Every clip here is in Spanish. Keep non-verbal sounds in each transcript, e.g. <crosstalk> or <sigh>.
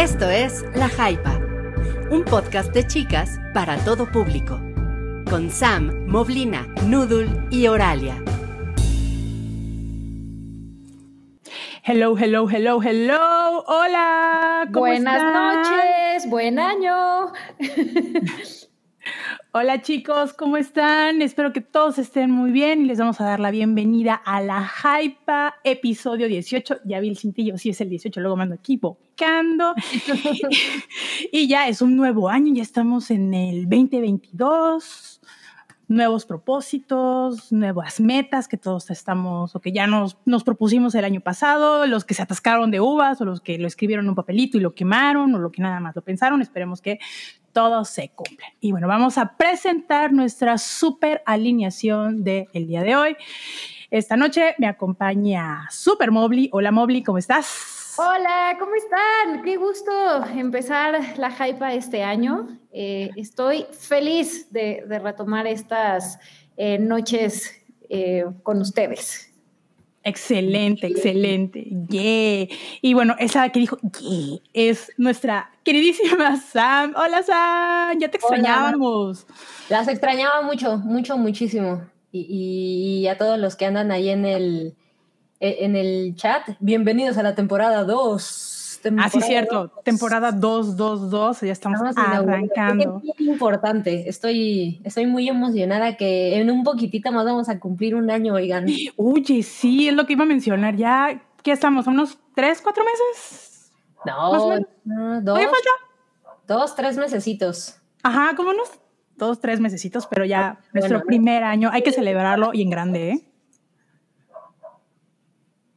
Esto es La Jaipa, un podcast de chicas para todo público, con Sam, Moblina, Noodle y Oralia. Hello, hello, hello, hello. Hola. ¿cómo Buenas están? noches, buen año. <laughs> Hola chicos, ¿cómo están? Espero que todos estén muy bien y les vamos a dar la bienvenida a la Hypa, episodio 18. Ya vi el cintillo, sí es el 18, luego me ando equivocando. <laughs> y ya es un nuevo año, ya estamos en el 2022. Nuevos propósitos, nuevas metas que todos estamos o que ya nos, nos propusimos el año pasado, los que se atascaron de uvas o los que lo escribieron en un papelito y lo quemaron o lo que nada más lo pensaron. Esperemos que todo se cumpla. Y bueno, vamos a presentar nuestra super alineación del día de hoy. Esta noche me acompaña Super Mobly. Hola Mobly, ¿cómo estás? Hola, ¿cómo están? Qué gusto empezar la hypa este año. Eh, estoy feliz de, de retomar estas eh, noches eh, con ustedes. Excelente, excelente. Yeah. Y bueno, esa que dijo yeah, es nuestra queridísima Sam. Hola Sam, ya te Hola. extrañábamos. Las extrañaba mucho, mucho, muchísimo. Y, y- y a todos los que andan ahí en el, e- en el chat, bienvenidos a la temporada 2. Ah, sí, cierto. Temporada 222, ya estamos arrancando. Es bien importante. Estoy, estoy muy emocionada que en un poquitito más vamos a cumplir un año, oigan. Oye, sí, es lo que iba a mencionar. Ya, ¿qué estamos? ¿A ¿Unos tres, cuatro meses? No, dos, falta. dos, tres mesecitos. Ajá, como unos dos, tres mesecitos, pero ya Ah, nuestro bueno. primer año. Hay que celebrarlo y en grande, ¿eh?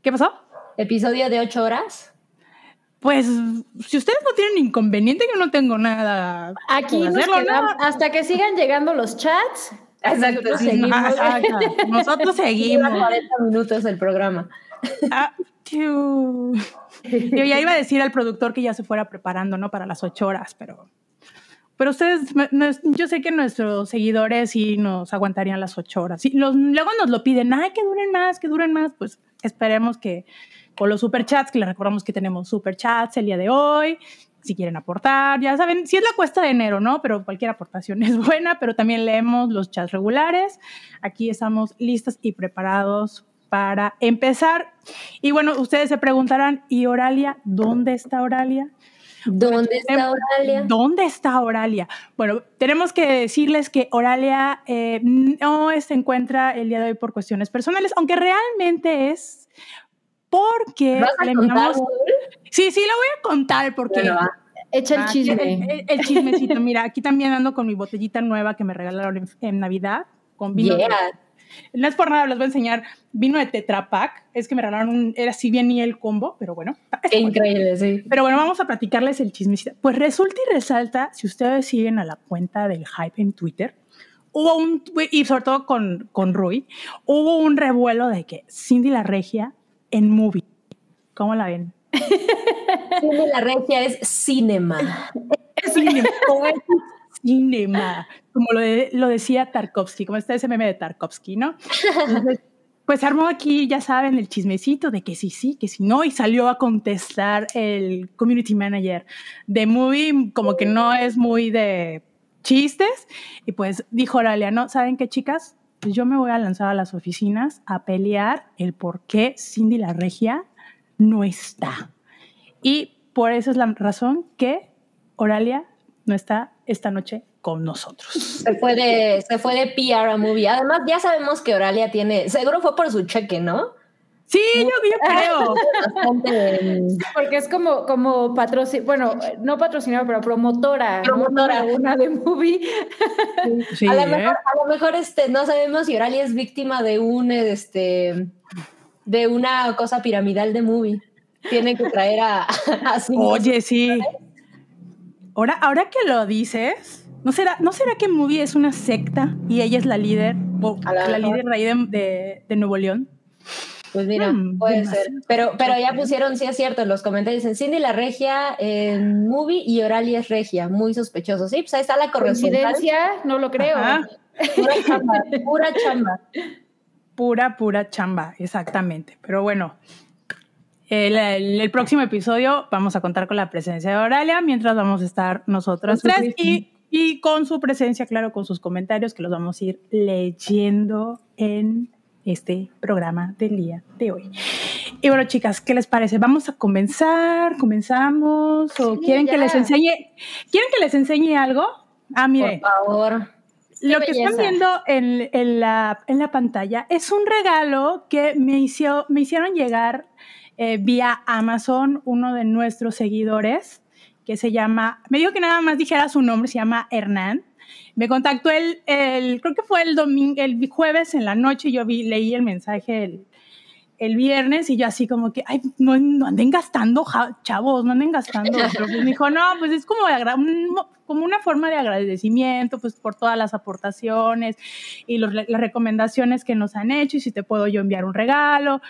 ¿Qué pasó? Episodio de ocho horas. Pues, si ustedes no tienen inconveniente, yo no tengo nada. Aquí nos hacerlo, ¿no? quedamos- hasta que sigan llegando los chats. Exacto, nosotros sí. seguimos. Ajá. Nosotros seguimos. 40 minutos el programa. Ah. Yo ya iba a decir al productor que ya se fuera preparando, ¿no? Para las ocho horas, pero. Pero ustedes, no yo sé que nuestros seguidores sí nos aguantarían las ocho horas. Sí, los, luego nos lo piden, ay, que duren más, que duren más. Pues esperemos que con los superchats, que les recordamos que tenemos superchats el día de hoy, si quieren aportar, ya saben, si es la cuesta de enero, ¿no? Pero cualquier aportación <laughs> es buena, pero también leemos los chats regulares. Aquí estamos listos y preparados para empezar. Y bueno, ustedes se preguntarán, ¿y Oralia? ¿Dónde está Oralia? ¿Dónde está Oralia? ¿Dónde está Oralia? Bueno, tenemos que decirles que Oralia eh, no se encuentra el día de hoy por cuestiones personales, aunque realmente es porque ¿Vas a le contar? Sí, sí, lo voy a contar porque Bueno, va. Echa el Ah, chisme. El, el- el chismecito, mira, aquí también ando con mi botellita nueva que me regalaron en, en Navidad con vino. de- no es por nada, les voy a enseñar vino de Tetra Pak. Es que me regalaron un, era así bien y el combo, pero bueno. Qué increíble, sí. Pero bueno, vamos a platicarles el chismecito. Pues resulta y resalta, si ustedes siguen a la cuenta del hype en Twitter, hubo un, y sobre todo con, con Rui, hubo un revuelo de que Cindy la Regia en movie. ¿Cómo la ven? Cine La Regia es cinema. Cinema. como es cinema. Como lo, de- lo decía Tarkovsky, como está ese meme de Tarkovsky, ¿no? Entonces, pues armó aquí, ya saben, el chismecito de que sí, sí, que sí, no, y salió a contestar el community manager de Movie, como que no es muy de chistes, y pues dijo Oralia, ¿no? ¿Saben qué, chicas? Pues yo me voy a lanzar a las oficinas a pelear el por qué Cindy la Regia no está. Y por esa es la razón que Oralia no está esta noche con nosotros. Se fue de, se fue de PR a movie. Además, ya sabemos que Oralia tiene, seguro fue por su cheque, ¿no? Sí, yo, yo creo. <laughs> Bastante. Porque es como, como patrocinador, bueno, no patrocinador, pero promotora. ¿no? Promotora. Una de movie. <laughs> Sí, a, lo ¿eh? mejor, a lo mejor este, no sabemos si Oralia es víctima de un este de una cosa piramidal de movie. Tiene que traer a, <laughs> a Oye, sí. Ahora, ahora que lo dices, ¿no será, ¿no será que Movie es una secta y ella es la líder, o la líder de ahí de, de- de Nuevo León? Pues mira, Hmm, puede demasiado. ser. Pero, pero ya pusieron, sí es cierto, en los comentarios en Cindy la regia en movie y Oralia es regia, muy sospechoso. Sí, pues ahí está la corresponsal. Coincidencia, no lo creo. Ajá. Pura chamba, pura chamba. Pura, pura chamba, exactamente. Pero bueno, El, el- el próximo episodio vamos a contar con la presencia de Oralia, mientras vamos a estar nosotras tres y, y con su presencia, claro, con sus comentarios que los vamos a ir leyendo en este programa del día de hoy. Y bueno, chicas, ¿qué les parece? ¿Vamos a comenzar? ¿Comenzamos? ¿O Sí, quieren que les enseñe? ¿Quieren que les enseñe algo? Ah, miren. Por favor. Lo que están viendo en, en la, en la pantalla es un regalo que me, hizo, me hicieron llegar eh, vía Amazon uno de nuestros seguidores que se llama, me dijo que nada más dijera su nombre, se llama Hernán. Me contactó el, el creo que fue el domingo, el jueves en la noche, yo vi, leí el mensaje el, el viernes y yo así como que, ay, no, no anden gastando, ja- chavos, no anden gastando. <laughs> Pero pues me dijo, no, pues es como, de como una forma de agradecimiento, pues por todas las aportaciones y los- las recomendaciones que nos han hecho y si te puedo yo enviar un regalo.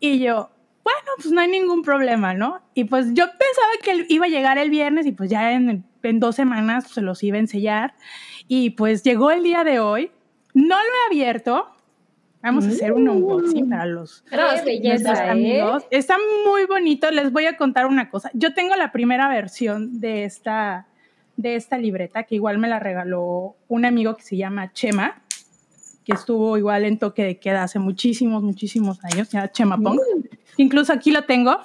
Y yo, bueno, pues no hay ningún problema, ¿no? Y pues yo pensaba que iba a llegar el viernes y pues ya en, en dos semanas se los iba a ensellar. Y pues llegó el día de hoy. No lo he abierto. Vamos a hacer un unboxing para los que belleza, nuestros ¿eh? amigos. Está muy bonito. Les voy a contar una cosa. Yo tengo la primera versión de esta, de esta libreta, que igual me la regaló un amigo que se llama Chema, que estuvo igual en toque de queda hace muchísimos, muchísimos años, llama Chema Pong. Incluso aquí lo tengo.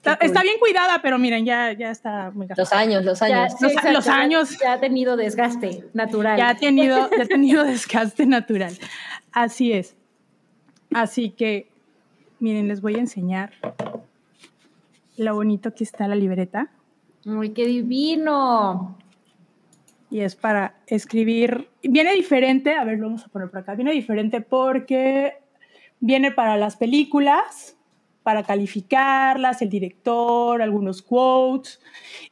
Está, Qué cool. está bien cuidada, pero miren, ya, ya está muy gastada. Los años, los Ya, años. sí, Los- exacto, los ya- años. Ya ha tenido desgaste natural. Ya ha tenido, ya ha tenido <laughs> desgaste natural. Así es. Así que, miren, les voy a enseñar lo bonito que está la libreta. ¡Ay, qué divino! Y es para escribir. Viene diferente, a ver, lo vamos a poner por acá. Viene diferente porque viene para las películas, para calificarlas, el director, algunos quotes,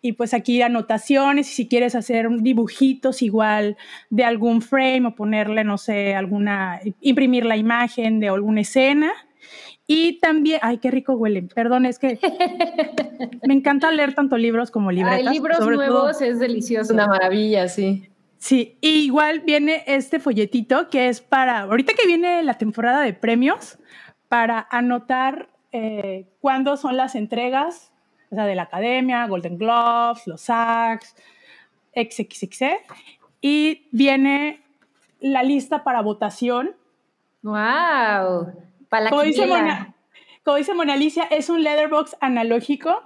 y pues aquí anotaciones, y si quieres hacer dibujitos igual de algún frame o ponerle, no sé, alguna, imprimir la imagen de alguna escena. Y también, ay, qué rico huele. Perdón, es que <laughs> me encanta leer tanto libros como libretas. Hay libros sobre nuevos, es Es delicioso. una maravilla, sí. Sí, y igual viene este folletito que es para, ahorita que viene la temporada de premios, para anotar eh, cuándo son las entregas, o sea, de la academia, Golden Globes, los SAGs, XXX, y viene la lista para votación. ¡Wow! Para la Como dice. Mona, como dice Mona Alicia, es un letterbox analógico.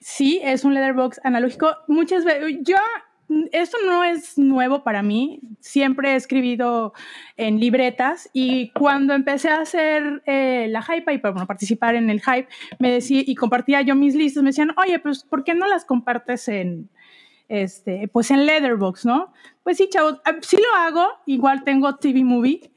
Sí, es un letterbox analógico. Muchas veces, yo, esto no es nuevo para mí. Siempre he escribido en libretas y cuando empecé a hacer eh, la hype y participar en el hype, me decía y compartía yo mis listas, me decían, oye, pues, ¿por qué no las compartes en, este, pues en Letterbox, ¿no? Pues sí, chavos, ah, sí lo hago, igual tengo TV Movie,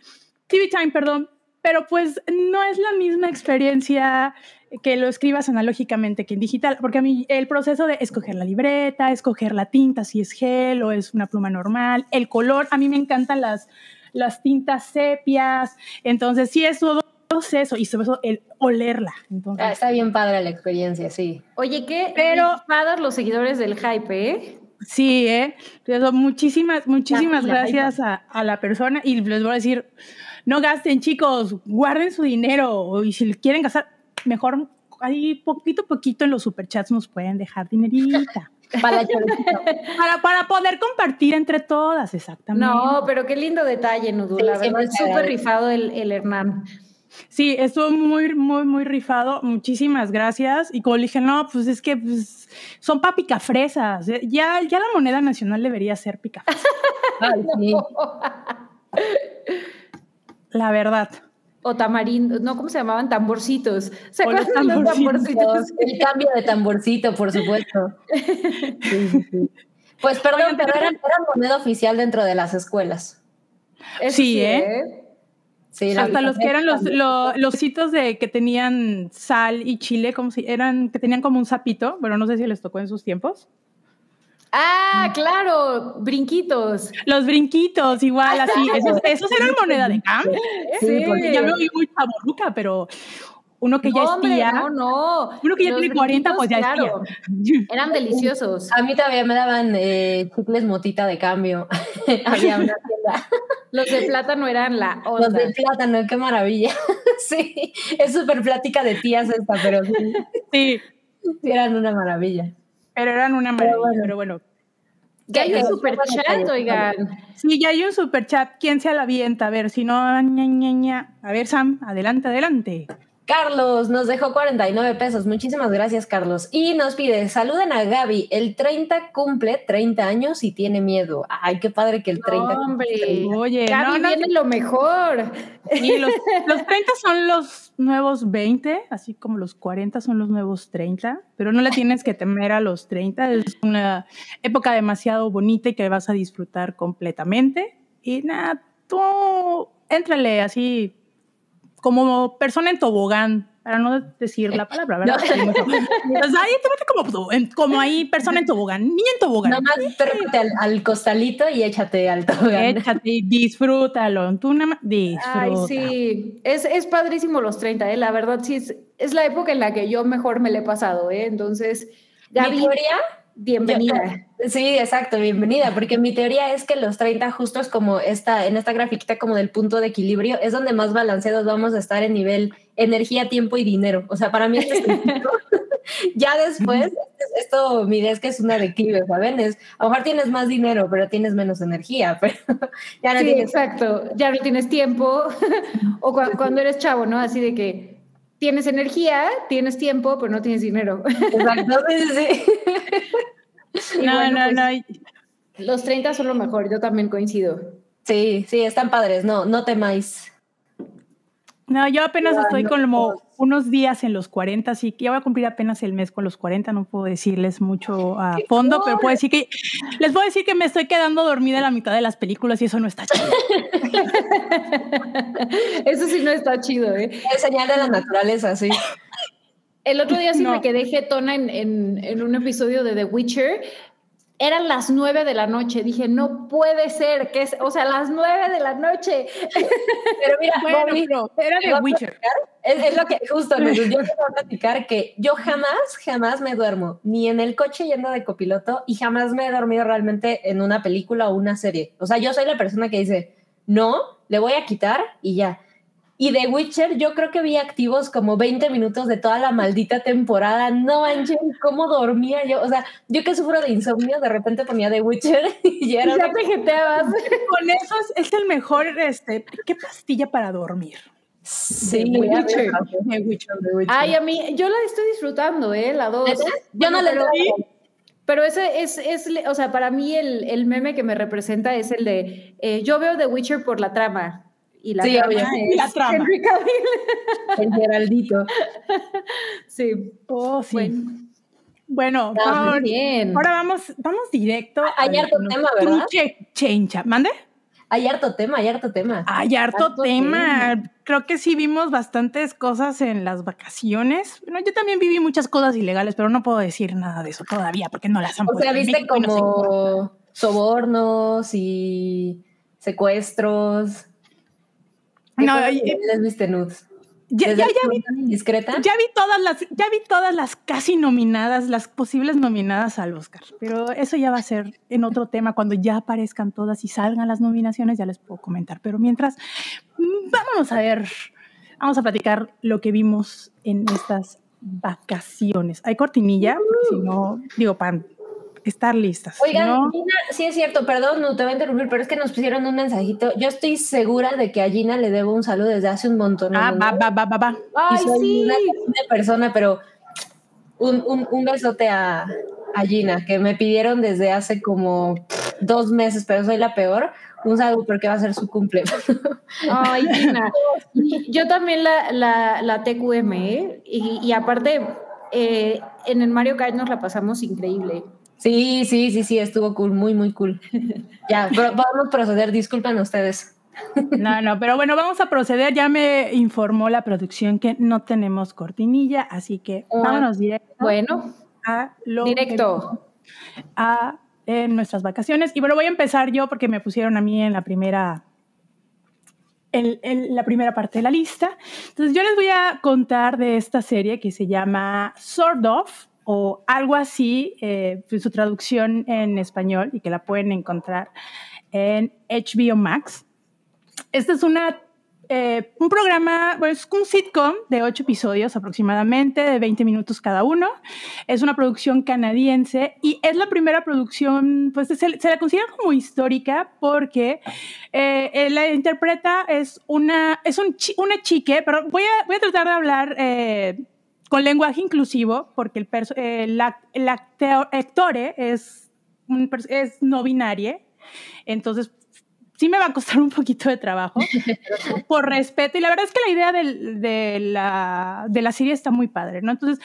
TV Time, perdón, pero pues no es la misma experiencia que lo escribas analógicamente que en digital, porque a mí el proceso de escoger la libreta, escoger la tinta, si es gel o es una pluma normal, el color, a mí me encantan las, las tintas sepias, entonces sí es todo proceso y sobre todo el olerla. Entonces, Ah, está bien padre la experiencia, sí. Oye, qué Pero- rifadas los seguidores del hype, ¿eh? Sí, ¿eh? Entonces, muchísimas, muchísimas La- la gracias a, a la persona y les voy a decir, no gasten chicos, guarden su dinero y si quieren gastar, mejor ahí poquito a poquito en los superchats nos pueden dejar dinerita. <laughs> Para para, para poder compartir entre todas, exactamente. No, pero qué lindo detalle, Nudu. Sí, la verdad, se súper rifado el, el Hernán. Sí, estuvo muy, muy, muy rifado. Muchísimas gracias. Y como dije, no, pues es que pues, son para picafresas. Ya, ya la moneda nacional debería ser picafresas, <laughs> Ay, sí. la verdad. O tamarindo, no, ¿cómo se llamaban? Tamborcitos. ¿Se O los acuerdan de los tamborcitos. tamborcitos? <laughs> El cambio de tamborcito, por supuesto. <laughs> Sí, sí, sí. Pues perdón, Oigan, pero pero- era, era moneda oficial dentro de las escuelas. Eso Sí, ¿eh? Sí, la- Hasta los que eran los, lo- los sitios de que tenían sal y chile, como si eran, que tenían como un sapito, pero no sé si les tocó en sus tiempos. Ah, claro, brinquitos. Los brinquitos, igual, así. Esos, esos eran moneda de cambio. Sí, porque Ya me oí muy chaborruca, pero uno que ya hombre, espía, No, no. uno que ya Los tiene 40, pues ya brinquitos, espía. <laughs> Eran deliciosos. A mí todavía me daban eh, chicles motita de cambio. <laughs> Había una tienda. <laughs> Los de plátano eran la Los onda. de plátano, qué maravilla. sí, es súper plática de tías esta, pero sí. Sí. Eran una maravilla. Pero eran una maravilla, pero bueno. Ya hay un super chat, oigan. Sí, ya hay un super chat. ¿Quién se la avienta? A ver, si no, ña, ña, ña. A ver, Sam, adelante, adelante. Carlos nos dejó 49 pesos. Muchísimas gracias, Carlos. Y nos pide, saluden a Gaby. El 30 cumple 30 años y tiene miedo. Ay, qué padre que el 30 No, hombre. Oye, Gaby no, no, viene lo mejor. Y los, los 30 son los nuevos 20, así como los 40 son los nuevos 30, pero no le tienes que temer a los 30, es una época demasiado bonita y que vas a disfrutar completamente. Y nada, tú éntrale así como persona en tobogán, para no decir la palabra, ¿verdad? <laughs> Ahí te mete como, en- como ahí persona en tobogán, ni en tobogán. Nada más trépate al, al costalito y échate al tobogán. Échate y <laughs> disfrútalo. Tú nada más disfruta. Ay, sí. Es, es padrísimo los 30, ¿eh? La verdad, sí, es, es la época en la que yo mejor me le he pasado, ¿eh? Entonces, Gaby, bienvenida. Sí, exacto, bienvenida, porque mi teoría es que los 30 justo es como esta, en esta grafiquita como del punto de equilibrio, es donde más balanceados vamos a estar en nivel energía, tiempo y dinero. O sea, para mí este <laughs> punto. ya después, esto, mi idea es que es una declive, ¿saben? Es, a lo mejor tienes más dinero, pero tienes menos energía, <laughs> pero ya no Sí, tienes... exacto. Ya no tienes tiempo. <laughs> o cua- cuando eres chavo, ¿no? Así de que tienes energía, tienes tiempo, pero no tienes dinero. Exacto, sí, sí, No, bueno, no, pues, no. Los 30 son lo mejor, yo también coincido. Sí, sí, están padres, no, no temáis. No, yo apenas Ya, estoy no, como no. unos días en los 40, así que ya voy a cumplir apenas el mes con los 40, no puedo decirles mucho a fondo, pero puedo decir que les puedo decir que me estoy quedando dormida a la mitad de las películas y eso no está chido. <laughs> Eso sí no está chido, ¿eh? Es señal de la naturaleza, sí. El otro día sí No. me quedé jetona en, en, en un episodio de The Witcher. Eran las nueve de la noche. Dije, no puede ser, que es, o sea, las nueve de la noche. <laughs> Pero mira, Bueno, Bobby, pero era de Witcher. Es, es lo que justo <laughs> yo te voy a platicar que yo jamás, jamás me duermo, ni en el coche yendo de copiloto y jamás me he dormido realmente en una película o una serie. O sea, yo soy la persona que dice, no, le voy a quitar y ya. Y de Witcher yo creo que vi activos como 20 minutos de toda la maldita temporada. No manches, cómo dormía yo. O sea, yo que sufro de insomnio, de repente ponía de Witcher <laughs> y ya Y era ya te jeteabas. <laughs> Con eso es, el mejor, este, ¿qué pastilla para dormir? Sí, The Witcher. Witcher. de Witcher. Ay, a mí, yo la estoy disfrutando, ¿eh? La dos. ¿Neta? Yo no le pero, doy. pero ese es, es, o sea, para mí el, el meme que me representa es el de, eh, yo veo The Witcher por la trama. Y la Sí, trama es La trama. Henry Cavill. <laughs> El Geraldito. Sí. Oh, sí. Bueno, Bueno, Ah, ahora, muy bien. ahora vamos, vamos directo. Hay harto tema, ¿verdad? truche Chencha. ¿Mande? Hay harto tema, hay harto tema. Hay harto, Harto tema. Creo que sí vimos bastantes cosas en las vacaciones. Bueno, yo también viví muchas cosas ilegales, pero no puedo decir nada de eso todavía porque no las han O sea, puesto viste no sé cuándo. como sobornos y secuestros. ¿Qué No, y- nudes? Ya, ¿Desde ya, ya vi, indiscreta? ya vi todas las, ya vi todas las casi nominadas, las posibles nominadas al Oscar. Pero eso ya va a ser en otro tema. Cuando ya aparezcan todas y salgan las nominaciones, ya les puedo comentar. Pero mientras, vámonos a ver, vamos a platicar lo que vimos en estas vacaciones. Hay cortinilla, porque si no, digo, para estar listas. Oigan, no- Gina, sí es cierto, perdón, no te voy a interrumpir, pero es que nos pusieron un mensajito. Yo estoy segura de que a Gina le debo un saludo desde hace un montón. ah, va, va, va, va, va. y Ay, soy sí. una persona, pero un, un, un besote a, a Gina, que me pidieron desde hace como dos meses, pero soy la peor. Un saludo porque va a ser su cumple. <laughs> Ay, Gina. <laughs> Yo también la, la, la TQM, ¿eh? Y, y aparte, eh, en el Mario Kart nos la pasamos increíble. Sí, sí, sí, sí, estuvo cool, muy, muy cool. <laughs> Ya, pero podemos proceder, disculpen ustedes. <laughs> No, no, pero bueno, vamos a proceder. Ya me informó la producción que no tenemos cortinilla, así que Ah, vámonos directo Bueno, a lo directo. que- a en nuestras vacaciones. Y bueno, voy a empezar yo porque me pusieron a mí en la primera en, en la primera parte de la lista. Entonces yo les voy a contar de esta serie que se llama Sort of o algo así, eh, su traducción en español y que la pueden encontrar en HBO Max. Esta es una eh, un programa, pues un sitcom de ocho episodios aproximadamente, de 20 minutos cada uno. Es una producción canadiense y es la primera producción, pues se, la considera como histórica porque eh, la interpreta es una, es un, una chique, pero voy a, voy a tratar de hablar eh, con lenguaje inclusivo porque el, el, el actor, es, es no binario. Entonces, sí me va a costar <laughs> un poquito de trabajo, por respeto. Y la verdad es que la idea de, la, de la serie está muy padre, ¿no? Entonces,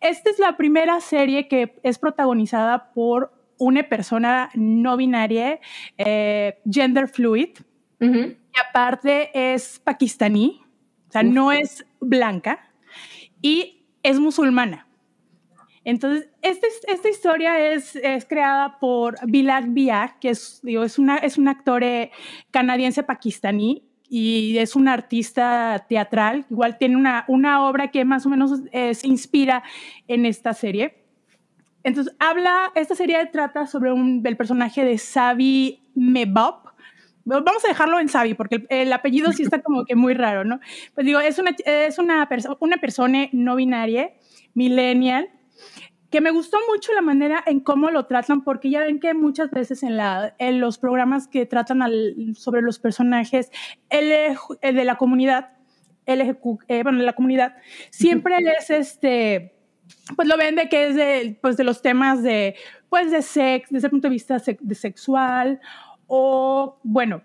esta es la primera serie que es protagonizada por una persona no binaria, eh, gender fluid, y aparte es pakistaní, o sea, no es blanca, y es musulmana. Entonces, este, esta historia es, es, creada por Bilal Biak, que es, digo, es, una, es un actor eh, canadiense pakistaní y es un artista teatral. Igual tiene una, una obra que más o menos eh, se inspira en esta serie. Entonces, habla, esta serie trata sobre un, el personaje de Savi Mebob. Vamos a dejarlo en Savi, porque el, apellido sí está como que muy raro, ¿no? Pues digo, es una, es una, una persona no binaria, millennial, que me gustó mucho la manera en cómo lo tratan, porque ya ven que muchas veces en, la, en los programas que tratan sobre los personajes el, de la comunidad, LGQ, eh, bueno, la comunidad, siempre es este, pues lo ven de que es de, pues de los temas de, pues de sex, desde el punto de vista de sexual, o bueno,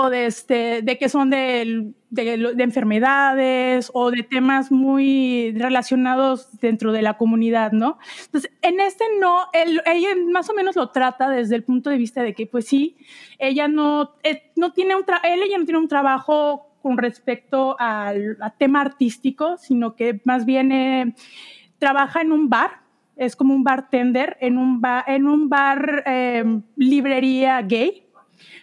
o de, este, de que son de, de, enfermedades o de temas muy relacionados dentro de la comunidad, ¿no? Entonces, en este no, ella más o menos lo trata desde el punto de vista de que, pues sí, ella no, eh, no tiene un él, ella no tiene un trabajo con respecto al tema artístico, sino que más bien eh, trabaja en un bar, es como un bartender en un, en un bar eh, librería gay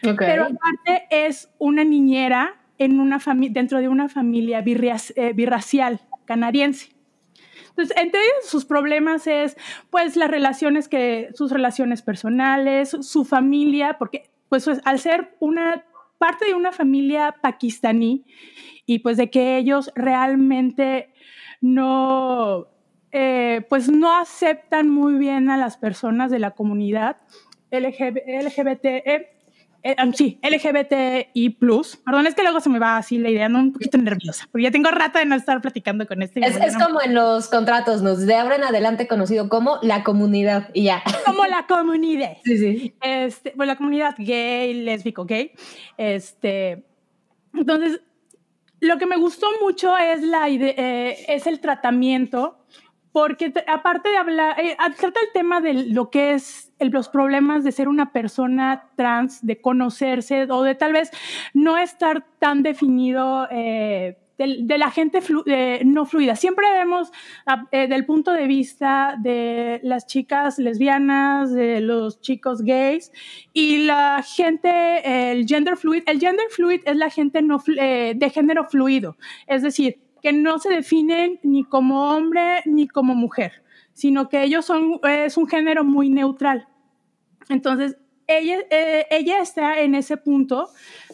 pero aparte es una niñera en una dentro de una familia eh, birracial canadiense. Entonces, entre sus problemas es, pues, las relaciones que, sus relaciones personales, su familia, porque, pues, al ser una parte de una familia pakistaní y, pues, de que ellos realmente no, eh, pues, no aceptan muy bien a las personas de la comunidad LGBT, eh, sí, LGBTI+. Perdón, es que luego se me va así la idea, no un poquito nerviosa, porque ya tengo rato de no estar platicando con este. Es, es como en los contratos, nos de ahora en adelante conocido como la comunidad y ya. Como la comunidad. <laughs> Sí, sí. Este, pues la comunidad gay, lésbico, gay. Este, entonces, lo que me gustó mucho es, la idea, eh, es el tratamiento porque aparte de hablar, eh, trata el tema de lo que es los problemas de ser una persona trans, de conocerse o de tal vez no estar tan definido. Eh, de, la gente no fluida. Siempre vemos eh, del punto de vista de las chicas lesbianas, de los chicos gays y la gente, el gender fluid. El gender fluid es la gente no, de género fluido, es decir, que no se definen ni como hombre ni como mujer, sino que ellos son, es un género muy neutral. Entonces, ella, eh, ella está en ese punto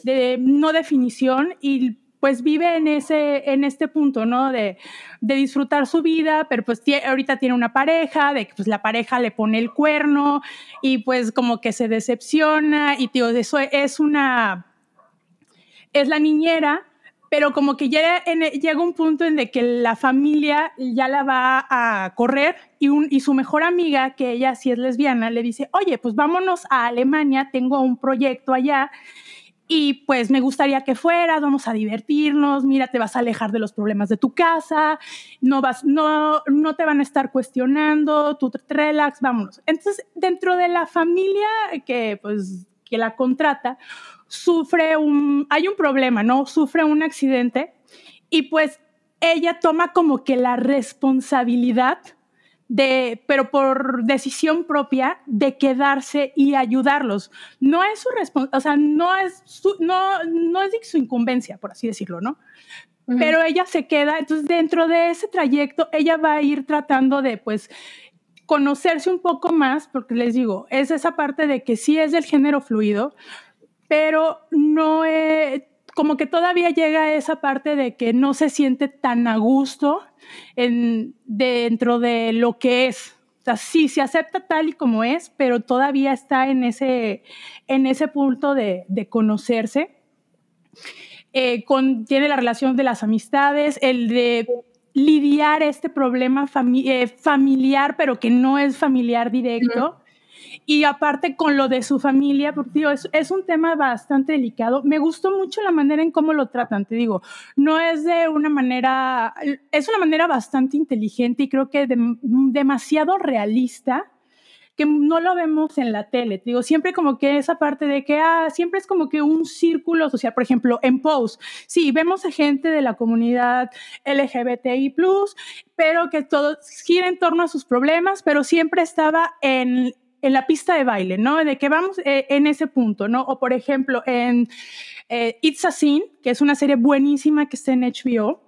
de no definición y pues vive en, ese, en este punto, ¿no? De, de disfrutar su vida, pero pues ahorita tiene una pareja, de que pues la pareja le pone el cuerno y pues como que se decepciona y tío, eso es una, es la niñera pero como que llega, llega un punto en de que la familia ya la va a correr y su mejor amiga, que ella sí es lesbiana, le dice, oye, pues vámonos a Alemania, tengo un proyecto allá y pues me gustaría que fueras, vamos a divertirnos, mira, te vas a alejar de los problemas de tu casa, no, vas, no, no te van a estar cuestionando, tú te relax, vámonos. Entonces, dentro de la familia que pues que la contrata, sufre un, hay un problema, ¿no? Sufre un accidente y pues ella toma como que la responsabilidad de, pero por decisión propia, de quedarse y ayudarlos. No es su responsabilidad, o sea, no es su, no, no es su incumbencia, por así decirlo, ¿no? Pero ella se queda, entonces dentro de ese trayecto, ella va a ir tratando de, pues, conocerse un poco más, porque les digo, es esa parte de que sí es del género fluido, pero no como que todavía llega esa parte de que no se siente tan a gusto en, dentro de lo que es. O sea, sí se acepta tal y como es, pero todavía está en ese, en ese punto de, conocerse. Eh, tiene la relación de las amistades, el de lidiar este problema eh, familiar, pero que no es familiar directo. Y aparte con lo de su familia, porque es, es, un tema bastante delicado. Me gustó mucho la manera en cómo lo tratan, te digo. No es de una manera, es una manera bastante inteligente y creo que demasiado realista que no lo vemos en la tele. digo, siempre como que esa parte de que, ah, siempre es como que un círculo social. Por ejemplo, en Pose, sí, vemos a gente de la comunidad LGBTI, pero que todo gira en torno a sus problemas, pero siempre estaba en, en la pista de baile, ¿no? De que vamos eh, en ese punto, ¿no? O por ejemplo, en eh, It's a Scene, que es una serie buenísima que está en HBO,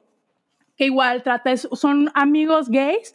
que igual trata, son amigos gays,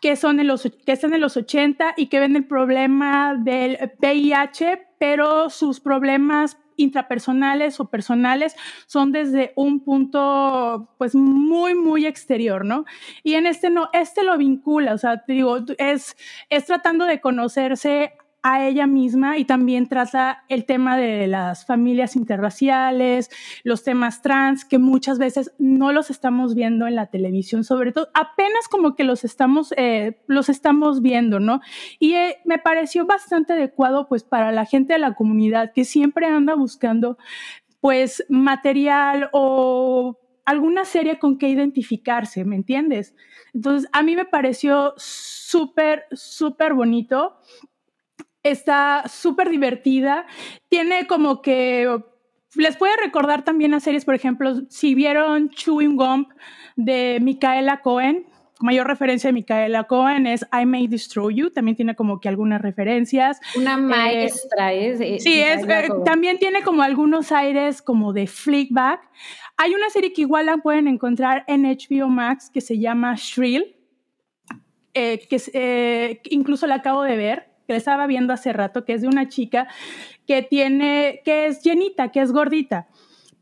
que, son en los, que están en los 80 y que ven el problema del VIH, pero sus problemas intrapersonales o personales son desde un punto pues muy muy exterior, ¿no? Y en este no, este lo vincula, o sea, te digo, es, es tratando de conocerse a ella misma y también trata el tema de las familias interraciales, los temas trans, que muchas veces no los estamos viendo en la televisión, sobre todo apenas como que los estamos, eh, los estamos viendo, ¿no? Y eh, me pareció bastante adecuado pues para la gente de la comunidad que siempre anda buscando pues material o alguna serie con que identificarse, ¿me entiendes? Entonces, a mí me pareció súper, súper bonito está súper divertida. Tiene como que les puede recordar también a series, por ejemplo, si vieron Chewing Gum de Micaela Cohen, mayor referencia de Micaela Cohen es I May Destroy You, también tiene como que algunas referencias. Una eh, maestra es. sí, es, eh, también tiene como algunos aires como de flickback. Hay una serie que igual la pueden encontrar en HBO Max que se llama Shrill, eh, que incluso la acabo de ver que estaba viendo hace rato, que es de una chica que tiene, que es llenita, que es gordita,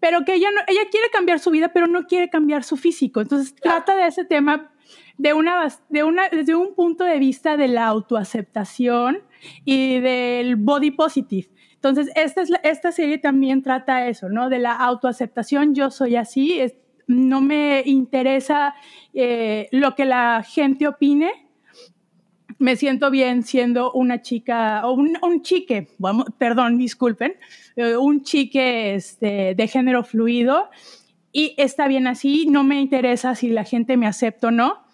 pero que ella, no, ella quiere cambiar su vida, pero no quiere cambiar su físico. Entonces trata de ese tema de una, de una, desde un punto de vista de la autoaceptación y del body positive. Entonces, esta, es esta serie también trata eso, ¿no? De la autoaceptación, yo soy así, no me interesa eh, lo que la gente opine, me siento bien siendo una chica, o un, chique, vamos, perdón, disculpen, eh, un chique este, de género fluido y está bien así, no me interesa si la gente me acepta o no,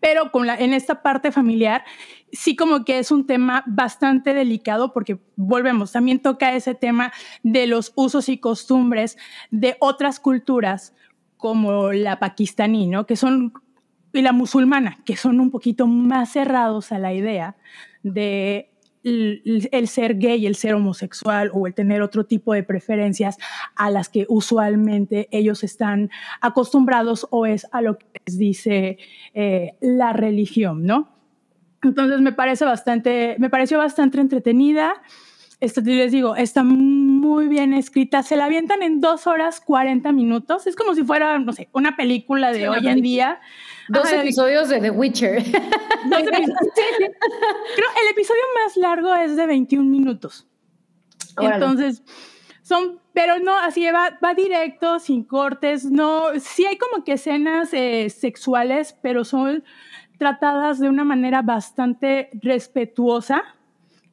pero en esta parte familiar sí como que es un tema bastante delicado porque volvemos, también toca ese tema de los usos y costumbres de otras culturas como la pakistaní, ¿no? Que son y la musulmana, que son un poquito más cerrados a la idea de el, ser gay, el ser homosexual o el tener otro tipo de preferencias a las que usualmente ellos están acostumbrados o es a lo que les dice eh, la religión, ¿no? Entonces me parece bastante, me pareció bastante entretenida. Esto les digo, está muy bien escrita. Se la avientan en dos horas 40 minutos. Es como si fuera, no sé, una película de hoy en día. Dos episodios de The Witcher. <laughs> <laughs> Creo el episodio más largo es de 21 minutos. Entonces, son, pero no, así va, va directo, sin cortes, no, sí hay como que escenas eh, sexuales, pero son tratadas de una manera bastante respetuosa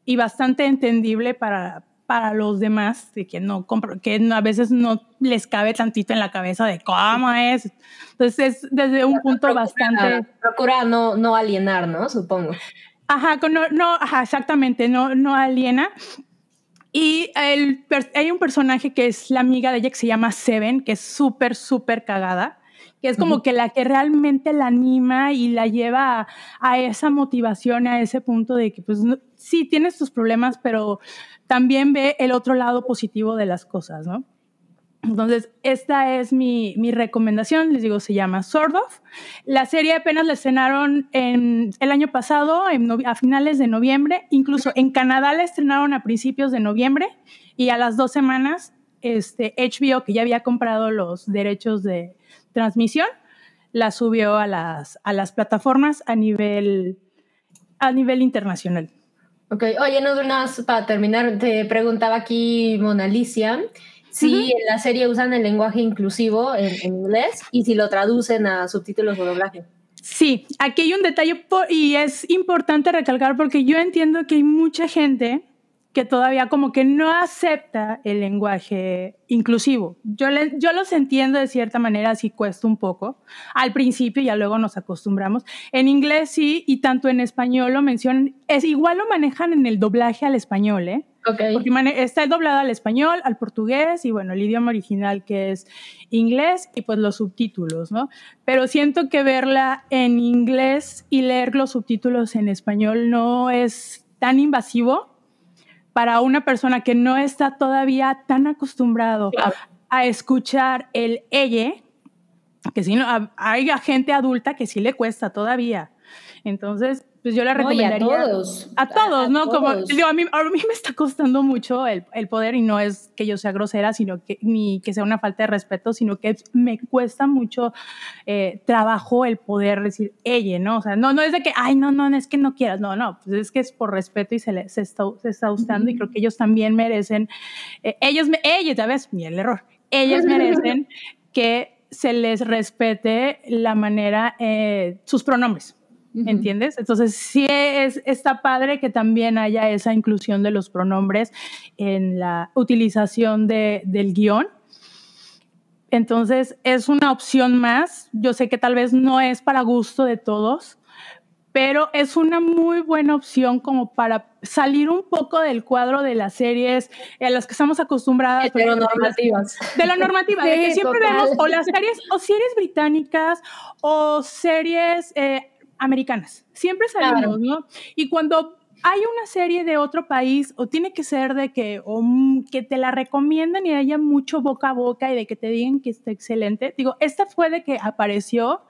y bastante entendible para, para los demás, de que no que a veces no les cabe tantito en la cabeza de cómo es. Entonces es desde un punto bastante... Procura no, no alienar, ¿no? Supongo. Ajá, no, no ajá, exactamente, no, no aliena. Y el, hay un personaje que es la amiga de ella que se llama Seven, que es súper, súper cagada, que es como que la que realmente la anima y la lleva a, a, esa motivación, a ese punto de que, pues, sí, tienes tus problemas, pero también ve el otro lado positivo de las cosas, ¿no? Entonces, esta es mi, mi, recomendación, les digo, se llama Sword of. La serie apenas la estrenaron en, el año pasado, a finales de noviembre, incluso en Canadá la estrenaron a principios de noviembre y a las dos semanas este HBO, que ya había comprado los derechos de transmisión, la subió a las, a las plataformas a nivel, a nivel internacional. Ok, oye, no, más para terminar, te preguntaba aquí Mona Alicia si en la serie usan el lenguaje inclusivo en, inglés y si lo traducen a subtítulos o doblaje. Sí, aquí hay un detalle y es importante recalcar porque yo entiendo que hay mucha gente que todavía como que no acepta el lenguaje inclusivo. Yo, yo los entiendo de cierta manera, así cuesta un poco. Al principio ya luego nos acostumbramos. En inglés sí, y tanto en español lo mencionan. Es igual lo manejan en el doblaje al español, ¿eh? Okay. Porque está doblado al español, al portugués y bueno, el idioma original que es inglés y pues los subtítulos, ¿no? Pero siento que verla en inglés y leer los subtítulos en español no es tan invasivo para una persona que no está todavía tan acostumbrado a escuchar el ella, que si no, hay gente adulta que sí le cuesta todavía. Entonces, pues yo le recomendaría a todos. A todos, ¿no? Como digo, a mí, a mí me está costando mucho el, el, poder y no es que yo sea grosera, sino que ni que sea una falta de respeto, sino que me cuesta mucho eh, trabajo el poder decir ella, ¿no? O sea, no, no es de que, ay, no, no, es que no quieras, no, no, pues es que es por respeto y se, le, se, está, se está gustando y creo que ellos también merecen, eh, ellos, ellos, ya ves, mi el error, ellos <laughs> merecen que se les respete la manera, eh, sus pronombres. ¿Entiendes? Entonces, sí es, está padre que también haya esa inclusión de los pronombres en la utilización de, del guion. Entonces, es una opción más. Yo sé que tal vez no es para gusto de todos, pero es una muy buena opción como para salir un poco del cuadro de las series a las que estamos acostumbradas. De lo normativas. De la normativa, de que siempre vemos o las series, o series británicas, o series eh, americanas. Siempre salimos, ¿no? Y cuando hay una serie de otro país o tiene que ser de que, o que te la recomiendan y haya mucho boca a boca y de que te digan que está excelente. Digo, esta fue de que apareció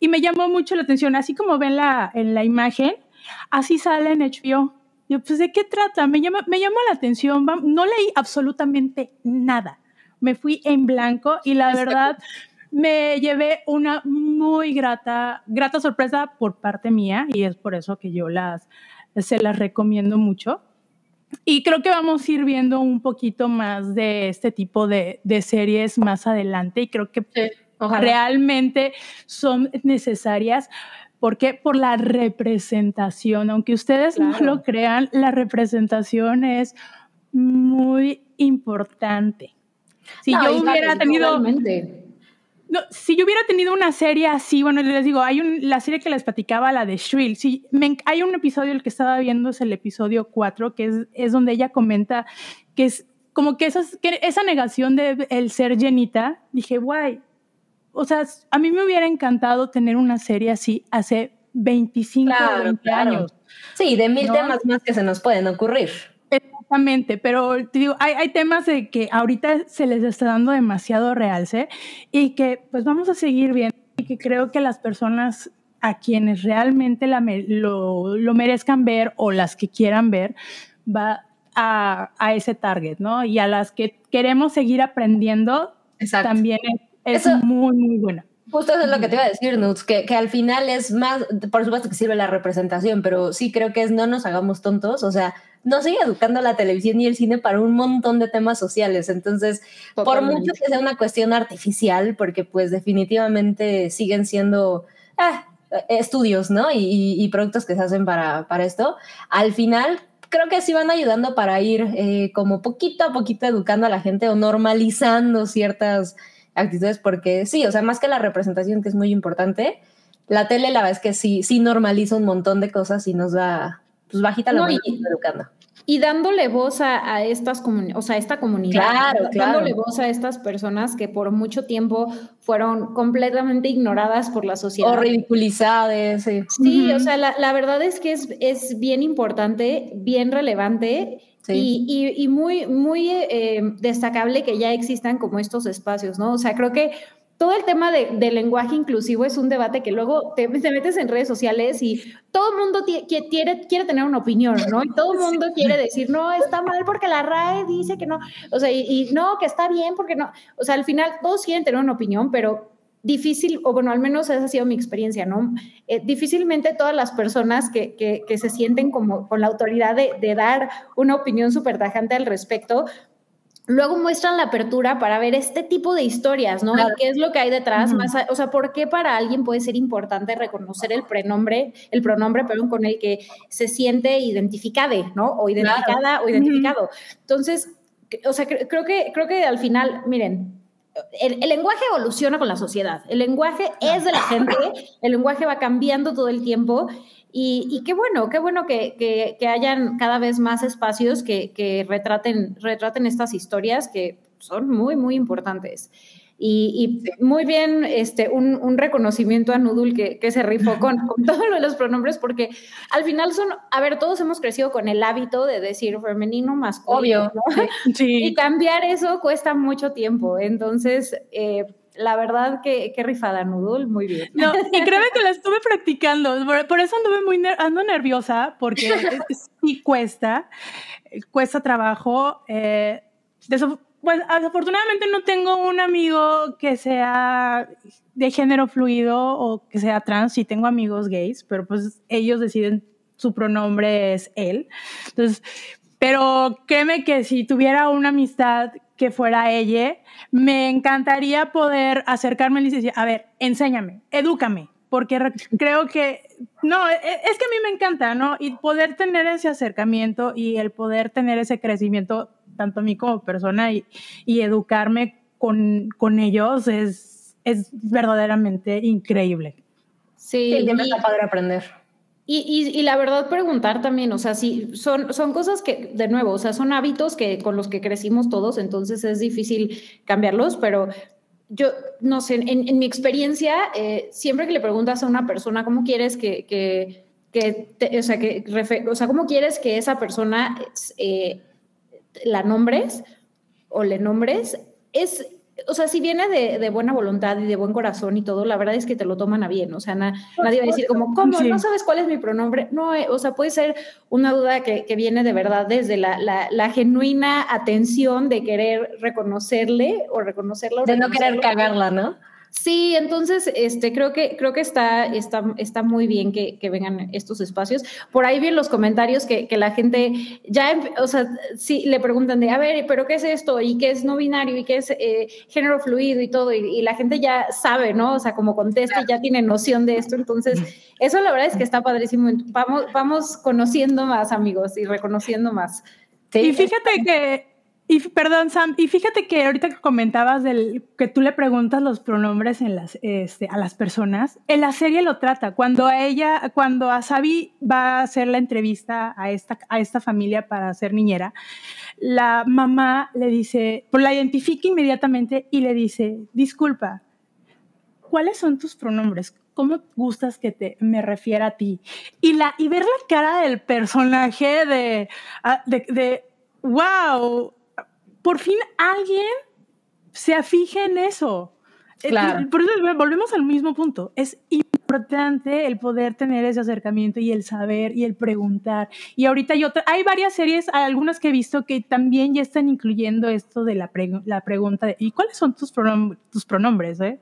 y me llamó mucho la atención, así como ven la, en la imagen, así sale en HBO. Yo, pues, ¿de qué trata? Me, llama, me llamó la atención, no leí absolutamente nada. Me fui en blanco y la verdad me llevé una muy grata, grata sorpresa por parte mía y es por eso que yo las, se las recomiendo mucho. Y creo que vamos a ir viendo un poquito más de este tipo de, de series más adelante y creo que realmente son necesarias. porque Por la representación. Aunque ustedes no lo crean, la representación es muy importante. Si yo hubiera tenido si yo hubiera tenido una serie así, bueno, les digo, hay un, la serie que les platicaba, la de Shrill, sí, hay un episodio, el que estaba viendo es el episodio 4, que es, es donde ella comenta que es como que, esas, que esa negación de el ser llenita, dije, guay, o sea, a mí me hubiera encantado tener una serie así hace 25 o 20 años. Sí, de mil temas más que se nos pueden ocurrir. Exactamente, pero te digo, hay, hay, temas de que ahorita se les está dando demasiado realce y que pues vamos a seguir viendo y que creo que las personas a quienes realmente la, lo, lo, merezcan ver o las que quieran ver va a, a, ese target, ¿no? Y a las que queremos seguir aprendiendo también es, es muy, muy buena. Justo eso es lo que te iba a decir, Nuts, que, que, al final es más, por supuesto que sirve la representación, pero sí creo que es no nos hagamos tontos, o sea, no sigue educando la televisión y el cine para un montón de temas sociales. Entonces, por mucho que sea una cuestión artificial, porque pues definitivamente siguen siendo ah, estudios, ¿no? Y, productos que se hacen para, para esto, al final creo que sí van ayudando para ir eh, como poquito a poquito educando a la gente o normalizando ciertas actitudes, porque sí, o sea, más que la representación, que es muy importante, la tele la verdad es que sí, sí normaliza un montón de cosas y nos da, pues bajita la mano educando. Y dándole voz a, estas o sea, a esta comunidad, claro, dándole voz a estas personas que por mucho tiempo fueron completamente ignoradas por la sociedad. O ridiculizadas. Sí, sí o sea, la, la, verdad es que es, es bien importante, bien relevante y, y, muy, muy eh, destacable que ya existan como estos espacios, ¿no? O sea, creo que todo el tema de, del lenguaje inclusivo es un debate que luego te, metes en redes sociales y todo el mundo quiere, quiere tener una opinión, ¿no? Y todo el mundo quiere decir, no, está mal porque la RAE dice que no, o sea, y, no, que está bien porque no, o sea, al final todos quieren tener una opinión, pero difícil, o bueno, al menos esa ha sido mi experiencia, ¿no? Eh, difícilmente todas las personas que, que, se sienten como con la autoridad de, de dar una opinión súper tajante al respecto, luego muestran la apertura para ver este tipo de historias, ¿no? ¿Qué es lo que hay detrás? más, o sea, ¿por qué para alguien puede ser importante reconocer el pronombre, el pronombre, perdón, con el que se siente identificada, ¿no? O identificada o identificado. Entonces, o sea, creo que, creo que al final, miren, el, lenguaje evoluciona con la sociedad, el lenguaje es de la gente, el lenguaje va cambiando todo el tiempo y, qué bueno, qué bueno que, hayan cada vez más espacios que, retraten, retraten estas historias que son muy, muy importantes. Y, muy bien, este, un, reconocimiento a Nudul que, se rifó con, con <laughs> todo lo los pronombres, porque al final son, a ver, todos hemos crecido con el hábito de decir femenino, masculino. Obvio. <laughs> Y cambiar eso cuesta mucho tiempo. Entonces, eh, la verdad que qué rifada, Nudul, muy bien. No, y <laughs> créeme que la estuve practicando, por, eso anduve muy ando nerviosa, porque <laughs> sí cuesta, cuesta trabajo. Eh, pues afortunadamente no tengo un amigo que sea de género fluido o que sea trans, sí tengo amigos gays, pero pues ellos deciden su pronombre es él. Entonces, pero créeme que si tuviera una amistad que fuera ella, me encantaría poder acercarme y decir, a ver, enséñame, edúcame, porque creo que, no, e, es que a mí me encanta, ¿no? Y poder tener ese acercamiento y el poder tener ese crecimiento, tanto a mí como persona, y, y educarme con, con ellos es, es verdaderamente increíble. Sí, sí me está padre aprender. Y, y, la verdad preguntar también, o sea, sí, son, son cosas que, de nuevo, o sea, son hábitos que, con los que crecimos todos, entonces es difícil cambiarlos, pero yo, no sé, en, mi experiencia, eh, siempre que le preguntas a una persona cómo quieres que, que, que o, sea, que o sea, cómo quieres que esa persona eh, la nombres o le nombres, es o sea, si viene de, buena voluntad y de buen corazón y todo, la verdad es que te lo toman a bien. O sea, nadie va a decir como, ¿cómo? ¿No sabes cuál es mi pronombre? No, eh, o sea, puede ser una duda que, viene de verdad desde la, la, genuina atención de querer reconocerle o reconocerla. de no querer cagarla, ¿no? Sí, entonces este, creo que, creo que está, está, está muy bien que, vengan estos espacios. Por ahí vi en los comentarios que, la gente ya, o sea, sí le preguntan de, a ver, pero ¿qué es esto? ¿Y qué es no binario? ¿Y qué es eh, género fluido? Y todo. Y, la gente ya sabe, ¿no? O sea, como contesta y ya tiene noción de esto. Entonces, <laughs> eso la verdad es que está padrísimo. Vamos, vamos conociendo más, amigos, y reconociendo más. y fíjate que y perdón, Sam, y fíjate que ahorita que comentabas del que tú le preguntas los pronombres en las, este, a las personas, en la serie lo trata. Cuando a ella, cuando a Sabi va a hacer la entrevista a esta, a esta familia para ser niñera, la mamá le dice, pues la identifica inmediatamente y le dice, disculpa, ¿cuáles son tus pronombres? ¿Cómo gustas que te, me refiera a ti? Y, la, y ver la cara del personaje de, ah, wow, por fin alguien se afije en eso. Eh, claro. Por eso volvemos al mismo punto. Es importante el poder tener ese acercamiento y el saber y el preguntar. Y ahorita hay, otra, hay varias series, algunas que he visto que también ya están incluyendo esto de la, la pregunta de ¿y cuáles son tus, tus pronombres? Eh?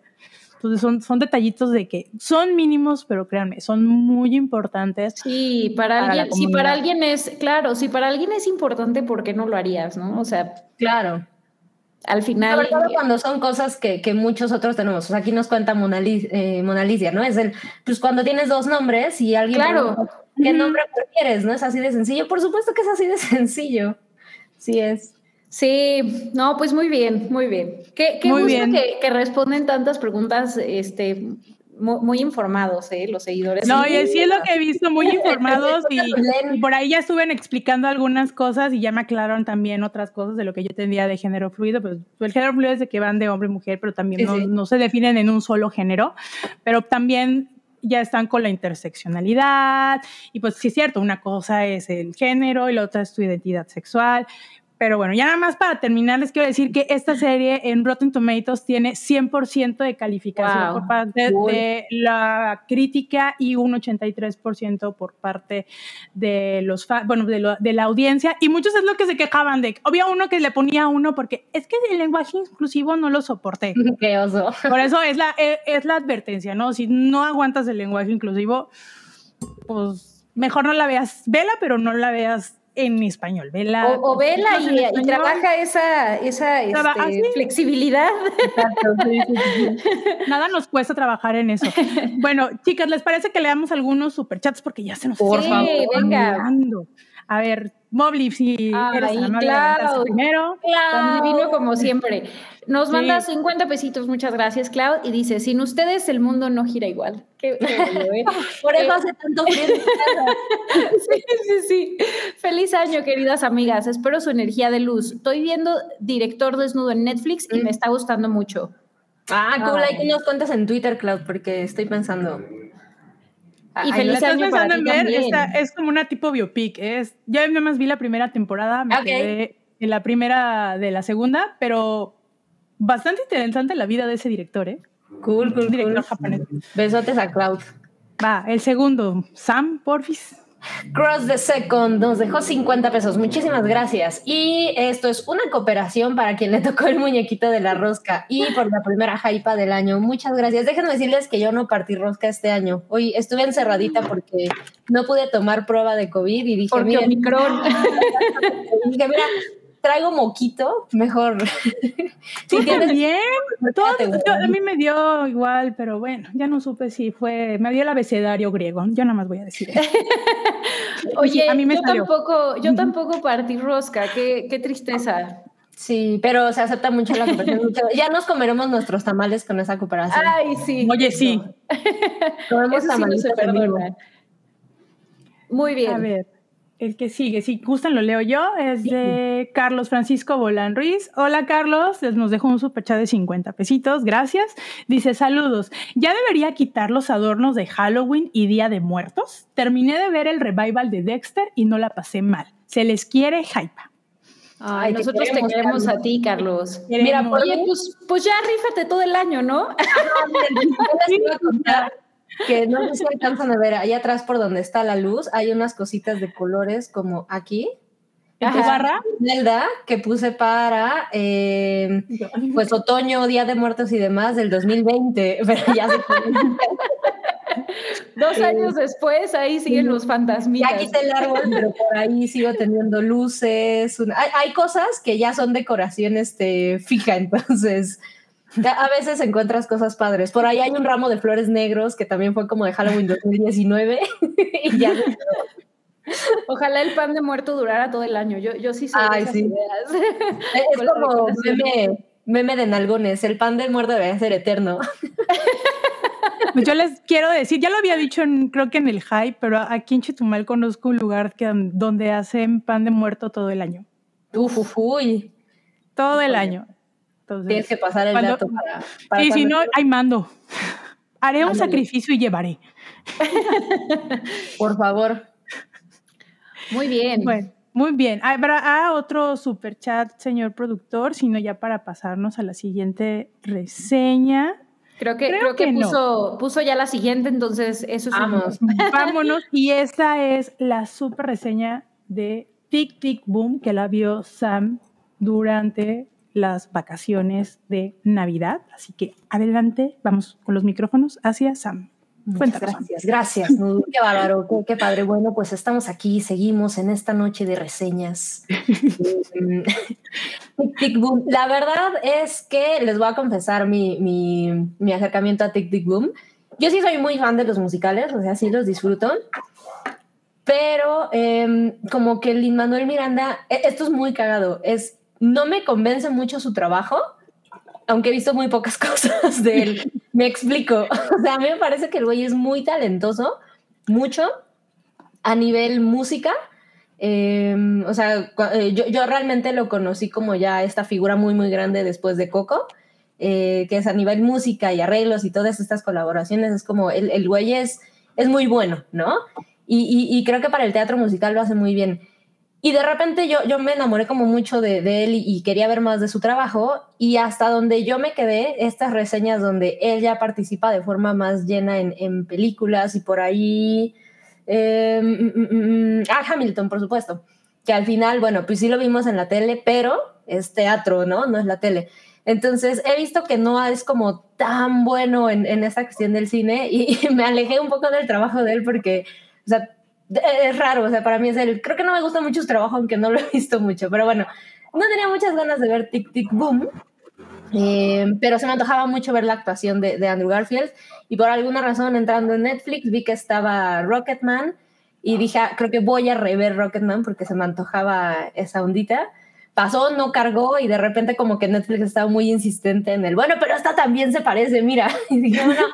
Entonces son, son detallitos de que son mínimos, pero créanme, son muy importantes. Sí, para, alguien, si para alguien es, claro, si para alguien es importante, ¿por qué no lo harías, no? O sea, claro. Al final. Sobre todo cuando son cosas que, que muchos otros tenemos. O sea, aquí nos cuenta eh, Mona, Lisa, ¿no? Es el, pues cuando tienes dos nombres y alguien. Claro. ¿Qué nombre prefieres? ¿No es así de sencillo? Por supuesto que es así de <laughs> sencillo. Sí es. Sí, no, pues muy bien, muy bien. Qué, qué gusto Que, responden tantas preguntas, este, muy, informados, ¿eh? Los seguidores. No, y sí es lo que he visto, muy <laughs> informados y, por ahí ya estuve explicando algunas cosas y ya me aclararon también otras cosas de lo que yo tendría de género fluido. Pues el género fluido es de que van de hombre y mujer, pero también no, no se definen en un solo género, pero también ya están con la interseccionalidad y pues sí es cierto, una cosa es el género y la otra es tu identidad sexual, Pero bueno, ya nada más para terminar, les quiero decir que esta serie en Rotten Tomatoes tiene 100% de calificación por parte de la crítica y un 83% por parte de los bueno, de, la audiencia. Y muchos es lo que se quejaban de. Había uno que le ponía uno porque es que el lenguaje inclusivo no lo soporté. <laughs> Qué oso. Por eso es la, e, es la advertencia, ¿no? Si no aguantas el lenguaje inclusivo, pues mejor no la veas. Vela, pero no la veas en español. Vela, o, vela y, trabaja esa, esa este, flexibilidad. <laughs> Nada nos cuesta trabajar en eso. Bueno, chicas, ¿les parece que leamos algunos superchats? Porque ya se nos Por favor, venga. A ver, Mobley, si eres Cloud, primero. Tan divino como siempre. Nos manda 50 pesitos, muchas gracias, Cloud, y dice, sin ustedes el mundo no gira igual. Qué, <laughs> ¿eh? Por eso hace tanto frío. <laughs> sí, sí, sí. Feliz año, queridas amigas. Espero su energía de luz. Estoy viendo Director Desnudo en Netflix y mm. me está gustando mucho. Ah, cool. Hay que nos cuentas en Twitter, Cloud, porque estoy pensando. Y feliz año para en ver, es como una tipo biopic. Es, ya nada más vi la primera temporada, me quedé en la primera de la segunda, pero bastante interesante la vida de ese director, ¿eh? Cool, cool, director japonés. Besotes a Cloud. Va, el segundo, Sam Porfis. Cross the Second nos dejó 50 pesos. Muchísimas gracias. Y esto es una cooperación para quien le tocó el muñequito de la rosca y por la primera hypa del año. Muchas gracias. Déjenme decirles que yo no partí rosca este año. Hoy estuve encerradita porque no pude tomar prueba de COVID y dije, porque Omicron. <laughs> dije, mira, traigo moquito, mejor. Sí, tienes bien. Todo, a mí me dio igual, pero bueno, ya no supe si fue, me dio el abecedario griego. Yo nada más voy a decir eso. <laughs> Oye, a mí me yo tampoco, yo tampoco partí rosca, qué, qué tristeza. Sí, pero se acepta mucho la cooperación. <laughs> Ya nos comeremos nuestros tamales con esa cooperación. Ay, sí. Oye, sí. Comemos tamales. Muy bien. A ver. El que sigue, si gustan lo leo yo, es de Carlos Francisco Bolán Ruiz. Hola Carlos, nos dejó un superchat de 50 pesitos, gracias. Dice, saludos, ¿ya debería quitar los adornos de Halloween y Día de Muertos? Terminé de ver el revival de Dexter y no la pasé mal. Se les quiere hype. Ay, nosotros te queremos a ti, Carlos. Mira, oye, pues, pues, ya rífate todo el año, ¿no? <laughs> que no sé si alcanzan a ver, ahí atrás por donde está la luz, hay unas cositas de colores como aquí. ¿En tu barra? que puse para eh, <laughs> pues otoño, Día de Muertos y demás del 2020, <laughs> pero ya se Dos años después, ahí siguen los fantasmitas. Ya quité el árbol, pero por ahí sigo teniendo luces. Hay, hay, cosas que ya son decoración este, fija, <laughs> entonces <laughs> a veces encuentras cosas padres. Por ahí hay un ramo de flores negros que también fue como de Halloween 2019 <laughs> y ya. Ojalá el pan de muerto durara todo el año. Yo, yo sí soy de esas ideas. <laughs> Es como meme, meme, de nalgones. El pan de muerto debe ser eterno. Pues yo les quiero decir, ya lo había dicho en, creo que en el hype, pero aquí en Chetumal conozco un lugar que, donde hacen pan de muerto todo el año. Uf, uf uy. Todo el año. Tienes que pasar el dato para. y si no, hay mando. Haré un sacrificio y llevaré. <laughs> Por favor. Muy bien. Bueno, muy bien. Habrá otro super chat, señor productor, sino ya para pasarnos a la siguiente reseña. Creo que, creo, que, puso, puso, ya la siguiente, entonces eso es. Vamos. <laughs> Vámonos. Y esta es la super reseña de Tic Tic Boom que la vio Sam durante las vacaciones de Navidad. Así que adelante, vamos con los micrófonos hacia Sam. gracias, gracias. <laughs> qué bárbaro, qué, padre. Bueno, pues estamos aquí, seguimos en esta noche de reseñas. <laughs> Tic Boom. La verdad es que les voy a confesar mi, mi, mi acercamiento a Tic Tic Boom. Yo sí soy muy fan de los musicales, o sea, sí los disfruto. Pero em, como que Lin Manuel Miranda, e, esto es muy cagado, es no me convence mucho su trabajo, aunque he visto muy pocas <laughs> cosas de él. me explico. <laughs> O sea, a mí me parece que el güey es muy talentoso, mucho, a nivel música. Em, o sea, eh, yo, realmente lo conocí como ya esta figura muy, muy grande después de Coco, eh, que es a nivel música y arreglos y todas estas colaboraciones. Es como el, el güey es, es muy bueno, ¿no? Y, y creo que para el teatro musical lo hace muy bien y de repente yo, yo me enamoré como mucho de, de él y, quería ver más de su trabajo y hasta donde yo me quedé, estas reseñas donde él ya participa de forma más llena en, en películas y por ahí... Eh, ah, Hamilton, por supuesto, que al final, bueno, pues sí lo vimos en la tele, pero es teatro, ¿no? No es la tele. Entonces he visto que no es como tan bueno en, en esta cuestión del cine y, <laughs> me alejé un poco del trabajo de él porque, es raro, o sea, para mí es el, creo que no me gusta mucho su trabajo, aunque no lo he visto mucho, pero bueno, no tenía muchas ganas de ver Tic Tic Boom, eh, pero se me antojaba mucho ver la actuación de, de, Andrew Garfield y por alguna razón entrando en Netflix vi que estaba Rocketman y dije, ah, creo que voy a rever Rocketman porque se me antojaba esa ondita. Pasó, no cargó y de repente como que Netflix estaba muy insistente en el, bueno, pero esta también se parece, mira. <laughs> Y dije, bueno,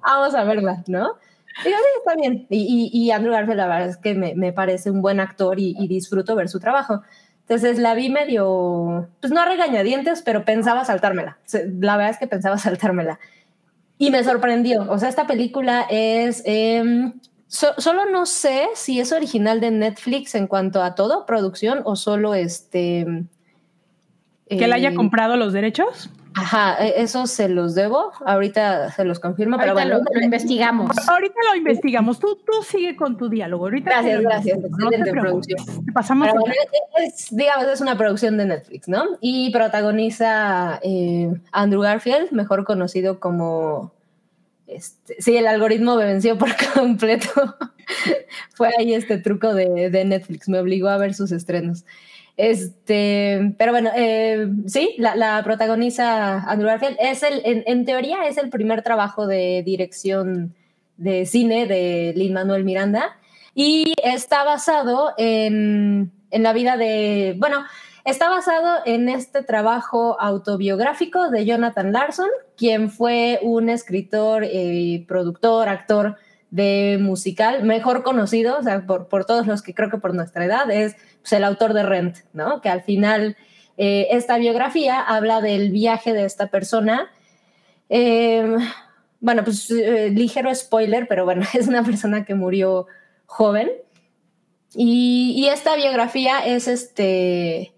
vamos a verla, ¿no? Digo, sí, está bien. Y, y, Andrew Garfield, la verdad es que me, me parece un buen actor y, y, disfruto ver su trabajo. Entonces la vi medio, pues no a regañadientes, pero pensaba saltármela. La verdad es que pensaba <laughs> saltármela. Y me sorprendió. O sea, esta película es... Eh, so, solo no sé si es original de Netflix en cuanto a todo, producción, o solo este... ¿Que él haya comprado los derechos? Ajá, e, eso se los debo. Ahorita se los confirmo, Ahorita pero bueno. Lo, lo, investigamos. Ahorita lo investigamos. Tú, tú sigue con tu diálogo. Ahorita gracias, gracias. Excelente no producción. Pasamos bueno, es, digamos, es una producción de Netflix, ¿no? Y protagoniza eh, Andrew Garfield, mejor conocido como. Este, sí, el algoritmo me venció por <laughs> completo. Fue ahí este truco de, de Netflix, me obligó a ver sus estrenos. Este, pero bueno, eh, sí, la, la, protagoniza Andrew Garfield. Es el, en, teoría es el primer trabajo de dirección de cine de Lin Manuel Miranda y está basado en, en la vida de, bueno, está basado en este trabajo autobiográfico de Jonathan Larson, quien fue un escritor, eh, productor, actor de musical, mejor conocido, o sea, por, por, todos los que creo que por nuestra edad, es pues, el autor de Rent, ¿no? Que al final eh, esta biografía habla del viaje de esta persona. Eh, bueno, pues eh, ligero spoiler, pero bueno, <laughs> es una persona que murió joven. Y, esta biografía es este...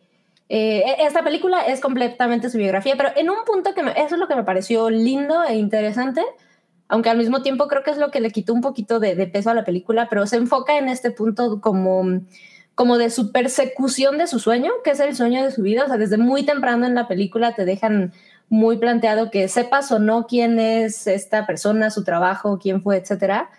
esta película es completamente su biografía, pero en un punto que me, eso es lo que me pareció lindo e interesante, aunque al mismo tiempo creo que es lo que le quitó un poquito de, peso a la película, pero se enfoca en este punto como, como de su persecución de su sueño, que es el sueño de su vida. O sea, desde muy temprano en la película te dejan muy planteado que sepas o no quién es esta persona, su trabajo, quién fue, etcétera.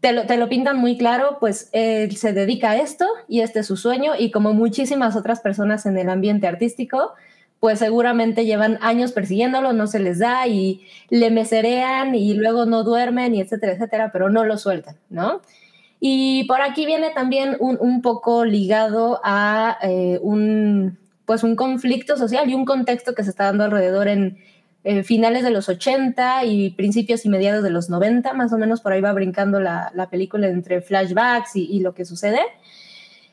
Te lo, te lo pintan muy claro, pues él se dedica a esto y este es su sueño y como muchísimas otras personas en el ambiente artístico, pues seguramente llevan años persiguiéndolo, no se les da y le meserean y luego no duermen y etcétera, etcétera, pero no lo sueltan, ¿no? Y por aquí viene también un, un poco ligado a eh, un, pues un conflicto social y un contexto que se está dando alrededor en eh, finales de los 80 y principios y mediados de los 90, más o menos por ahí va brincando la, la película entre flashbacks y, lo que sucede.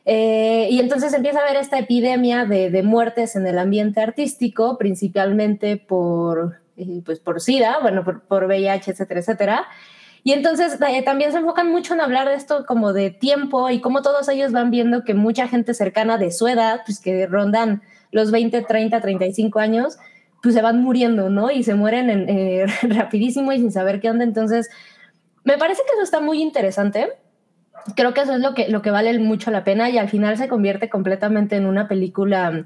Eh, y entonces empieza a haber esta epidemia de, de muertes en el ambiente artístico, principalmente por, eh, pues por SIDA, bueno, por, por, VIH, etcétera, etcétera. Y entonces eh, también se enfocan mucho en hablar de esto como de tiempo y cómo todos ellos van viendo que mucha gente cercana de su edad, pues que rondan los 20, 30, 35 años, pues se van muriendo, ¿no? Y se mueren en, eh, <laughs> rapidísimo y sin saber qué onda. Entonces, me parece que eso está muy interesante creo que eso es lo que, lo que vale mucho la pena y al final se convierte completamente en una película,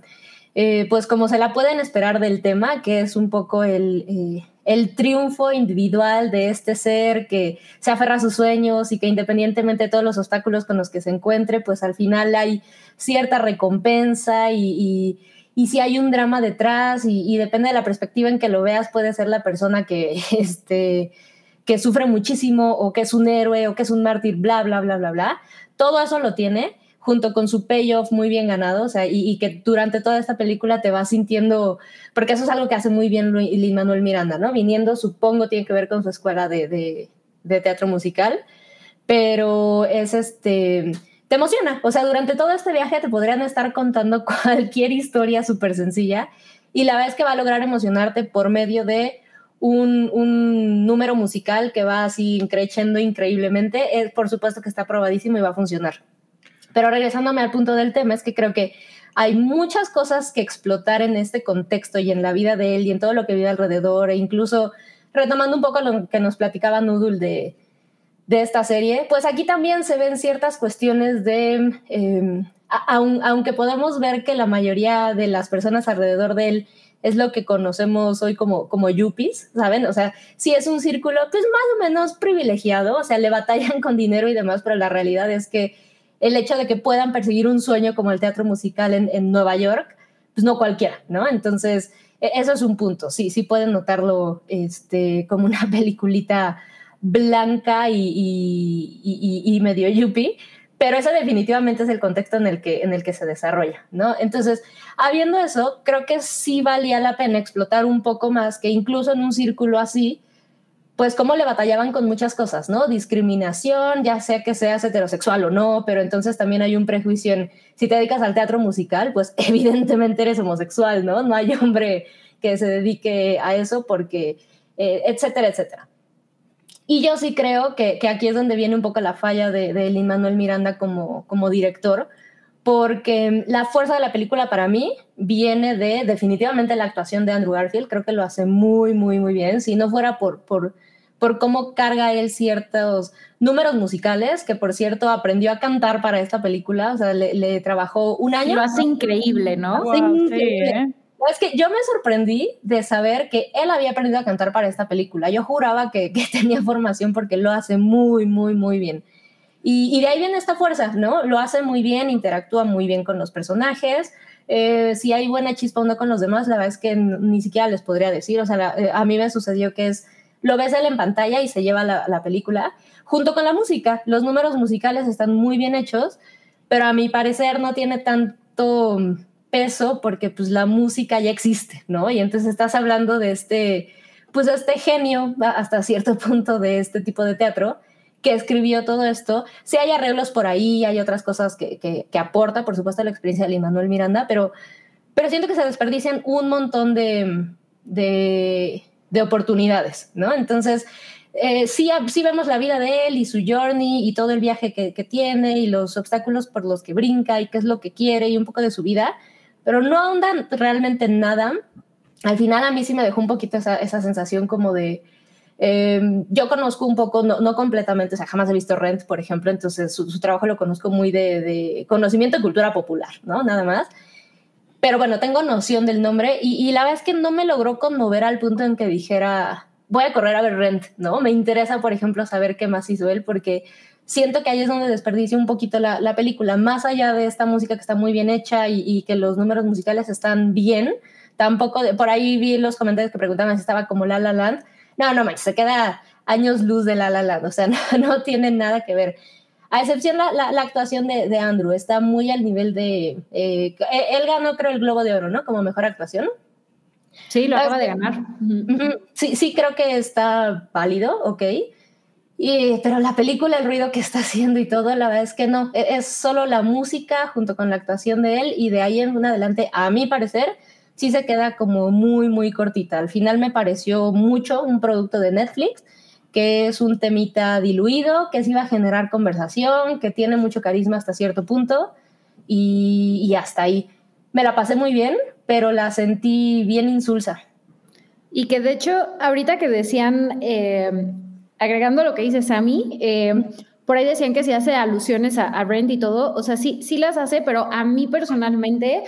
eh, pues como se la pueden esperar del tema, que es un poco el, eh, el triunfo individual de este ser que se aferra a sus sueños y que independientemente de todos los obstáculos con los que se encuentre, pues al final hay cierta recompensa y, y si hay un drama detrás y, y, depende de la perspectiva en que lo veas, puede ser la persona que, <laughs> este, que sufre muchísimo o que es un héroe o que es un mártir, bla, bla, bla, bla, bla. Todo eso lo tiene junto con su payoff muy bien ganado, o sea, y, y, que durante toda esta película te vas sintiendo, porque eso es algo que hace muy bien Lin Manuel Miranda, ¿no? Viniendo, supongo, tiene que ver con su escuela de, de, de teatro musical, pero es este, te emociona, o sea, durante todo este viaje te podrían estar contando <laughs> cualquier historia súper sencilla y la verdad es que va a lograr emocionarte por medio de un, un, número musical que va así creciendo increíblemente, es, por supuesto que está probadísimo y va a funcionar. Pero regresándome al punto del tema, es que creo que hay muchas cosas que explotar en este contexto y en la vida de él y en todo lo que vive alrededor, e incluso retomando un poco lo que nos platicaba Noodle de, de esta serie, pues aquí también se ven ciertas cuestiones de, em, aunque podemos ver que la mayoría de las personas alrededor de él es lo que conocemos hoy como, como yuppies, ¿saben? O sea, sí es un círculo pues más o menos privilegiado, o sea, le batallan <laughs> con dinero y demás, pero la realidad es que el hecho de que puedan perseguir un sueño como el teatro musical en, Nueva York, pues no cualquiera, ¿no? Entonces, e, eso es un punto, sí, sí pueden notarlo este, como una <laughs> peliculita blanca y, y, y, y medio yuppie, pero ese definitivamente es el contexto en el que, en el que se desarrolla, ¿no? Entonces, habiendo eso, creo que sí valía la pena explotar un poco más que incluso en un círculo así, pues cómo le batallaban con muchas cosas, ¿no? Discriminación, ya sea que seas heterosexual o no, pero entonces también hay un prejuicio en, si te dedicas al teatro musical, pues <laughs> evidentemente eres homosexual, ¿no? No hay hombre que se dedique a eso porque, eh, etcétera, etcétera. Y yo sí creo que, que, aquí es donde viene un poco la falla de, de Lin Manuel Miranda como, como director, porque la fuerza de la película para mí viene de definitivamente la actuación de Andrew Garfield, creo que lo hace muy, muy, muy bien. Si no fuera por, por por cómo carga él ciertos números musicales, que por cierto aprendió a cantar para esta película, o sea, le, trabajó un año. Lo hace increíble, ¿no? ¿eh? Es que yo me sorprendí de saber que él había aprendido a cantar para esta película. Yo juraba que, <laughs> tenía formación porque lo hace muy, muy, muy bien. Y, de ahí viene esta fuerza, ¿no? Lo hace muy bien, interactúa muy bien con los personajes. Eh, si hay buena chispa uno con los demás, la verdad es que ni siquiera les podría decir. O sea, eh, a mí me sucedió que es lo ves él en pantalla y se lleva la, película, junto con la música. Los números musicales están muy bien hechos, pero a mi parecer no tiene tanto peso porque pues la música ya existe, ¿no? Y entonces estás hablando de este, pues este genio hasta cierto <laughs> punto de este tipo de teatro que escribió todo esto. Sí hay arreglos por ahí, hay otras cosas que, que, aporta, por supuesto, la experiencia de Manuel Miranda, pero, pero siento que se desperdician un montón de de oportunidades, ¿no? Entonces, eh, sí, sí, vemos la vida de él y su journey y todo el viaje que, tiene y los obstáculos por los que brinca y qué es lo que quiere y un poco de su vida, pero no ahondan realmente en nada. Al final a mí sí me dejó un poquito esa, sensación como de... Em, yo conozco un poco, no, completamente, o sea, jamás he visto Rent, por ejemplo, entonces su, trabajo lo conozco muy de, de conocimiento de cultura popular, ¿no? Nada más. Pero bueno, tengo noción del nombre y, la verdad es que no me logró conmover al punto en que dijera, voy a correr a ver Rent, ¿no? Me interesa, por ejemplo, saber qué más hizo él porque siento que ahí es donde desperdicia un poquito la, película, más allá de esta música que está muy bien hecha y, que los números musicales están bien, tampoco, por ahí vi los comentarios que preguntaban si estaba como La La Land, no, no manches, se queda años luz de La La Land, o sea, <laughs> no, no tiene nada que ver. A excepción la, la, actuación de, de, Andrew, está muy al nivel de... Eh, él ganó, creo, el Globo de Oro, ¿no? Como mejor actuación. Sí, lo acaba de ganar. Sí, sí, creo que está válido, ok. Y, pero la película, el ruido que está haciendo y todo, la verdad es que no. E, es solo la música junto con la actuación de él y de ahí en adelante, a mi parecer, sí se queda como muy, muy cortita. Al final me pareció mucho un producto de Netflix que es un temita diluido, que sí va a generar conversación, que tiene mucho carisma hasta cierto punto y, hasta ahí. Me la pasé muy bien, pero la sentí bien insulsa. Y que de hecho, ahorita que decían, eh, agregando lo que dice Sammy, eh, por ahí decían que se hace alusiones a, a Rent y todo, o sea, sí, sí las hace, pero a mí personalmente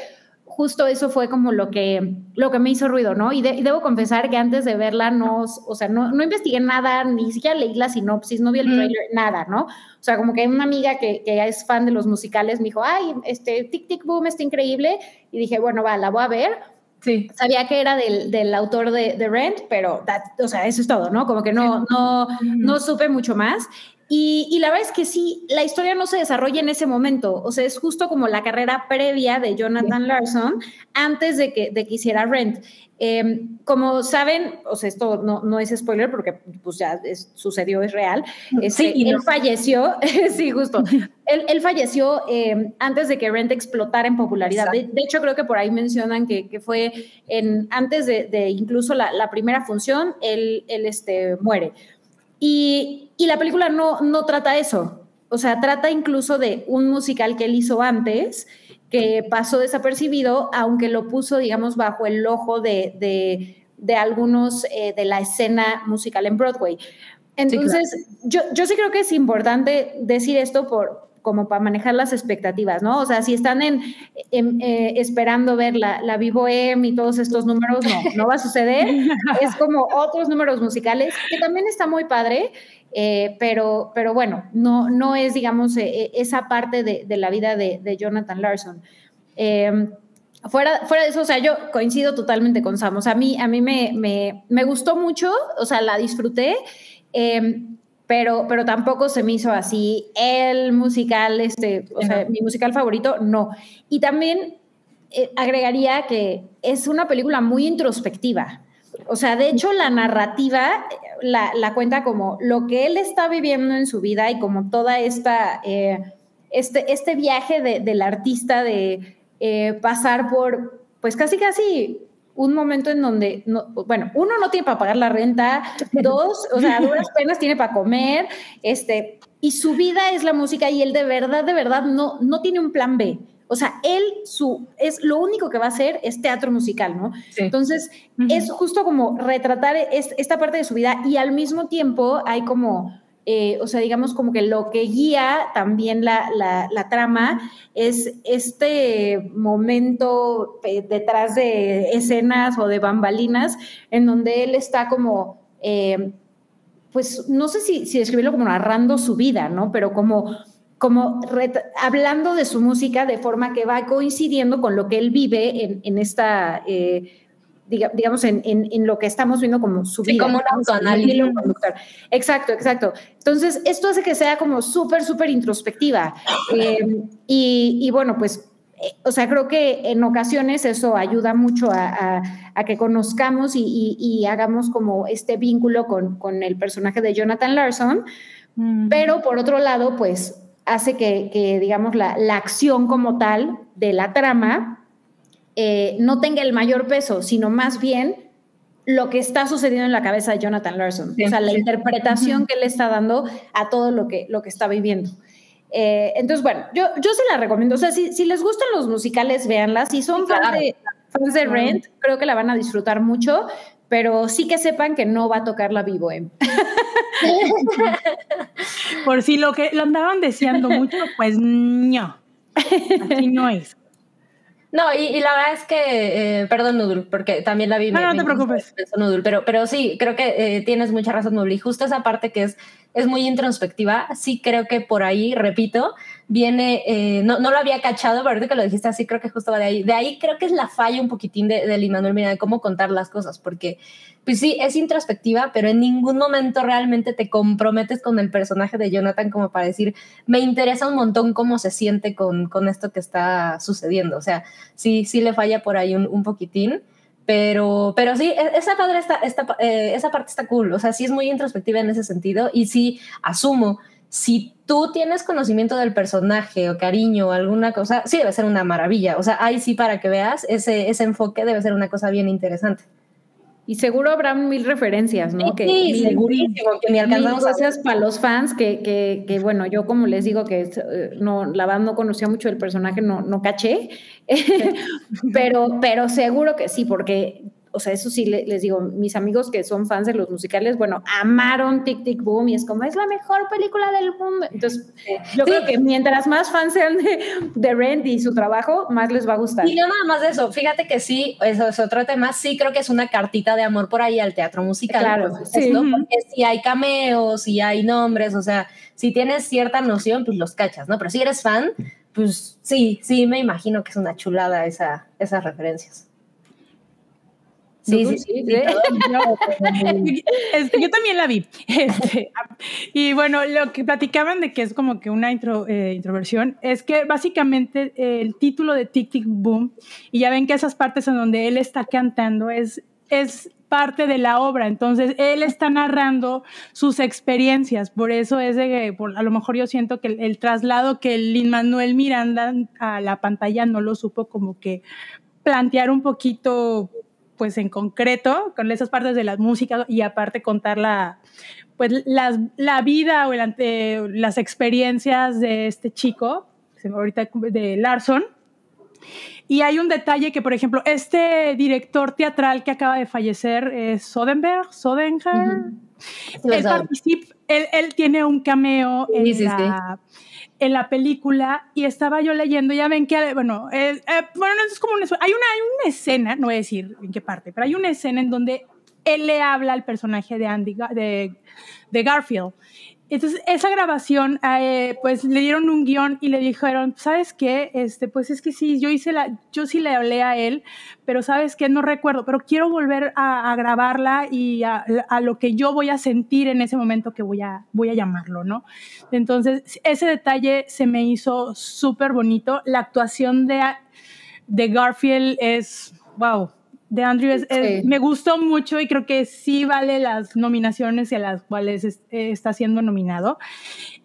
justo eso fue como lo que, lo que me hizo ruido, ¿no? Y, debo confesar que antes de verla no, o sea, no, no, investigué nada, ni siquiera leí la sinopsis, no vi el trailer, nada, ¿no? O sea, como que una amiga que, que, es fan de los musicales me dijo, ay, este Tic Tic Boom está increíble, y dije, bueno, va, la voy a ver. Sí. Sabía que era del, del autor de, de Rent, pero, o sea, eso es todo, ¿no? Como que no, no, no supe mucho más. Y, la verdad es que sí, la historia no se desarrolla en ese momento, o sea, es justo como la carrera previa de Jonathan Larson antes de que, de que hiciera Rent. Em, como saben, o sea, esto no, no, es spoiler porque pues ya sucedió, es real. Este, sí, él falleció, <laughs> sí, justo. él, él falleció antes de que Rent explotara en popularidad. De, hecho, creo que por ahí mencionan que, que fue en, antes de, de incluso la, la, primera función, él, él este, muere. Y, y la película no, no trata eso. o sea, trata incluso de un musical que él hizo antes, que pasó desapercibido, aunque lo puso, digamos, bajo el ojo de, de, algunos eh, de la escena musical en Broadway. Entonces, yo, yo sí creo que es importante decir esto por, como para manejar las expectativas, ¿no? O sea, si están en, eh, esperando ver la, la Vivo M y todos estos números, no, no va a suceder. <laughs> es como otros números musicales, que también está muy padre, eh, pero, pero bueno, no, no es, digamos, eh, esa parte de, de, la vida de, de Jonathan Larson. Em, fuera, fuera de eso, o sea, yo coincido totalmente con Sam. O sea, a mí, a mí me, me, me gustó mucho, o sea, la disfruté. Eh, pero, pero tampoco se me hizo así el musical, este, o sea, mi musical favorito, no. Y también eh, agregaría que es una película muy introspectiva. O sea, de hecho, la narrativa la, la cuenta como lo que él está viviendo en su vida y como toda esta, eh, este, este viaje de, del artista de eh, pasar por, pues casi, casi un momento en donde, no, bueno, uno no tiene para pagar la renta, dos, o sea, duras penas tiene para comer, este, y su vida es la música y él de verdad, de verdad no, no tiene un plan B. O sea, él, su, es lo único que va a hacer es teatro musical, ¿no? Entonces, es justo como retratar esta parte de su vida y al mismo tiempo hay como eh, o sea, digamos como que lo que guía también la, trama es este momento eh, detrás de escenas o de bambalinas en donde él está como, eh, pues no sé si, si describirlo como narrando su vida, ¿no? Pero como como hablando de su música de forma que va coincidiendo con lo que él vive en, en esta digamos, en, en, lo que estamos viendo como su vida. como un autoanálisis. Exacto, exacto. Entonces, esto hace que sea como súper, súper introspectiva. Eh, y, y, bueno, pues, eh, o sea, creo que en ocasiones eso ayuda mucho a, a, que conozcamos y, y, hagamos como este vínculo con, con el personaje de Jonathan Larson. Pero por otro lado, pues hace que, que digamos, la, la acción como tal de la trama eh, no tenga el mayor peso, sino más bien lo que está sucediendo en la cabeza de Jonathan Larson, o sea, la interpretación que él está dando a todo lo que, lo que está viviendo. Eh, entonces, bueno, yo, yo se la recomiendo. O sea, si, si les gustan los musicales, véanla. Si son fans, de, fans de Rent, creo que la van a disfrutar mucho, pero sí que sepan que no va a tocar la vivo. ¿eh? <laughs> Por si lo que lo andaban deseando mucho, pues no. Así no es. No, y, la verdad es que, eh, perdón, Nudul, porque también la vi. No, no te preocupes. Nudul, pero, pero sí, creo que eh, tienes mucha razón, Nudul. Y justo esa parte que es, es muy introspectiva, sí creo que por ahí, repito, viene, eh, no, no lo había cachado, pero ahorita que lo dijiste así, creo que justo va de ahí. De ahí creo que es la falla un poquitín de, de Manuel de cómo contar las cosas, porque pues sí, es introspectiva, pero en ningún momento realmente te comprometes con el personaje de Jonathan como para decir, me interesa un montón cómo se siente con, con esto que está sucediendo. O sea, sí, sí le falla por ahí un, un poquitín. Pero, pero sí, e, esa, padre está, eh, esa parte está cool. O sea, sí es muy introspectiva en ese sentido. Y sí, asumo, si tú tienes conocimiento del personaje o cariño o alguna cosa, sí debe ser una maravilla. O sea, ahí sí, para que veas, ese, ese enfoque debe ser una cosa bien interesante. Y seguro habrá mil referencias, ¿no? Sí, que, segurísimo, que ni alcanzamos gracias para los fans, que, que, que, bueno, yo como les digo que eh, no, la banda no conocía mucho el personaje, no, no caché, <laughs> pero, pero seguro que sí, porque o sea, eso sí les digo, mis amigos que son fans de los musicales, bueno, amaron Tic Tic Boom y es como, es la mejor película del mundo. Entonces, <laughs> yo creo que mientras más fans sean de, de Rent y su trabajo, más les va a gustar. Y no nada más de eso, fíjate que sí, eso es otro tema, sí creo que es una cartita de amor por ahí al teatro musical. Claro, sí. Porque si hay cameos, si hay nombres, o sea, si tienes cierta noción, pues los cachas, ¿no? Pero si eres fan, pues sí, sí, me imagino que es una chulada esa, esas referencias. Sí, sí, sí. <laughs> Este, yo también la vi. Este, y bueno, lo que platicaban de que es como que una intro, eh, introversión es que básicamente el título de Tic Tic Boom, y ya ven que esas partes en donde él está cantando es, es parte de la obra. Entonces, él está narrando sus experiencias. Por eso es de que, por, a lo mejor yo siento que el, el traslado que Lin Manuel Miranda a la pantalla no lo supo como que plantear un poquito pues en concreto, con esas partes de la música y aparte contar la, pues las, la vida o el ante, las experiencias de este chico, ahorita de Larson. Y hay un detalle que, por ejemplo, este director teatral que acaba de fallecer es Sodenberg, Sodenberg. él, él, tiene un cameo en, la, en, la, película y estaba yo leyendo, ya ven que, bueno, eh, bueno, es como una, hay, una, hay una escena, no voy a decir en qué parte, pero hay una escena en donde él le habla al personaje de Andy, de, de Garfield entonces, esa grabación, eh, pues le dieron un guion y le dijeron, ¿sabes qué? Este, pues es que sí, yo hice la, yo sí le hablé a él, pero ¿sabes qué? No recuerdo, pero quiero volver a, grabarla y a, lo que yo voy a sentir en ese momento que voy a, voy a llamarlo, ¿no? Entonces, ese detalle se me hizo súper bonito. La actuación de, de Garfield es, wow, de Andrew me gustó mucho y creo que sí vale las nominaciones y a las cuales eh, está siendo nominado.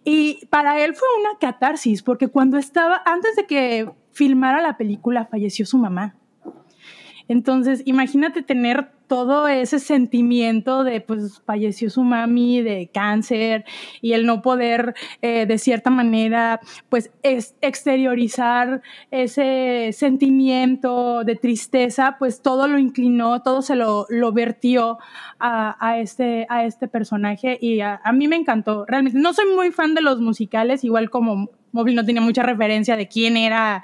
Y para él fue una catarsis, porque cuando estaba, antes de que filmara la película, falleció su mamá. Entonces, imagínate tener todo ese sentimiento de, pues, falleció su mami de cáncer y el no poder, eh, de cierta manera, pues, exteriorizar ese sentimiento de tristeza, pues todo lo inclinó, todo se lo, lo vertió a, este, a este personaje y a, a mí me encantó. Realmente, no soy muy fan de los musicales, igual como Móvil no tenía mucha referencia de quién era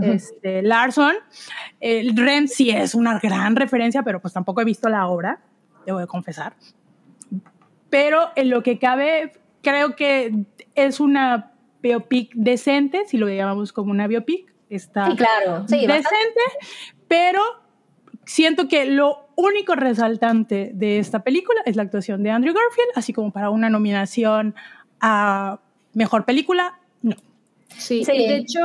este, Larson. El Rem sí es una gran referencia, pero pues tampoco he visto la obra, debo de confesar. Pero en lo que cabe, creo que es una biopic decente, si lo llamamos como una biopic. Está sí, claro, sí, decente, pero siento que lo único resaltante de esta película es la actuación de Andrew Garfield, así como para una nominación a Mejor Película, no. Sí, de hecho,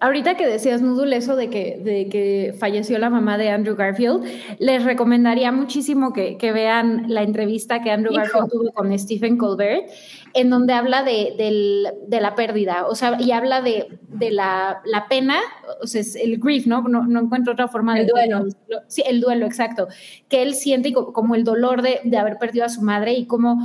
ahorita que decías, Nudul, eso de que, de que falleció la mamá de Andrew Garfield, les recomendaría muchísimo que, que vean la entrevista que Andrew Garfield tuvo con Stephen Colbert, en donde habla de, de, la pérdida, o sea, y habla de, de la, la, pena, o sea, es el grief, ¿no? ¿no? No, encuentro otra forma de... El duelo. Sí, el duelo, exacto, que él siente como el dolor de, de haber perdido a su madre y como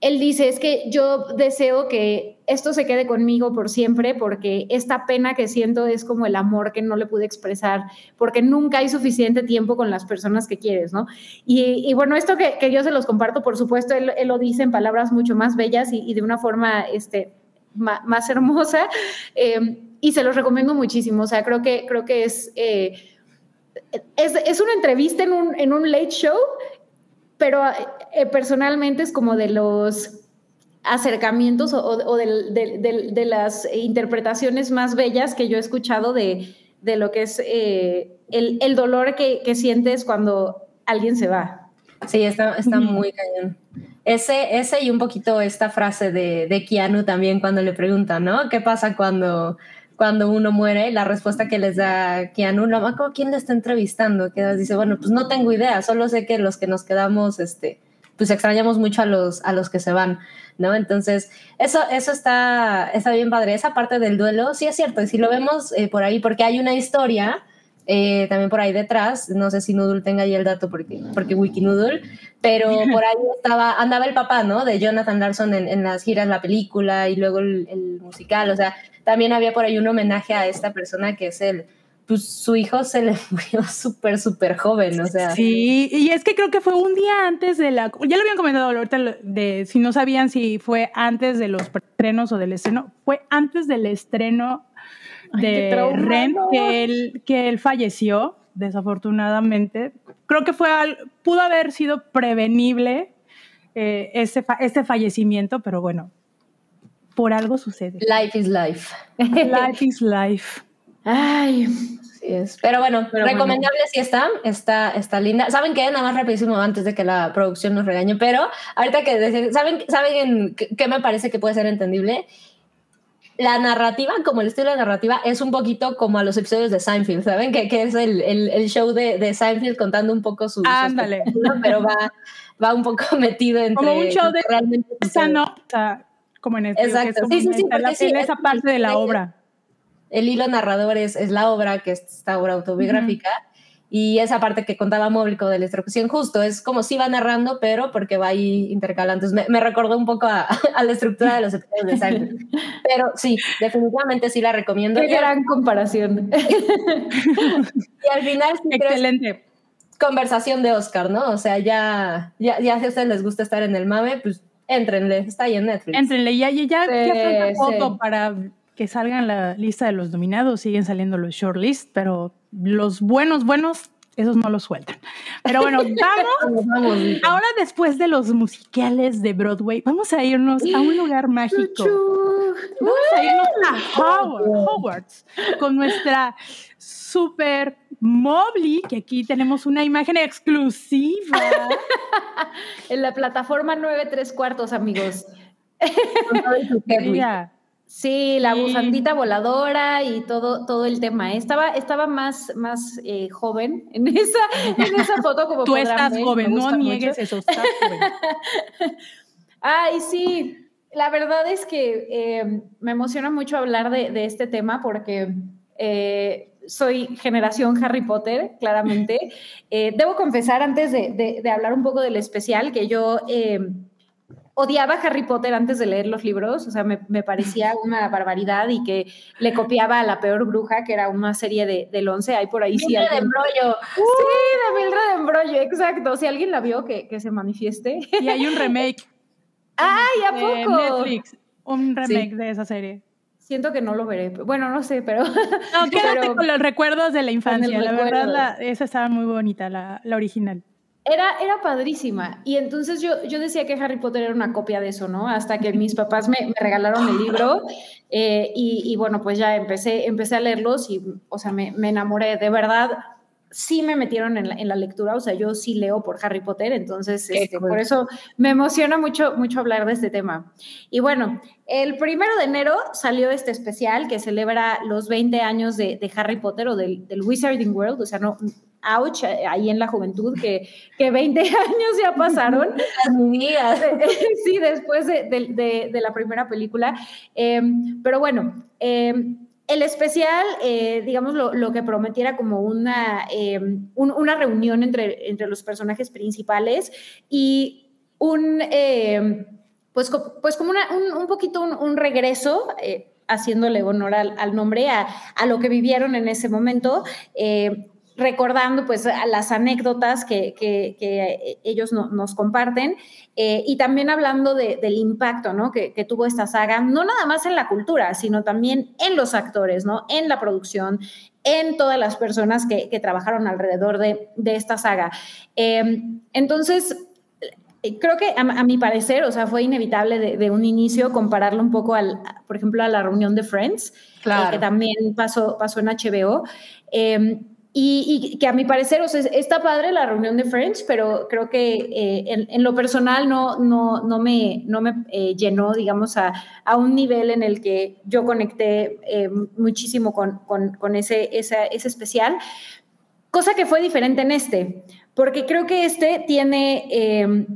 él dice, es que yo deseo que esto se quede conmigo por siempre porque esta pena que siento es como el amor que no le pude expresar, porque nunca hay suficiente tiempo con las personas que quieres, ¿no? Y, bueno, esto que, yo se los comparto, por supuesto, él, lo dice en palabras mucho más bellas y, de una forma este, más, hermosa, <laughs> em, y se los recomiendo muchísimo, o sea, creo que, creo que es... Eh, es, una entrevista en un, en un late show pero eh, personalmente es como de los acercamientos o, de, las interpretaciones más bellas que yo he escuchado de, lo que es eh, el, dolor que, sientes cuando alguien se va. Sí, está, está muy cañón. Ese, ese y un poquito esta frase de, de Keanu también cuando le preguntan, ¿no? ¿Qué pasa cuando cuando uno muere, la respuesta que les da Keanu, no me acuerdo quién le está entrevistando, que dice, bueno, pues no tengo idea, solo sé que los que nos quedamos, este, pues extrañamos mucho a los, a los que se van, ¿no? Entonces, eso, eso está, está bien padre. Esa parte del duelo, sí es cierto, y si lo vemos eh, por ahí, porque hay una historia eh, también por ahí detrás, no sé si Noodle tenga ahí el dato porque, porque Wikinoodle, pero <laughs> por ahí estaba, andaba el papá, ¿no? De Jonathan Larson en, las giras, la película y luego el, musical, o sea, también había por ahí un homenaje a esta persona que es el, pues su hijo se le <laughs> murió súper, súper joven, o sea. Sí, y es que creo que fue un día antes de la, ya lo habían comentado ahorita, de si no sabían si fue antes de los estrenos o del estreno, fue antes del estreno de Ren que él, que él falleció, desafortunadamente. Creo que fue pudo haber sido prevenible eh, ese, este fallecimiento, pero bueno, por algo sucede. Life is life. <laughs> life is life. Ay, es. Pero bueno, recomendable si está, está, está linda. ¿Saben qué? Nada más rapidísimo antes de que la producción nos regañe, pero ahorita que ¿saben, ¿saben qué me parece que puede ser entendible? La narrativa, como el estilo de narrativa, es un poquito como a los episodios de Seinfeld, ¿saben? Que, que es el, el, show de, de, Seinfeld contando un poco su... Ándale. pero va, va un poco <laughs> metido entre... Como un show de... Realmente sano, o sea, como en el... Exacto. sí, sí, sí, porque sí, esa parte de la obra. El hilo narrador es, es la obra, que es esta obra autobiográfica, y esa parte que contaba Móblico de la ejecución justo, es como si va narrando, pero porque va ahí intercalando. Entonces me, recordó un poco <laughs> a, la estructura de los episodios de Seinfeld. <laughs> Pero sí, definitivamente sí la recomiendo. Qué gran comparación. <laughs> y al final Excelente. conversación de Oscar, ¿no? O sea, ya, ya, ya si a ustedes les gusta estar en el mame, pues éntrenle, está ahí en Netflix. Éntrenle, ya, ya, ya, ya falta para que salgan la lista de los dominados, siguen saliendo los shortlist, pero los buenos, buenos, esos no los sueltan. Pero bueno, <laughs> vamos. Ahora después de los musicales de Broadway, vamos a irnos a un lugar mágico. Vamos a irnos a Howard, con nuestra super Mobley, que aquí tenemos una imagen exclusiva. <laughs> en la plataforma 9 3 cuartos, amigos. <laughs> Sí, la bufandita voladora y todo, todo el tema. ¿eh? Estaba, estaba más, más eh, joven en esa, <laughs> en esa foto como Tú estás joven, no niegues eso, estás joven. <laughs> Ay, sí. La verdad es que eh, me emociona mucho hablar de, este tema porque soy generación Harry Potter, claramente. <laughs> debo confesar, antes de, de, hablar un poco del especial, que yo odiaba Harry Potter antes de leer los libros, o sea, me, parecía <laughs> una barbaridad y que le copiaba a La Peor Bruja, que era una serie de, del 11, hay por ahí sí. de embrollo. sí, de Mildred de embrollo, exacto. Si alguien la vio, que, se manifieste. Y hay un remake. <laughs> ¡Ay, a poco! Netflix, un remake de esa serie. Siento que no lo veré. Bueno, no sé, pero. <laughs> No, quédate con los recuerdos de la infancia. La verdad, esa estaba muy bonita, la, la original. Era, era padrísima. Y entonces yo, yo decía que Harry Potter era una copia de eso, ¿no? Hasta que mis <laughs> papás me, regalaron el libro eh, y, bueno, pues ya empecé, empecé a leerlos y, o sea, me, enamoré. De verdad, sí me metieron en la, en la, lectura, o sea, yo sí leo por Harry Potter, entonces este, por eso me emociona mucho, mucho hablar de este tema. Y bueno, el primero de enero salió este especial que celebra los 20 años de, de Harry Potter o del, del, Wizarding World, o sea, no, ouch, eh, ahí en la juventud, que, que 20 <laughs> años ya pasaron. <laughs> sí, después de, la primera película. Em, pero bueno, em, el especial, eh, digamos, lo, que prometiera como una, em, una reunión entre, entre los personajes principales y un, pues, pues como un, poquito un, regreso. Eh, haciéndole honor al, nombre, a, a, lo que vivieron en ese momento, recordando pues las anécdotas que, ellos nos comparten eh, y también hablando del impacto ¿no? que, tuvo esta saga, no nada más en la cultura, sino también en los actores, ¿no? en la producción, en todas las personas que, trabajaron alrededor de, esta saga. Eh, entonces, eh, creo que a, mi parecer, o sea, fue inevitable de, un inicio compararlo un poco, al, por ejemplo, a la reunión de Friends, que también pasó, pasó en HBO. Y, que a mi parecer, o sea, está padre la reunión de Friends, pero creo que eh, en, lo personal no, no, no me, no me eh, llenó, digamos, a, a, un nivel en el que yo conecté eh, muchísimo con, con, con ese, ese especial, cosa que fue diferente en este, porque creo que este tiene...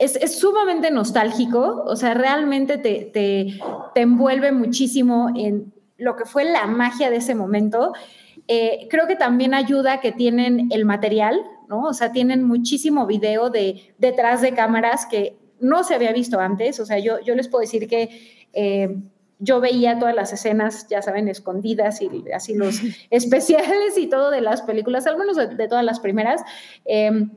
Es, es, sumamente nostálgico, o sea, realmente te, te, te envuelve muchísimo en lo que fue la magia de ese momento eh, creo que también ayuda que tienen el material, ¿no? O sea, tienen muchísimo video de detrás de cámaras que no se había visto antes. O sea, yo, yo les puedo decir que eh, yo veía todas las escenas, ya saben, escondidas y así los <laughs> especiales y todo de las películas, al menos de, todas las primeras. Eh,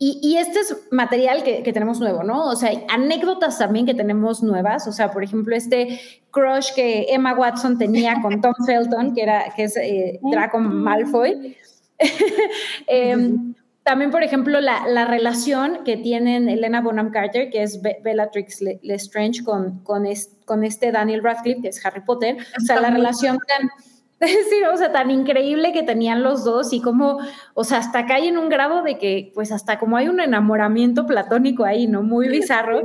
y, este es material que, tenemos nuevo, ¿no? O sea, anécdotas también que tenemos nuevas. O sea, por ejemplo, este crush que Emma Watson tenía con Tom <laughs> Felton, que, era, que es eh, Draco Malfoy. <laughs> Em, también, por ejemplo, la, relación que tienen Elena Bonham Carter, que es Bellatrix Lestrange, con, con, con este Daniel Radcliffe, que es Harry Potter. O sea, la relación tan <laughs> Sí, o sea, tan increíble que tenían los dos y como, o sea, hasta hay en un grado de que, pues hasta como hay un enamoramiento platónico ahí, ¿no? Muy bizarro.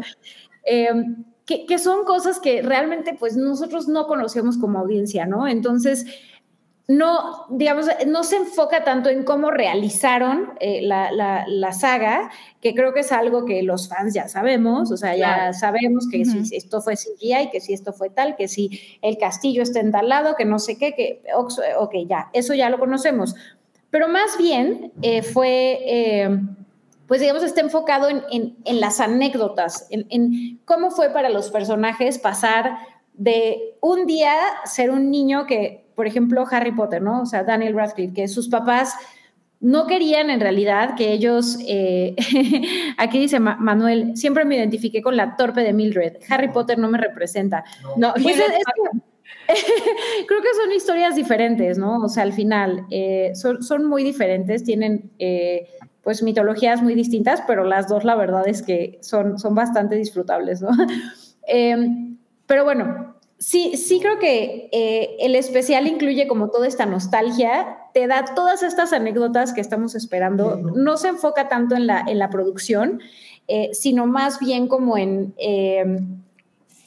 Em, que, que, son cosas que realmente, pues nosotros no conocemos como audiencia, ¿no? Entonces, no, digamos, no se enfoca tanto en cómo realizaron eh, la, saga, que creo que es algo que los fans ya sabemos, o sea, ya sabemos que si esto fue CGI, que si esto fue tal, que si el castillo está en tal lado, que no sé qué, que, ok, ya, eso ya lo conocemos. pero más bien eh, fue, eh, pues digamos, está enfocado en, las anécdotas, en, cómo fue para los personajes pasar de un día ser un niño que, por ejemplo, Harry Potter, ¿no? O sea, Daniel Radcliffe, que sus papás no querían en realidad que ellos, eh, <laughs> aquí dice Manuel, siempre me identifiqué con la torpe de Mildred. Harry Potter no me representa. No, pues <laughs> <laughs> creo que son historias diferentes, ¿no? O sea, al final eh, son, muy diferentes, tienen eh, pues mitologías muy distintas, pero las dos la verdad es que son, son bastante disfrutables, ¿no? <laughs> Em, pero bueno, sí, sí creo que eh, el especial incluye como toda esta nostalgia, te da todas estas anécdotas que estamos esperando, no se enfoca tanto en la, en la producción, sino más bien como en, em,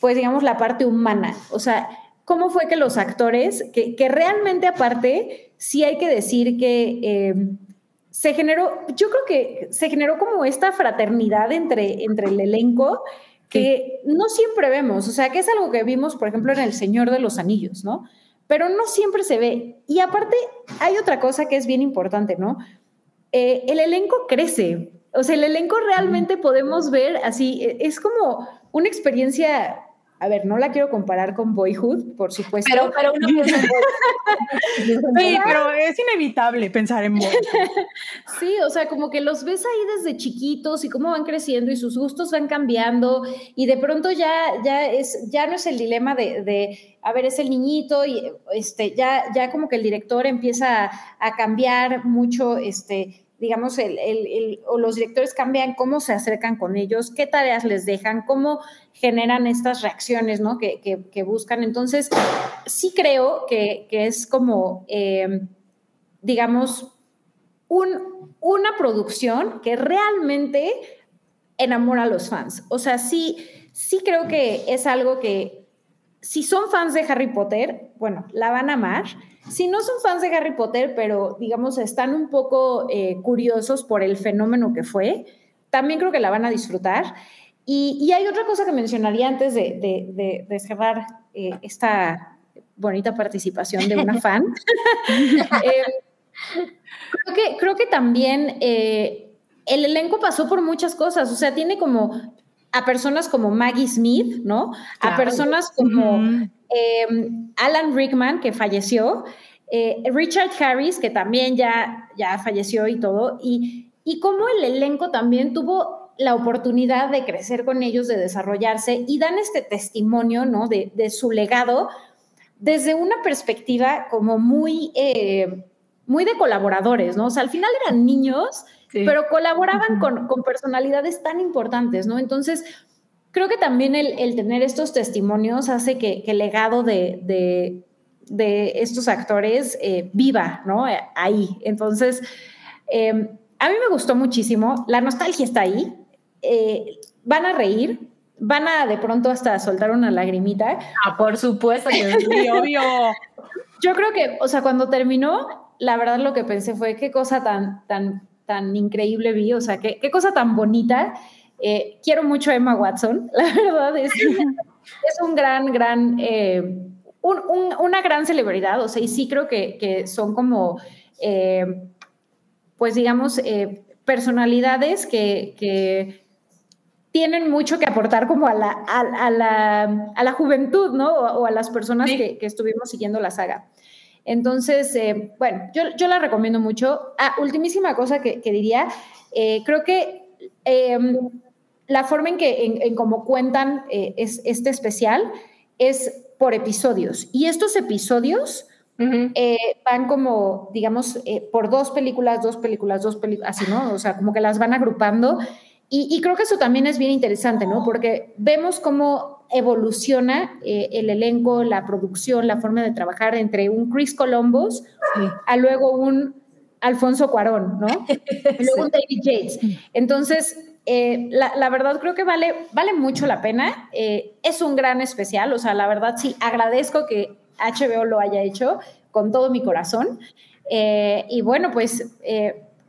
pues digamos, la parte humana, o sea, cómo fue que los actores, que, realmente aparte, sí hay que decir que eh, se generó, yo creo que se generó como esta fraternidad entre, entre el elenco que no siempre vemos, o sea, que es algo que vimos, por ejemplo, en El Señor de los Anillos, ¿no? Pero no siempre se ve. Y aparte, hay otra cosa que es bien importante, ¿no? Eh, el elenco crece, o sea, el elenco realmente podemos ver así, e, es como una experiencia a ver, no la quiero comparar con Boyhood, por supuesto. Pero, pero uno piensa Sí, <laughs> pero es inevitable pensar en Boyhood. <laughs> sí, o sea, como que los ves ahí desde chiquitos y cómo van creciendo y sus gustos van cambiando y de pronto ya, ya, es, ya no es el dilema de, de a ver, es el niñito y este, ya, ya como que el director empieza a, a cambiar mucho, este, digamos, el, el, o los directores cambian cómo se acercan con ellos, qué tareas les dejan, cómo generan estas reacciones, ¿no? Que, que, buscan. Entonces, sí creo que, que es como, em, digamos, un, una producción que realmente enamora a los fans. O sea, sí, sí creo que es algo que, si son fans de Harry Potter, bueno, la van a amar si no son fans de Harry Potter, pero digamos están un poco eh, curiosos por el fenómeno que fue, también creo que la van a disfrutar. Y, hay otra cosa que mencionaría antes de, cerrar eh, esta bonita participación de una fan. <laughs> Eh, creo, que, creo que también el elenco pasó por muchas cosas, o sea, tiene como a personas como Maggie Smith, ¿no? A personas como Em, Alan Rickman, que falleció, eh, Richard Harris, que también ya, ya falleció y todo, y, y cómo el elenco también tuvo la oportunidad de crecer con ellos, de desarrollarse y dan este testimonio, ¿no? De, su legado desde una perspectiva como muy, eh, muy de colaboradores, ¿no? O sea, al final eran niños, pero colaboraban con, con, personalidades tan importantes, ¿no? Entonces, creo que también el, tener estos testimonios hace que, el legado de, estos actores eh, viva, ¿no? Ahí. Entonces, a mí me gustó muchísimo. La nostalgia está ahí. Eh, van a reír. Van a de pronto hasta soltar una lagrimita. Ah, por supuesto que sí, <laughs> obvio. Yo creo que, o sea, cuando terminó, la verdad lo que pensé fue qué cosa tan, tan, tan increíble vi, o sea, qué, qué cosa tan bonita. Eh, quiero mucho a Emma Watson, <laughs> la verdad es, <laughs> es un gran, gran, eh, una gran celebridad, o sea, y sí creo que, son como, eh, pues digamos, personalidades que, tienen mucho que aportar como a la, a, la, a la, juventud, ¿no? O, a las personas que, estuvimos siguiendo la saga. Entonces, bueno, yo, yo, la recomiendo mucho. Ah, ultimísima cosa que, diría, creo que la forma en que, en, cómo cuentan eh, es, este especial es por episodios. Y estos episodios eh, van como, digamos, eh, por dos películas, dos películas, dos películas, así, ¿no? O sea, como que las van agrupando. Y, creo que eso también es bien interesante, ¿no? Porque vemos cómo evoluciona el elenco, la producción, la forma de trabajar entre un Chris Columbus a luego un Alfonso Cuarón, ¿no? <laughs> luego un David Yates. Entonces, eh, la, verdad creo que vale, vale mucho la pena. Eh, es un gran especial, o sea, la verdad sí, agradezco que HBO lo haya hecho con todo mi corazón. Eh, y bueno, pues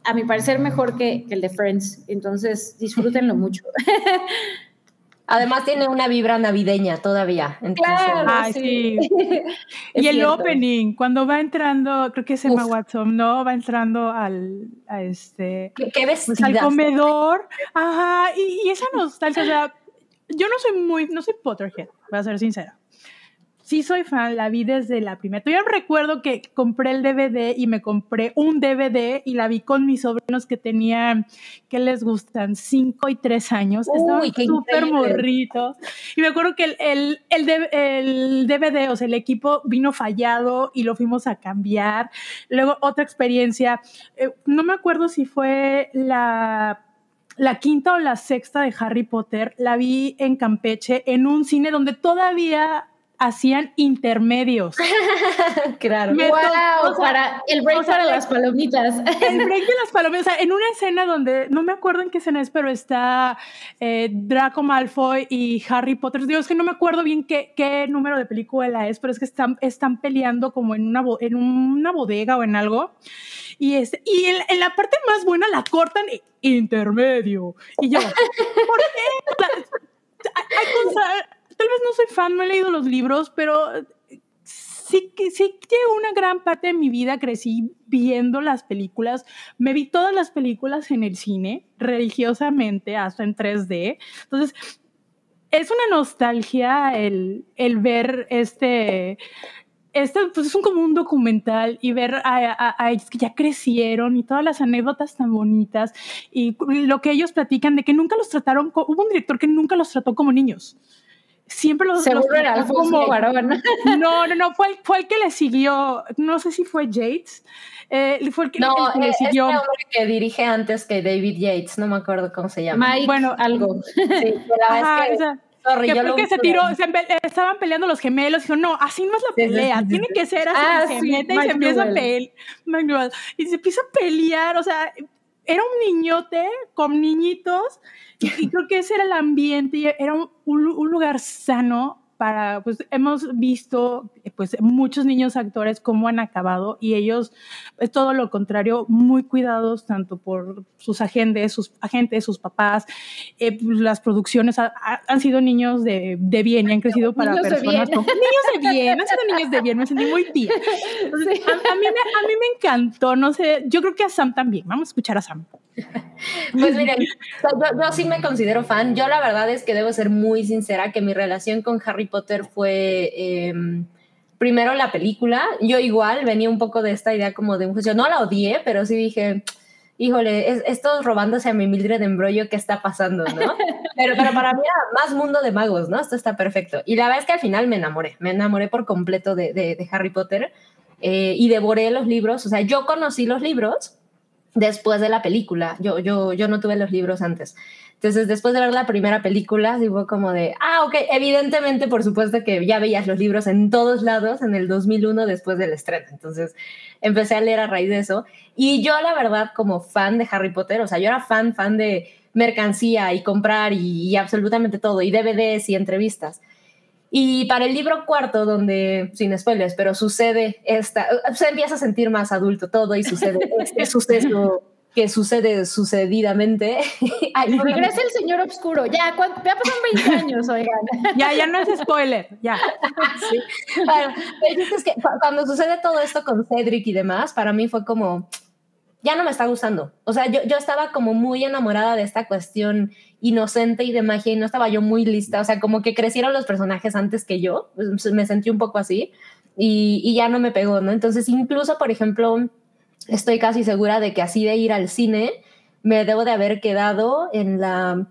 a mi parecer mejor que, el de Friends, entonces disfrútenlo <laughs> mucho. Además tiene una vibra navideña todavía. claro, sí. <laughs> y el opening, cuando va entrando, creo que es Emma Watson, ¿no? Va entrando al, a este, ¿Qué, qué pues, al comedor. Ajá, y, y esa nostalgia, o sea, yo no soy muy, no soy Potterhead, voy a ser sincera sí soy fan, la vi desde la primera. Yo recuerdo que compré el DVD y me compré un DVD y la vi con mis sobrinos que tenían, ¿qué les gustan? Cinco y tres años. Estaban súper morritos. Y me acuerdo que el, el, el, DVD, o sea, el equipo vino fallado y lo fuimos a cambiar. Luego otra experiencia, eh, no me acuerdo si fue la la quinta o la sexta de Harry Potter la vi en Campeche, en un cine donde todavía hacían intermedios. <laughs> claro. wow, para el break para las palomitas. El <laughs> break de las palomitas. O sea, en una escena donde, no me acuerdo en qué escena es, pero está eh, Draco Malfoy y Harry Potter. Digo, es que no me acuerdo bien qué, qué número de película es, pero es que están, están peleando como en una, en una bodega o en algo. Y, en, la parte más buena la cortan intermedio. Y yo, <laughs> ¿por qué? hay cosas tal vez no soy fan, no he leído los libros, pero eh, sí que sí que una gran parte de mi vida crecí viendo las películas. Me vi todas las películas en el cine, religiosamente, hasta en 3D. Entonces, es una nostalgia el, el ver este, este, pues es un, como un documental y ver a, a, ellos que ya crecieron y todas las anécdotas tan bonitas y lo que ellos platican de que nunca los trataron, hubo un director que nunca los trató como niños siempre los, Seguro era como varón. <laughs> No, no, no, fue el, fue el que le siguió, no sé si fue Yates, eh, fue el que, no, el que le siguió. Este hombre que dirige antes que David Yates, no me acuerdo cómo se llama. Mike, bueno, algo. Sí, la Ajá, que, sorry, que que se tiró, se estaban peleando los gemelos, dijo, no, así no es la pelea, tiene que ser así, ah, se mete y se empieza a pelear, y se empieza a pelear, o sea, era un niñote con niñitos y, creo que ese era el ambiente, era un, un lugar sano para, pues hemos visto pues muchos niños actores cómo han acabado y ellos es todo lo contrario, muy cuidados tanto por sus agentes, sus agentes, sus papás, eh, pues, las producciones han sido niños de, de, bien y han crecido para personas niños de bien, han sido niños de bien, me sentí muy tía. a, mí me, a mí me encantó, no sé, yo creo que a Sam también, vamos a escuchar a Sam. Pues miren, yo, sí me considero fan. Yo la verdad es que debo ser muy sincera que mi relación con Harry Potter fue em, primero la película. Yo igual venía un poco de esta idea como de un juicio. No la odié, pero sí dije, híjole, es, esto robándose a mi Mildred de embrollo, ¿qué está pasando? ¿no? <laughs> Pero, pero para mí era más mundo de magos, ¿no? Esto está perfecto. Y la verdad es que al final me enamoré, me enamoré por completo de, de, Harry Potter eh, y devoré los libros. O sea, yo conocí los libros después de la película. Yo, yo, yo no tuve los libros antes. Entonces, después de ver la primera película, digo como de, ah, ok, evidentemente, por supuesto que ya veías los libros en todos lados en el 2001 después del estreno. Entonces, empecé a leer a raíz de eso. Y yo, la verdad, como fan de Harry Potter, o sea, yo era fan, fan de mercancía y comprar y, y absolutamente todo, y DVDs y entrevistas. Y para el libro cuarto, donde, sin spoilers, pero sucede esta, se empieza a sentir más adulto todo y sucede este <laughs> suceso que sucede sucedidamente. <laughs> <laughs> Regresa el señor oscuro, ya, ya pasan 20 años, oigan. <laughs> Ya, ya no es spoiler, ya. Sí. Bueno, es que cuando sucede todo esto con Cedric y demás, para mí fue como, ya no me está gustando. O sea, yo, yo estaba como muy enamorada de esta cuestión inocente y de magia y no estaba yo muy lista. O sea, como que crecieron los personajes antes que yo. Pues, me sentí un poco así y, y ya no me pegó, ¿no? Entonces, incluso, por ejemplo, estoy casi segura de que así de ir al cine, me debo de haber quedado en la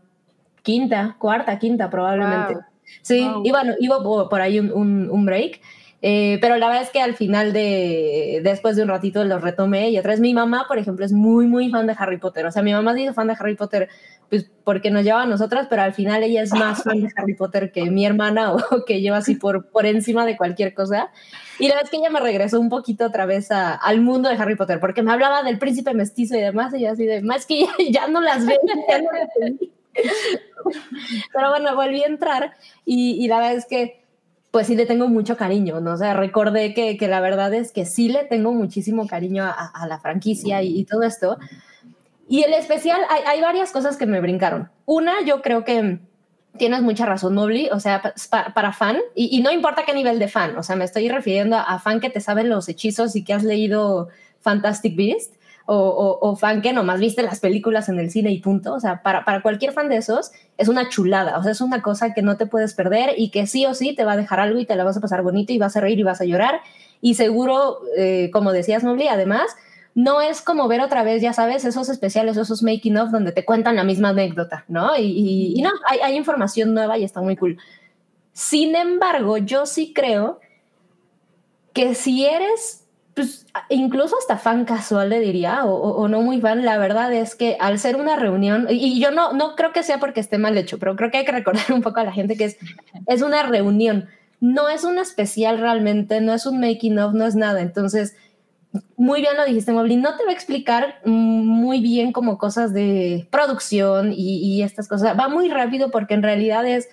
quinta, cuarta, quinta probablemente. Sí, y bueno, iba por ahí un, un, un break. Eh, pero la verdad es que al final de, después de un ratito los retomé y otra vez mi mamá, por ejemplo, es muy, muy fan de Harry Potter. O sea, mi mamá ha sido fan de Harry Potter pues porque nos lleva a nosotras, pero al final ella es más fan de Harry Potter que mi hermana <laughs> o que lleva así por, por encima de cualquier cosa. Y la verdad es que ella me regresó un poquito otra vez al mundo de Harry Potter, porque me hablaba del príncipe mestizo y demás, y yo así de, más que ya, <laughs> no las veo, ya no las <laughs> Pero bueno, volví a entrar y, y la verdad es que pues sí le tengo mucho cariño, ¿no? O sea, recordé que, que la verdad es que sí le tengo muchísimo cariño a, a la franquicia y, todo esto. Y el especial, hay, hay, varias cosas que me brincaron. Una, yo creo que tienes mucha razón, Mobley. O sea, para, fan, y, no importa qué nivel de fan, o sea, me estoy refiriendo a, fan que te saben los hechizos y que has leído Fantastic Beast, o, fan que nomás viste las películas en el cine y punto. O sea, para, para cualquier fan de esos, es una chulada. O sea, es una cosa que no te puedes perder y que sí o sí te va a dejar algo y te la vas a pasar bonito y vas a reír y vas a llorar. Y seguro, eh, como decías, Mobley, además, no es como ver otra vez, ya sabes, esos especiales, esos making of donde te cuentan la misma anécdota, ¿no? Y, no, hay, información nueva y está muy cool. Sin embargo, yo sí creo que si eres, pues, incluso hasta fan casual le diría, o, no muy fan, la verdad es que al ser una reunión, y, yo no, no creo que sea porque esté mal hecho, pero creo que hay que recordar <laughs> un poco a la gente que es, es una reunión, no es un especial realmente, no es un making of, no es nada. Entonces, muy bien lo dijiste, Moblin, no te va a explicar muy bien como cosas de producción y, estas cosas. Va muy rápido porque en realidad es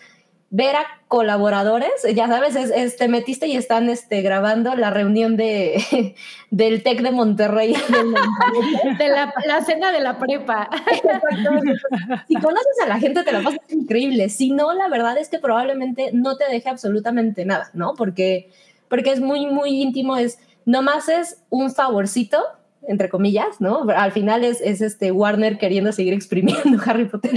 ver a colaboradores, ya sabes, es, te metiste y están este, grabando la reunión de, <laughs> del TEC de Monterrey. <laughs> De la, la, cena de la prepa. <laughs> Si conoces a la gente te la pasas increíble, si no, la verdad es que probablemente no te deje absolutamente nada, ¿no? Porque, porque es muy, muy íntimo, es nomás es un favorcito, entre comillas, ¿no? Al final es, este Warner queriendo seguir exprimiendo <laughs> Harry Potter.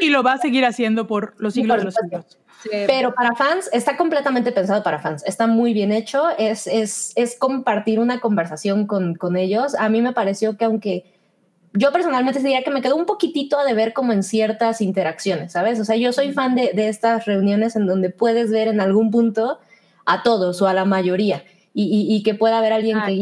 y lo va a seguir haciendo por los siglos de los siglos. Pero para fans, está completamente pensado para fans. Está muy bien hecho. Es, es, es compartir una conversación con, con, ellos. A mí me pareció que aunque yo personalmente diría que me quedó un poquitito a ver como en ciertas interacciones, ¿sabes? O sea, yo soy fan de, de estas reuniones en donde puedes ver en algún punto a todos o a la mayoría y, que pueda haber alguien que...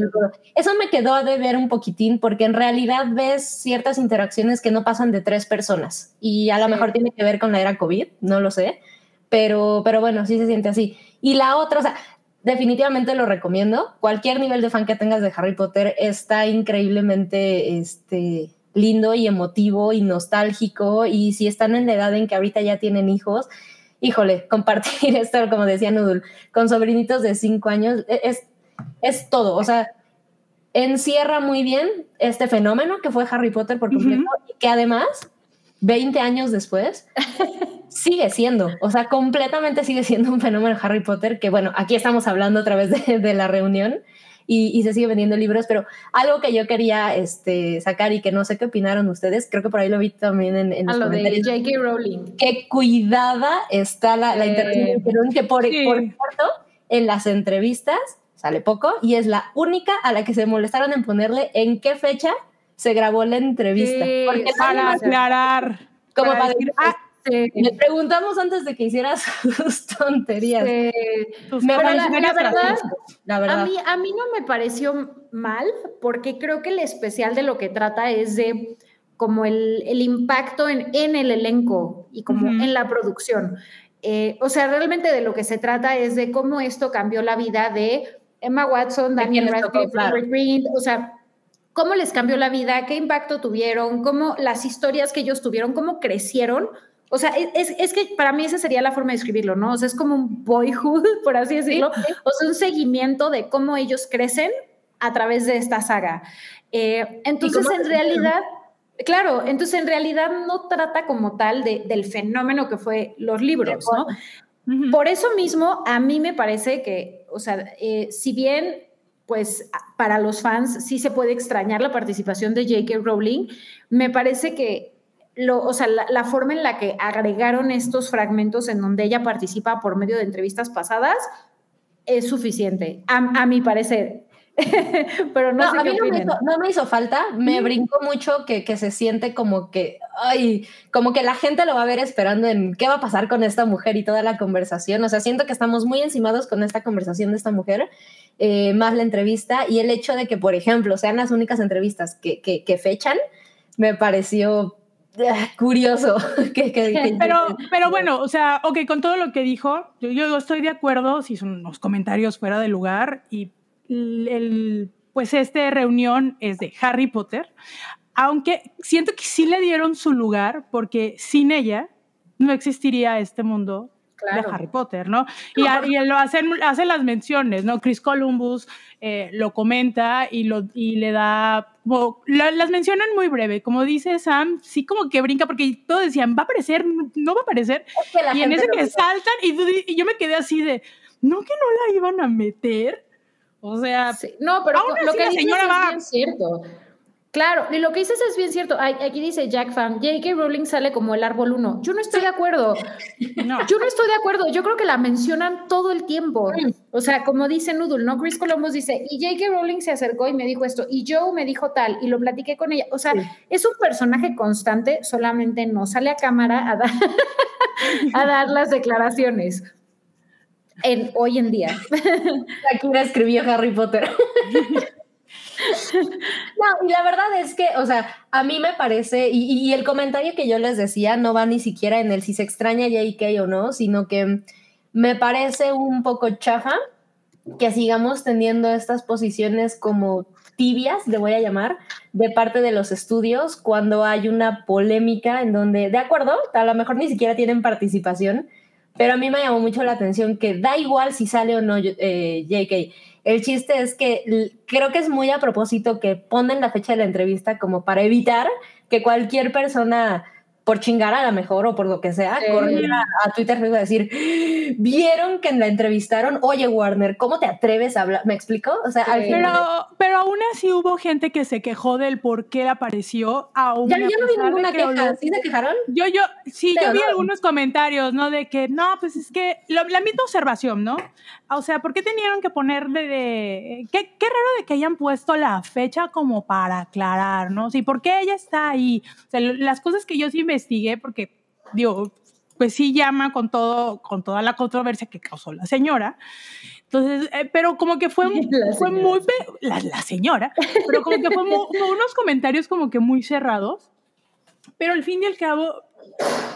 Eso me quedó de ver un poquitín porque en realidad ves ciertas interacciones que no pasan de tres personas y a lo mejor tiene que ver con la era COVID, no lo sé, pero, pero bueno, sí se siente así. Y la otra, o sea, definitivamente lo recomiendo. Cualquier nivel de fan que tengas de Harry Potter está increíblemente este, lindo y emotivo y nostálgico y si están en la edad en que ahorita ya tienen hijos, híjole, <laughs> compartir esto, como decía Nudul, con sobrinitos de cinco años, e, es, es todo. O sea, encierra muy bien este fenómeno que fue Harry Potter por completo y que además, 20 años después, <laughs> sigue siendo, o sea, completamente sigue siendo un fenómeno Harry Potter que, bueno, aquí estamos hablando a través de, de la reunión y, se sigue vendiendo libros, pero algo que yo quería este, sacar y que no sé qué opinaron ustedes, creo que por ahí lo vi también en, en los lo de J.K. Rowling. Qué cuidada está la, la interpretación, que por, por cierto, en las entrevistas sale poco y es la única a la que se molestaron en ponerle en qué fecha se grabó la entrevista. Porque para aclarar. Como para, decir, ah, le preguntamos antes de que hicieras <laughs> sus tonterías. Me la, verdad, A, mí, a mí no me pareció mal, porque creo que el especial de lo que trata es de como el, el impacto en, en, el elenco y como en la producción. Eh, o sea, realmente de lo que se trata es de cómo esto cambió la vida de Emma Watson, Daniel Radcliffe, Green, o sea, cómo les cambió la vida, qué impacto tuvieron, cómo las historias que ellos tuvieron, cómo crecieron o sea, es, es, que para mí esa sería la forma de escribirlo, ¿no? O sea, es como un boyhood, <laughs> por así decirlo. O sea, un seguimiento de cómo ellos crecen a través de esta saga. Eh, entonces, en realidad, claro, entonces en realidad no trata como tal de, del fenómeno que fue los libros, ¿no? Por eso mismo, a mí me parece que, o sea, eh, si bien pues para los fans sí se puede extrañar la participación de J.K. Rowling, me parece que o sea, la, forma en la que agregaron estos fragmentos en donde ella participa por medio de entrevistas pasadas es suficiente, a, mi parecer. <laughs> Pero no, sé a mí no me, hizo, falta, me brincó mucho que, que, se siente como que, ay, como que la gente lo va a ver esperando en qué va a pasar con esta mujer y toda la conversación. O sea, siento que estamos muy encimados con esta conversación de esta mujer, eh, más la entrevista y el hecho de que, por ejemplo, sean las únicas entrevistas que, que, que fechan, me pareció <laughs> curioso. <laughs> pero, pero bueno, o sea, ok, con todo lo que dijo, yo, yo estoy de acuerdo si son unos comentarios fuera de lugar y el, pues esta reunión es de Harry Potter, aunque siento que sí le dieron su lugar porque sin ella no existiría este mundo de Harry Potter, ¿no? Y, y, lo hacen, hacen las menciones, ¿no? Chris Columbus eh, lo comenta y, lo, y le da, las mencionan muy breve, como dice Sam, sí como que brinca, porque todos decían, va a aparecer, no va a aparecer, y en ese que saltan, y, yo me quedé así de, ¿no que no la iban a meter? O sea, no, pero lo que la señora va... es cierto. Claro, y lo que dices es bien cierto. Aquí dice Jack Fan, J.K. Rowling sale como el árbol uno. Yo no estoy de acuerdo. <laughs> No. Yo no estoy de acuerdo. Yo creo que la mencionan todo el tiempo. O sea, como dice Noodle, ¿no? Chris Columbus dice, y J.K. Rowling se acercó y me dijo esto, y Joe me dijo tal, y lo platiqué con ella. O sea, es un personaje constante, solamente no sale a cámara a dar, <laughs> a dar las declaraciones. En, hoy en día. Shakira escribió Harry Potter. <laughs> No, y la verdad es que, o sea, a mí me parece, y, el comentario que yo les decía no va ni siquiera en el si se extraña JK o no, sino que me parece un poco chafa que sigamos teniendo estas posiciones como tibias, le voy a llamar, de parte de los estudios cuando hay una polémica en donde, de acuerdo, a lo mejor ni siquiera tienen participación, pero a mí me llamó mucho la atención que da igual si sale o no eh, JK el chiste es que creo que es muy a propósito que ponen la fecha de la entrevista como para evitar que cualquier persona por chingar a la mejor o por lo que sea, corriera a Twitter y a decir, vieron que la entrevistaron, oye Warner, ¿cómo te atreves a hablar? ¿Me explico? O sea, al final... pero, pero aún así hubo gente que se quejó del por qué apareció. Aún ya, ya no vi ninguna queja, ¿sí se quejaron? Yo, yo, sí, yo vi algunos comentarios, ¿no? De que, no, pues es que, la misma observación, ¿no? O sea, ¿por qué tenían que ponerle de... Qué, qué raro de que hayan puesto la fecha como para aclarar, ¿no? Sí, ¿por qué ella está ahí? O sea, las cosas que yo sí me investigué porque, digo, pues sí llama con todo, con toda la controversia que causó la señora. Entonces, eh, pero como que fue, <laughs> fue muy, la, la, señora, pero como que <laughs> fue, unos comentarios como que muy cerrados, pero al fin y al cabo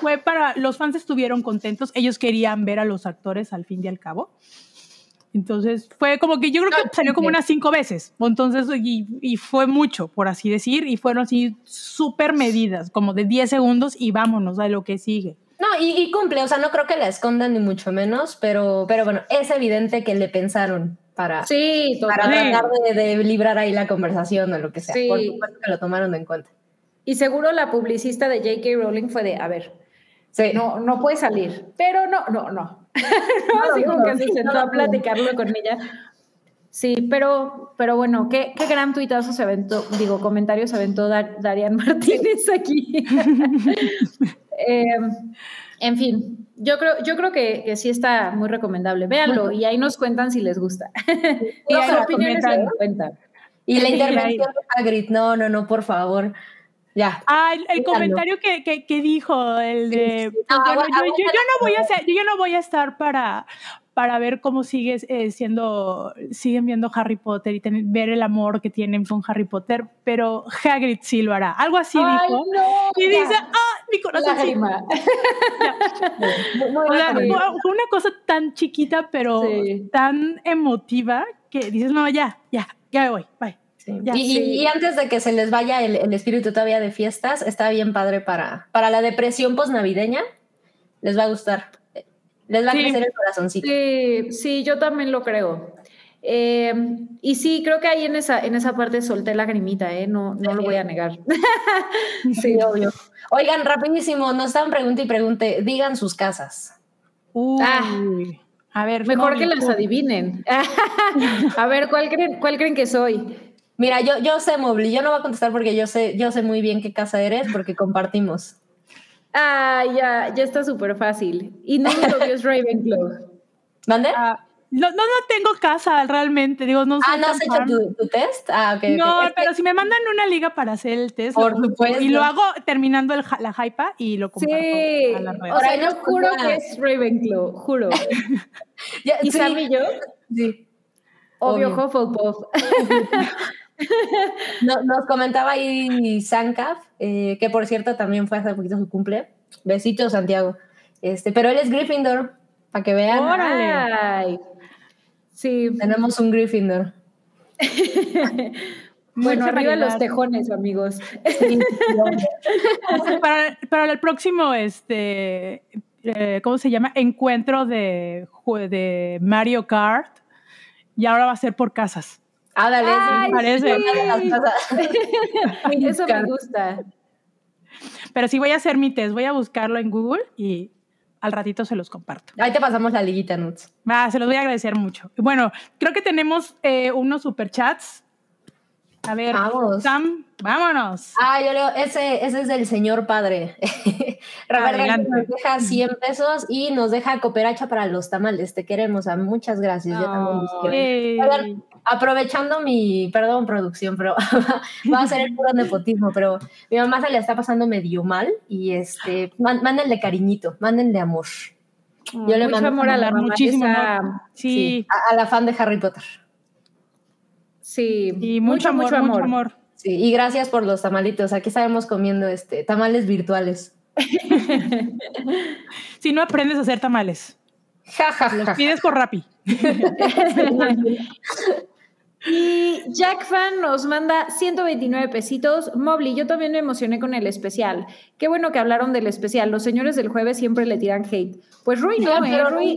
fue para, los fans estuvieron contentos, ellos querían ver a los actores al fin y al cabo. Entonces fue como que yo creo que salió como unas cinco veces. Entonces, y, fue mucho, por así decir, y fueron así súper medidas, como de 10 segundos y vámonos a lo que sigue. No, y, cumple, o sea, no creo que la escondan ni mucho menos, pero, pero bueno, es evidente que le pensaron para, sí, para tratar de, librar ahí la conversación o lo que sea. Por supuesto que lo tomaron en cuenta. Y seguro la publicista de J.K. Rowling fue de, a ver, no, no puede salir, pero no, no, no, <laughs> no, así como que se sentó a platicarlo con ella. Sí, pero, pero bueno, qué, qué gran tuitazo se aventó, digo, comentarios se aventó Darian <laughs> Martínez aquí. <laughs> Em, en fin, yo creo, yo creo que, que, sí está muy recomendable. Véanlo y ahí nos cuentan si les gusta. y las opiniones se cuentan. Y la intervención de Hagrid, no, no, no, por favor. Ya. Ah, el, comentario que, que, que, dijo, el de. yo, yo, no voy a ser, yo no voy a estar para, para ver cómo sigue eh, siendo, siguen viendo Harry Potter y ver el amor que tienen con Harry Potter, pero Hagrid sí lo hará. Algo así dijo. y dice, ah, mi corazón sí. <laughs> fue una cosa tan chiquita, pero tan emotiva que dices, no, ya, ya, ya me voy, bye y, antes de que se les vaya el, espíritu todavía de fiestas, está bien padre para, para la depresión posnavideña. Les va a gustar. Les va a crecer el corazoncito. Sí, sí, yo también lo creo. Eh, y sí, creo que ahí en esa, en esa parte solté la grimita, ¿eh? No, no lo voy a negar. <laughs> sí, obvio. Oigan, rapidísimo, nos están pregunta y pregunte, digan sus casas. Ah, a ver, mejor que las adivinen. <laughs> a ver, ¿cuál creen, ¿cuál creen que soy? Mira, yo, yo sé, Mobley, yo no voy a contestar porque yo sé, yo sé muy bien qué casa eres porque compartimos. Ah, ya, ya está súper fácil. Y no mi novio es <laughs> Ravenclaw. ¿Dónde? Ah, no, no, no tengo casa realmente, digo, no Ah, ¿no has hecho tu, test? Ah, ok. No, pero si me mandan una liga para hacer el test, por supuesto. Y lo hago terminando el, la hypa y lo comparto sí. a la red. O sea, yo juro que es Ravenclaw, juro. <laughs> ¿Y sí. Sam y yo? Sí. Obvio, Obvio. Hufflepuff. <laughs> nos comentaba ahí Sankaf, eh, que por cierto también fue hace poquito su cumple. Besitos, Santiago. Este, pero él es Gryffindor, para que vean. ¡Órale! Sí. Tenemos un Gryffindor. <laughs> bueno, arriba los tejones, amigos. <laughs> para, para el próximo, este eh, ¿cómo se llama? Encuentro de, de Mario Kart y ahora va a ser por casas. Ah, dale, me parece. <laughs> Eso me gusta. Pero sí voy a hacer mi test, voy a buscarlo en Google y al ratito se los comparto. Ahí te pasamos la liguita, Nuts. Va, se los voy a agradecer mucho. Bueno, creo que tenemos eh, unos superchats a ver, Vamos. Sam, vámonos. Ah, yo leo, ese, ese es del señor padre. <laughs> Roberto nos deja 100 pesos y nos deja cooperacha para los tamales. Te queremos, muchas gracias. Yo también aprovechando mi, perdón, producción, pero <laughs> va a ser el puro <laughs> nepotismo, pero mi mamá se le está pasando medio mal y este, mándenle cariñito, mándenle amor. yo le mando amor a la muchísimo sí. a la fan de Harry Potter. Sí, y mucho, amor, mucho amor. Sí, y gracias por los tamalitos. Aquí estaremos comiendo este tamales virtuales. <laughs> si no aprendes a hacer tamales. Ja, ja, Los pides por Rappi. Y Jack Fan nos manda 129 pesitos. Mobley, yo también me emocioné con el especial. Qué bueno que hablaron del especial. Los señores del jueves siempre le tiran hate. Pues Rui no, ¿eh? Rui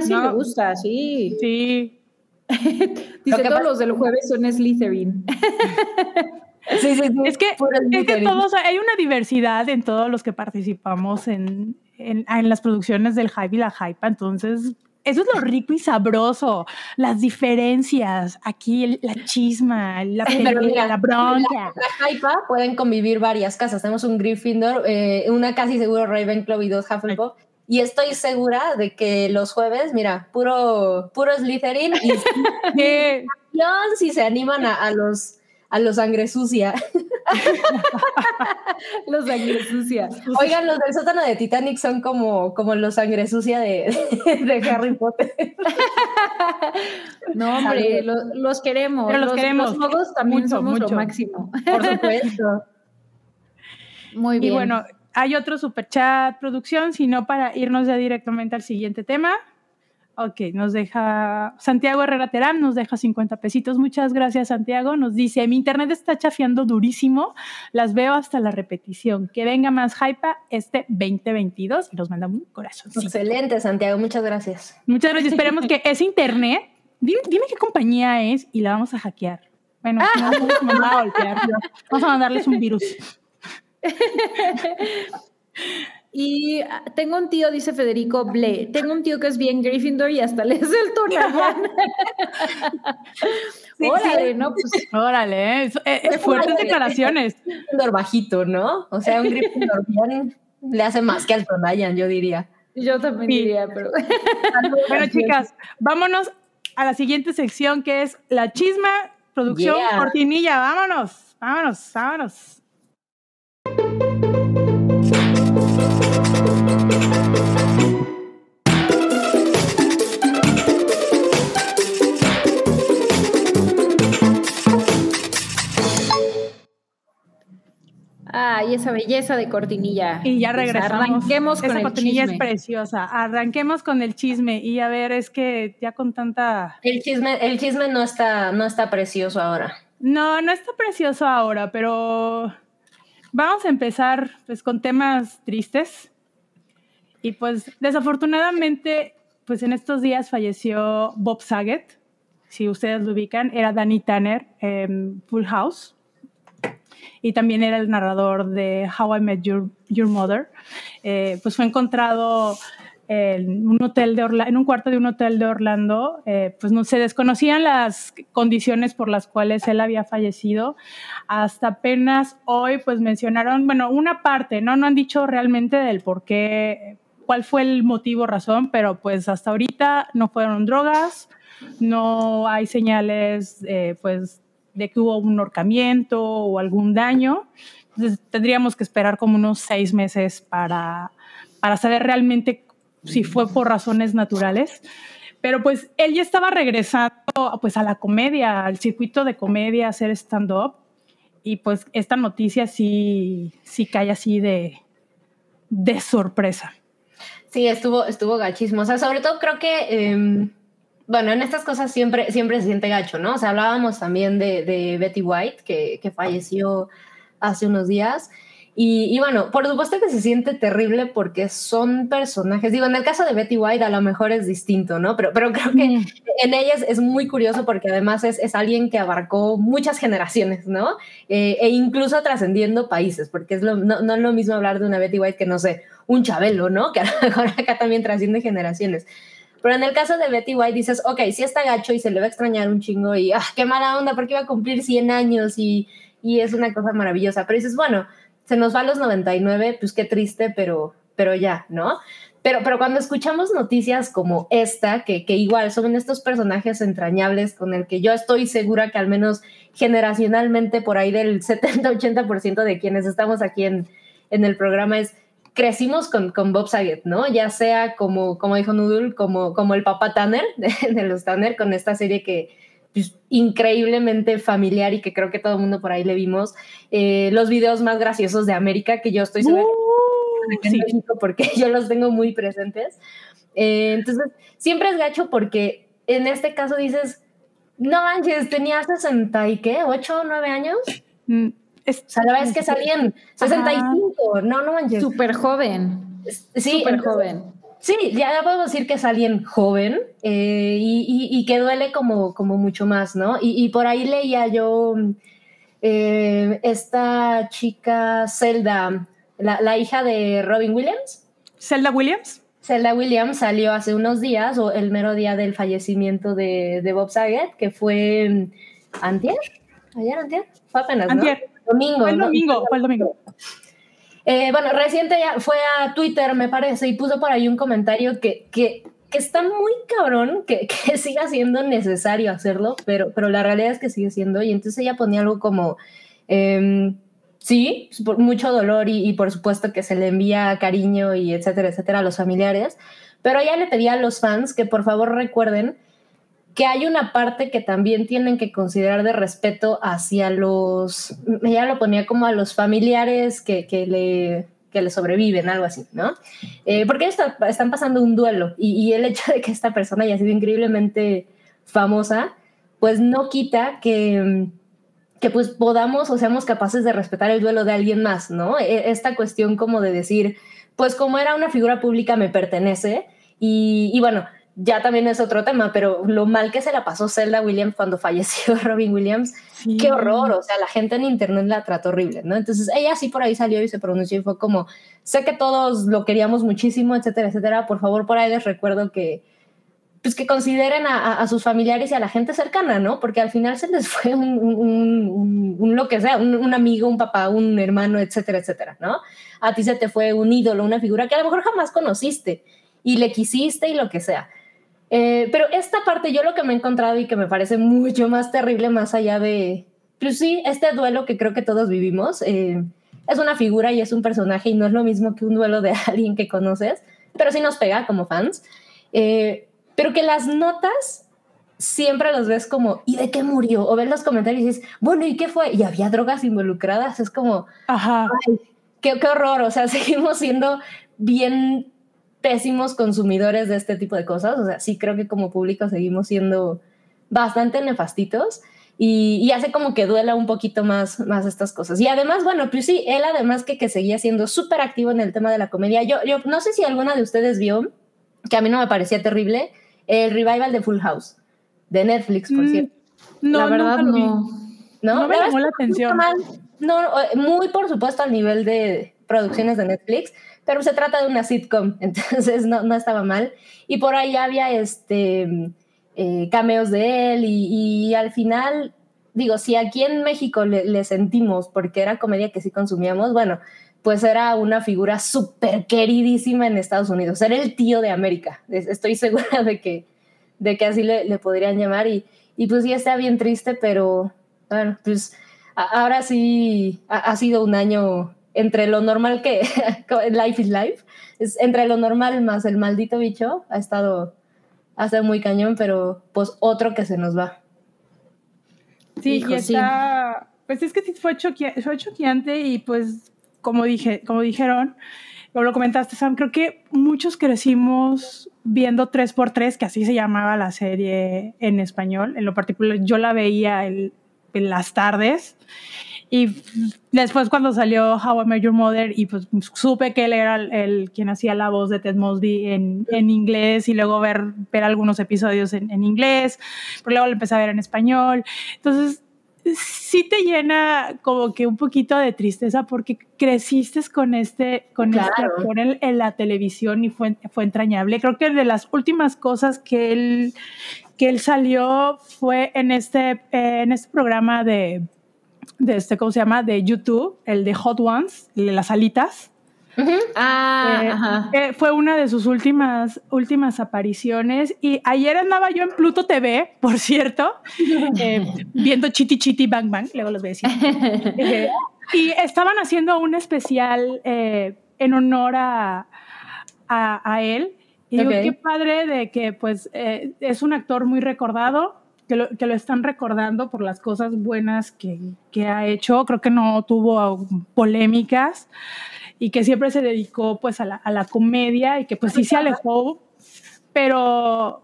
sí me gusta, sí. Sí. <laughs> Dice, todos los del jueves son Slytherin. <laughs> sí, sí, sí. Es que, es que todos, hay una diversidad en todos los que participamos en, en, en las producciones del Hype y la Hype, entonces eso es lo rico y sabroso, las diferencias, aquí la chisma, la pelea, la bronca. La, la pueden convivir varias casas. Tenemos un Gryffindor, eh, una casi seguro Ravenclaw y dos Hufflepuff. Y estoy segura de que los jueves, mira, puro, puro Slytherin y <laughs> <laughs> si se animan a, los a los sangre sucia. <laughs> <laughs> los sangre sucia. Oigan, los del sótano de Titanic son como, como los sangre sucia de, <laughs> de Harry Potter. no, hombre, los, queremos. los, queremos. Los también somos lo máximo. Por supuesto. <laughs> Muy bien. Y bueno, hay otro super chat producción, sino para irnos ya directamente al siguiente tema. Ok, nos deja Santiago Herrera Terán, nos deja 50 pesitos. Muchas gracias, Santiago. Nos dice: Mi internet está chafiando durísimo, las veo hasta la repetición. Que venga más hype este 2022 y nos manda un corazón. Excelente, Santiago, muchas gracias. Muchas gracias. Esperemos que <laughs> ese internet, dime, qué compañía es y la vamos a hackear. Bueno, no, vamos a golpear, vamos a mandarles un virus. <laughs> Y ah, tengo un tío, dice Federico Ble, tengo un tío que es bien Gryffindor y hasta le es el Tonayán. <laughs> órale, ¿no? Pues, órale, ¿eh? es, fuertes declaraciones. Gryffindor bajito, ¿no? O sea, un <laughs> Gryffindor bien le hace más que al Tonayan, yo diría. Yo también diría, pero... bueno, chicas, vámonos a la siguiente sección que es la chisma, producción, cortinilla. Vámonos, vámonos, vámonos. Ay, esa belleza de cortinilla. Y ya pues regresamos. arranquemos con esa cortinilla es preciosa. Arranquemos con el chisme y a ver, es que ya con tanta El chisme el chisme no está no está precioso ahora. No, no está precioso ahora, pero Vamos a empezar pues con temas tristes. Y pues desafortunadamente, pues en estos días falleció Bob Saget, si ustedes lo ubican, era Danny Tanner en Full House. Y también era el narrador de How I Met Your, Your Mother. Eh, pues fue encontrado en un hotel de en un cuarto de un hotel de Orlando, eh, pues no se desconocían las condiciones por las cuales él había fallecido. Hasta apenas hoy, pues mencionaron, bueno, una parte, no, no han dicho realmente del por qué, cuál fue el motivo, razón, pero pues hasta ahorita no fueron drogas, no hay señales, eh, pues, de que hubo un horcamiento o algún daño. Entonces tendríamos que esperar como unos seis meses para, para saber realmente si fue por razones naturales. Pero pues él ya estaba regresando pues a la comedia, al circuito de comedia, a hacer stand-up. Y pues esta noticia sí, sí cae así de, de sorpresa. Sí, estuvo, estuvo gachismo. O sea, sobre todo creo que, em, bueno, en estas cosas siempre, siempre se siente gacho, ¿no? O sea, hablábamos también de, de Betty White, que, que falleció hace unos días. Y, bueno, por supuesto que se siente terrible porque son personajes, digo, en el caso de Betty White a lo mejor es distinto, ¿no? Pero, pero creo que en ellas es muy curioso porque además es, es alguien que abarcó muchas generaciones, ¿no? Eh, e incluso trascendiendo países, porque es lo, no, no es lo mismo hablar de una Betty White que, no sé, un Chabelo, ¿no? <laughs> Que a lo mejor acá también trasciende generaciones. Pero en el caso de Betty White dices, ok, sí está gacho y se le va a extrañar un chingo y, ah, qué mala onda, porque iba a cumplir 100 años y, y es una cosa maravillosa. Pero dices, bueno, se nos va a los 99, pues qué triste, pero, pero ya, ¿no? Pero, pero cuando escuchamos noticias como esta, que, que igual son estos personajes entrañables con el que yo estoy segura que al menos generacionalmente por ahí del 70-80% de quienes estamos aquí en, en el programa es crecimos con, con, Bob Saget, ¿no? Ya sea como, como dijo Noodle, como, como el papá Tanner <laughs> de, de los Tanner, con esta serie que, pues, increíblemente familiar y que creo que todo el mundo por ahí le vimos. Eh, los videos más graciosos de América, que yo estoy segura uh, porque <laughs> yo los tengo muy presentes. Eh, entonces, siempre es gacho porque en este caso dices, no manches, tenía 60 y qué, 8 o 9 años. Mm, o sea, la verdad es que salían 65, no, no manches. Súper joven. Sí, súper joven. Sí, ya, podemos decir que es alguien joven eh, y, que duele como, como mucho más, ¿no? Y, por ahí leía yo eh, esta chica Zelda, la, hija de Robin Williams. ¿Zelda Williams? Zelda Williams salió hace unos días, o el mero día del fallecimiento de, Bob Saget, que fue antier, ayer antier, fue apenas, antier. Domingo. Fue el domingo, fue el domingo. Eh, bueno, reciente ya fue a Twitter, me parece, y puso por ahí un comentario que, que, está muy cabrón que, <laughs> que, siga siendo necesario hacerlo, pero, pero la realidad es que sigue siendo. Y entonces ella ponía algo como, eh, sí, mucho dolor y, y, por supuesto que se le envía cariño y etcétera, etcétera a los familiares, pero ella le pedía a los fans que por favor recuerden que hay una parte que también tienen que considerar de respeto hacia los, ella lo ponía como a los familiares que, que le, que le sobreviven, algo así, ¿no? Eh, porque está, están pasando un duelo y, el hecho de que esta persona haya sido increíblemente famosa, pues no quita que, que pues podamos o seamos capaces de respetar el duelo de alguien más, ¿no? E, esta cuestión como de decir, pues como era una figura pública me pertenece y, y bueno, ya también es otro tema, pero lo mal que se la pasó Zelda Williams cuando <laughs> falleció Robin Williams, qué horror, o sea, la gente en internet la trató horrible, ¿no? Entonces ella sí por ahí salió y se pronunció y fue como, sé que todos lo queríamos muchísimo, etcétera, etcétera, por favor por ahí les recuerdo que, pues que consideren a, sus familiares y a la gente cercana, ¿no? Porque al final se les <laughs> fue un, un, un, lo que sea, un, amigo, un papá, un hermano, etcétera, etcétera, ¿no? A ti se te fue un ídolo, una figura que a lo mejor jamás conociste y le quisiste y lo que sea. Eh, pero esta parte yo lo que me he encontrado y que me parece mucho más terrible más allá de, pues sí, este duelo que creo que todos vivimos, eh, es una figura y es un personaje y no es lo mismo que un duelo de <laughs> alguien que conoces, pero sí nos pega como fans. Eh, pero que las notas siempre los ves como, ¿y de qué murió? O ves los comentarios y dices, bueno, ¿y qué fue? Y había drogas involucradas, es como, ajá, qué, qué horror, o sea, <laughs> seguimos siendo bien pésimos consumidores de este tipo de cosas. O sea, sí creo que como público seguimos siendo bastante nefastitos y, hace como que duela un poquito más, más estas cosas. Y además, bueno, pues sí, él además que, que seguía siendo súper activo en el tema de la comedia. Yo, yo no sé si alguna de ustedes vio, que a mí no me parecía terrible, el revival de Full House, de Netflix, por mm, cierto. No, la verdad no. No, me llamó la atención. No, muy por supuesto al nivel de producciones de Netflix, pero se trata de una sitcom, <laughs> entonces no, no estaba mal. Y por ahí había este, eh, cameos de él y, al final, digo, si aquí en México le, sentimos, porque era comedia que sí consumíamos, bueno, pues era una figura súper queridísima en Estados Unidos, era el tío de América, estoy <laughs> segura de que, de que así le, le podrían llamar. Y, y pues sí está bien triste, pero bueno, pues ahora sí ha sido un año entre lo normal que <laughs> Life is Life, es entre lo normal más el maldito bicho, ha estado, ha estado muy cañón, pero pues otro que se nos va. Sí, y está, pues es que fue, fue choqueante y pues como dije, como dijeron, como lo comentaste Sam, creo que muchos crecimos viendo 3x3, que así se llamaba la serie en español, en lo particular yo la veía en las tardes Y después cuando salió How I Met Your Mother y pues supe que él era el, quien hacía la voz de Ted Mosby en, en inglés y luego ver, ver algunos episodios en, en inglés, pero luego lo empecé a ver en español. Entonces sí te llena como que un poquito de tristeza porque creciste con este, con este actor en, la televisión y fue, fue entrañable. Creo que de las últimas cosas que él, que él salió fue en este, en este programa de, de este, ¿cómo se llama? De YouTube, el de Hot Ones, de las alitas. Ah, eh, fue una de sus últimas, últimas apariciones. Y ayer andaba yo en Pluto TV, por cierto, <laughs> eh, viendo Chiti Chiti Bang Bang, luego los voy a decir. <laughs> Eh, y estaban haciendo un especial en honor a, a, él. Y digo, qué padre de que pues es un actor muy recordado, que lo, que lo, están recordando por las cosas buenas que, que, ha hecho. Creo que no tuvo polémicas y que siempre se dedicó pues a la, a la comedia y que pues sí se alejó, pero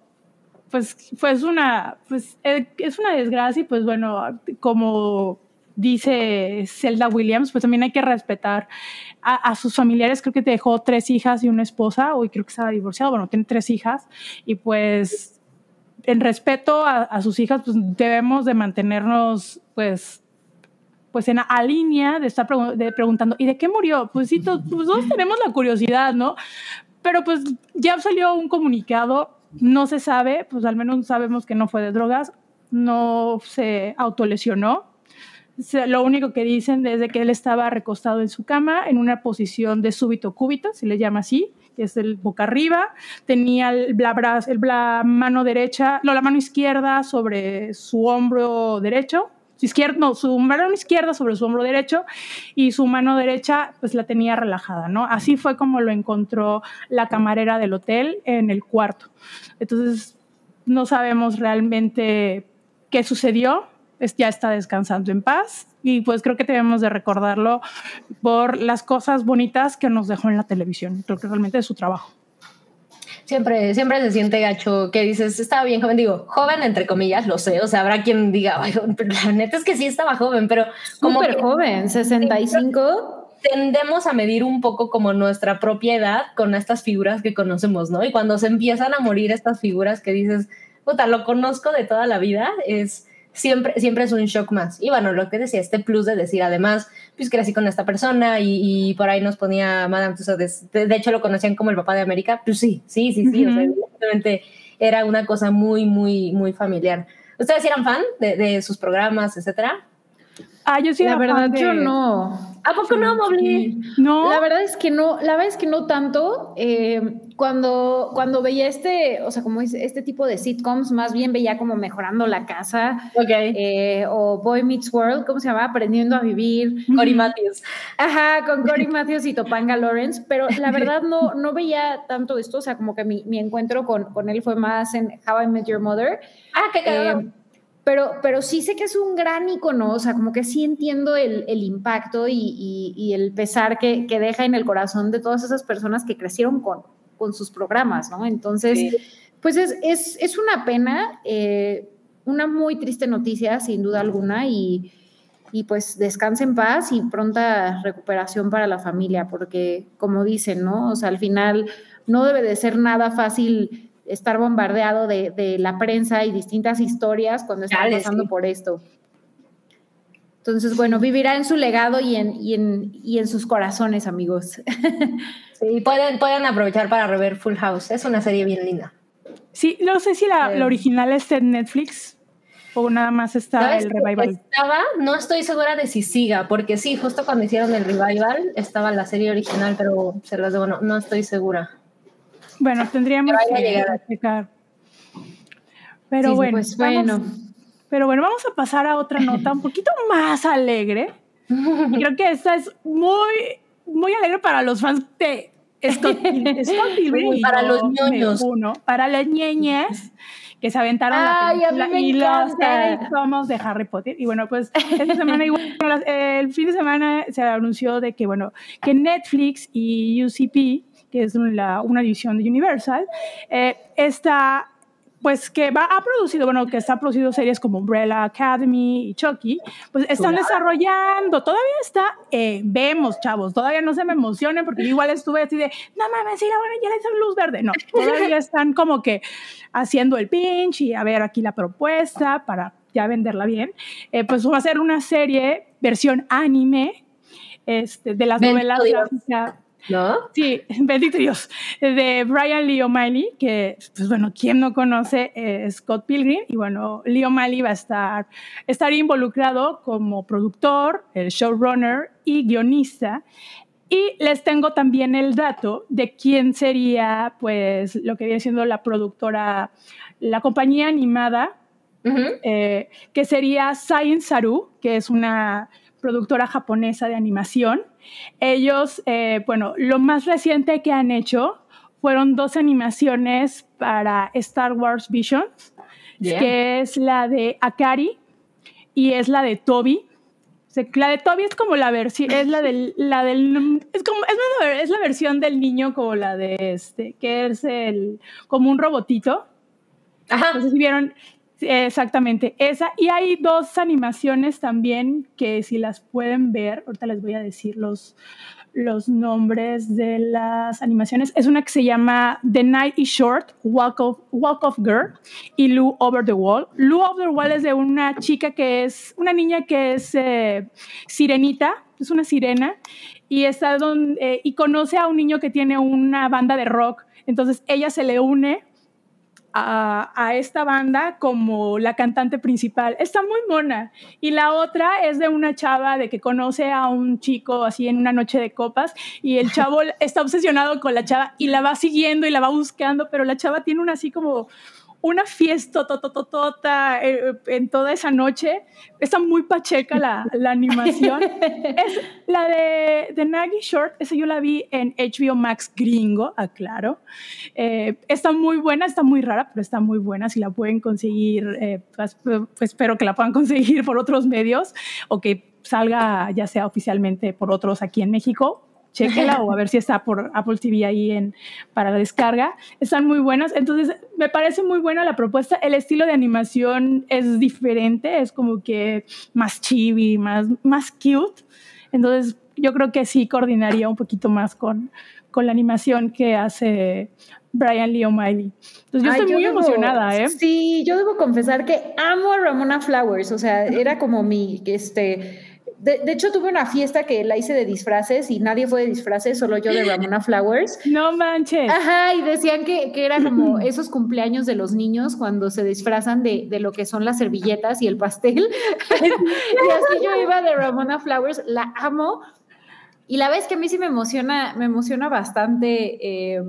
pues fue una, pues, eh, es una desgracia y pues bueno, como dice Zelda Williams, pues también hay que respetar a, sus familiares. Creo que te dejó tres hijas y una esposa, hoy creo que estaba divorciado, bueno, tiene tres hijas y pues en respeto a, sus hijas, pues debemos de mantenernos pues pues en a línea de estar preguntando, ¿y de qué murió? Pues sí, pues todos tenemos la curiosidad, ¿no? Pero pues ya salió un comunicado, no se sabe, pues al menos sabemos que no fue de drogas, no se autolesionó. Lo único que dicen es que él estaba recostado en su cama en una posición de súbito cúbito, se le llama así, que es el boca arriba, tenía el, la, mano derecha, no, la mano izquierda sobre su hombro derecho, su no, su mano izquierda sobre su hombro derecho y su mano derecha pues la tenía relajada, ¿no? Así fue como lo encontró la camarera del hotel en el cuarto. Entonces, no sabemos realmente qué sucedió, ya está descansando en paz. Y pues creo que debemos de recordarlo por las cosas bonitas que nos dejó en la televisión, creo que realmente es su trabajo. Siempre, siempre se siente gacho que dices, estaba bien joven, digo, joven entre comillas, lo sé, o sea, habrá quien diga, pero la neta es que sí estaba joven, pero como... Súper joven, 65 tendemos a medir un poco como nuestra propiedad con estas figuras que conocemos, ¿no? Y cuando se empiezan a morir estas figuras que dices, puta, lo conozco de toda la vida, es siempre, siempre es un shock más. Y bueno, lo que decía, este plus de decir, además, pues crecí con esta persona y, por ahí nos ponía Madame Tussauds, de, de, hecho lo conocían como el papá de América, pues sí, sí, sí, sí, o sea, evidentemente era una cosa muy, muy, muy familiar. ¿Ustedes eran fan de, de sus programas, etcétera? Ah, yo sí. La verdad, yo no. ¿A poco no, Mobley? No. La verdad es que no, la verdad es que no tanto. Eh, cuando, cuando veía este, o sea, como este tipo de sitcoms, más bien veía como mejorando la casa. Ok. Eh, o Boy Meets World, ¿cómo se llama? Aprendiendo a vivir. Cory Matthews. Ajá, con Cory Matthews y Topanga Lawrence. Pero la verdad no, no veía tanto esto. O sea, como que mi, mi encuentro con, con él fue más en How I Met Your Mother. Ah, qué. Eh, pero, pero sí sé que es un gran icono, o sea, como que sí entiendo el, el impacto y, y, el pesar que, que, deja en el corazón de todas esas personas que crecieron con, con sus programas, ¿no? Entonces, pues es, es, es, una pena, eh, una muy triste noticia, sin duda alguna, y, y pues descanse en paz y pronta recuperación para la familia, porque como dicen, ¿no? O sea, al final no debe de ser nada fácil estar bombardeado de, de, la prensa y distintas historias cuando está pasando por esto. Entonces, bueno, vivirá en su legado y en, y en, y en sus corazones, amigos. <laughs> Sí, pueden, pueden aprovechar para rever Full House. Es una serie bien linda. Sí, no sé si la, la original está en Netflix o nada más está el revival. Estaba, no estoy segura de si siga, porque sí, justo cuando hicieron el revival estaba la serie original, pero se las debo, no, no estoy segura. Bueno, tendríamos que, llegar a checar. Pero bueno, pues bueno. pero bueno, vamos a pasar a otra nota un poquito más alegre. Creo que esta es muy, muy alegre para los fans de Scott, Pilgrim. <laughs> para los ñoños. Uno, para las ñeñas que se aventaron Ay, la película y los somos de Harry Potter. Y bueno, pues esta semana igual, el fin de semana se anunció de que, bueno, que Netflix y UCP que es una división de Universal, eh, está pues que va, ha producido, bueno, que está producido series como Umbrella Academy y Chucky, pues están desarrollando, todavía está, eh, vemos, chavos, todavía no se me emocionen porque igual estuve así de, no mames, sí, bueno, ya le hizo luz verde, no, <laughs> todavía están como que haciendo el pinch y a ver aquí la propuesta para ya venderla bien, eh, pues va a ser una serie versión anime este, de las novelas gráficas ¿no? Sí, <laughs> bendito Dios, de Brian Lee O'Malley, que, pues bueno, ¿quién no conoce Scott Pilgrim? Y bueno, Lee O'Malley va a estar, estar involucrado como productor, el showrunner y guionista. Y les tengo también el dato de quién sería, pues, lo que viene siendo la productora, la compañía animada, eh, que sería Science Saru, que es una productora japonesa de animación. Ellos, eh, bueno, lo más reciente que han hecho fueron dos animaciones para Star Wars Visions, que es la de Akari y es la de Toby. La de Toby es como la versión, es la del, la del, es como, es la, versión del niño como la de este, que es el, como un robotito. Ajá. Entonces, si vieron, Exactamente, esa. Y hay dos animaciones también que si las pueden ver, ahorita les voy a decir los, los nombres de las animaciones. Es una que se llama The Night is Short, Walk of, Walk of Girl y Lou Over the Wall. Lou Over the Wall es de una chica que es, una niña que es eh, sirenita, es una sirena, y, está donde, eh, y conoce a un niño que tiene una banda de rock. Entonces ella se le une a, esta banda como la cantante principal. Está muy mona. Y la otra es de una chava de que conoce a un chico así en una noche de copas y el chavo <laughs> está obsesionado con la chava y la va siguiendo y la va buscando, pero la chava tiene una así como una fiesta totototota eh, en toda esa noche. Está muy pacheca la, la animación. <laughs> es la de, de Naggy Short, esa yo la vi en HBO Max gringo, aclaro. Eh, está muy buena, está muy rara, pero está muy buena. Si la pueden conseguir, eh, pues, pues, espero que la puedan conseguir por otros medios o que salga ya sea oficialmente por otros aquí en México chéquela o a ver si está por Apple TV ahí en, para la descarga. Están muy buenas. Entonces, me parece muy buena la propuesta. El estilo de animación es diferente, es como que más chibi, más, más cute. Entonces, yo creo que sí coordinaría un poquito más con, con la animación que hace Brian Lee O'Malley. Entonces yo estoy muy emocionada, ¿eh? Sí, yo debo confesar que amo a Ramona Flowers, o sea, era como mi, este, de, hecho, tuve una fiesta que la hice de disfraces y nadie fue de disfraces, solo yo de <laughs> Ramona Flowers. No manches. Ajá, y decían que, que era como <laughs> esos cumpleaños de los niños cuando se disfrazan de, de lo que son las servilletas y el pastel. <laughs> y así yo iba de Ramona Flowers, la amo. Y la vez que a mí sí me emociona, me emociona bastante, eh,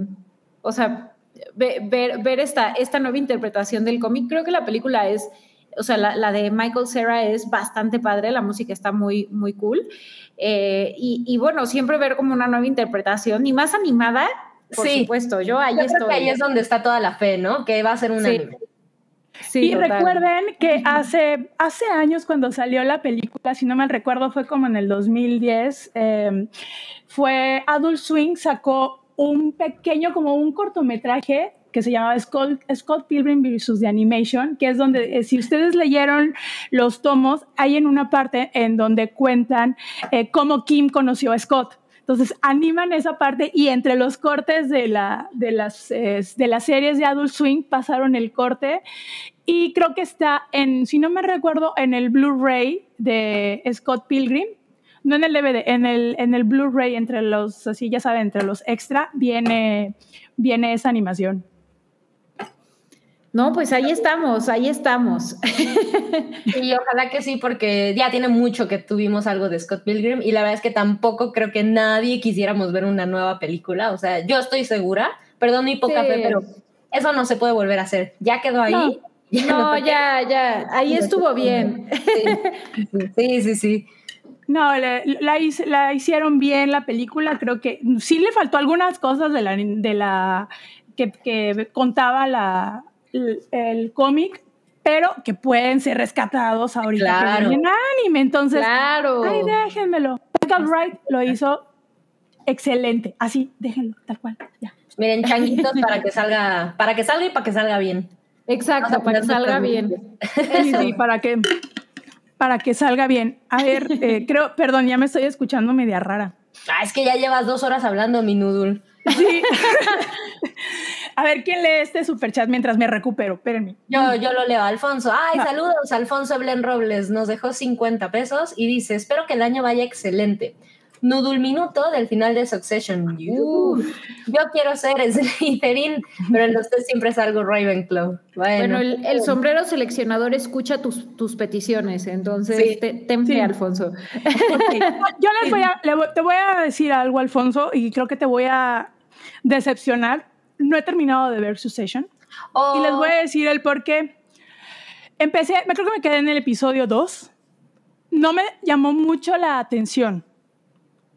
o sea, ver, ver esta, esta nueva interpretación del cómic. Creo que la película es o sea, la, de Michael Cera es bastante padre, la música está muy, muy cool. Eh, y, bueno, siempre ver como una nueva interpretación y más animada, por supuesto. Yo ahí estoy. ahí es donde está toda la fe, ¿no? Que va a ser un anime. Sí, y recuerden que hace, hace años cuando salió la película, si no mal recuerdo, fue como en el 2010, em, fue Adult Swing sacó un pequeño, como un cortometraje que se llamaba Scott, Scott Pilgrim vs. The Animation, que es donde, eh, si ustedes leyeron los tomos, hay en una parte en donde cuentan eh, cómo Kim conoció a Scott. Entonces animan esa parte y entre los cortes de, la, de, las, de las series de Adult Swing pasaron el corte y creo que está en, si no me recuerdo, en el Blu-ray de Scott Pilgrim, no en el DVD, en el, en el Blu-ray entre los, así ya saben, entre los extra, viene, viene esa animación. No, pues ahí estamos, ahí estamos. Y ojalá que sí, porque ya tiene mucho que tuvimos algo de Scott Pilgrim y la verdad es que tampoco creo que nadie quisiéramos ver una nueva película. O sea, yo estoy segura, perdón mi poca fe, pero eso no se puede volver a hacer. Ya quedó ahí. No, <laughs> ya, ya, ahí estuvo bien. Sí, sí, sí. No, la, la, hicieron bien la película, creo que sí le faltó algunas cosas de la, de la que, que contaba la, el, cómic, pero que pueden ser rescatados ahorita claro. en anime. Entonces, claro. ay, déjenmelo. Wright lo hizo excelente. Así, déjenlo, tal cual. Ya. Miren, <laughs> changuitos para que salga, para que salga y para que salga bien. Exacto, para que salga bien. Sí, sí, <laughs> para que, para que salga bien. A ver, eh, creo, perdón, ya me estoy escuchando media rara. Ah, es que ya llevas dos horas hablando, mi noodle. Sí. <laughs> A ver, ¿quién lee este superchat mientras me recupero? Espérenme. Yo, yo lo leo, Alfonso. Ay, Ah. saludos, Alfonso Blen Robles. Nos dejó 50 pesos y dice, espero que el año vaya excelente. Noodle Minuto del final de Succession. Yo quiero ser Slytherin, <laughs> pero en los test siempre salgo Ravenclaw. Bueno, Bueno, el, el sombrero seleccionador escucha tus, tus peticiones, entonces Sí. te, ten fe, Sí. Alfonso. <laughs> Yo les voy a, te voy a decir algo, Alfonso, y creo que te voy a decepcionar. No he terminado de ver Succession. Oh, Y les voy a decir el por qué. Empecé, me creo que me quedé en el episodio 2. No me llamó mucho la atención.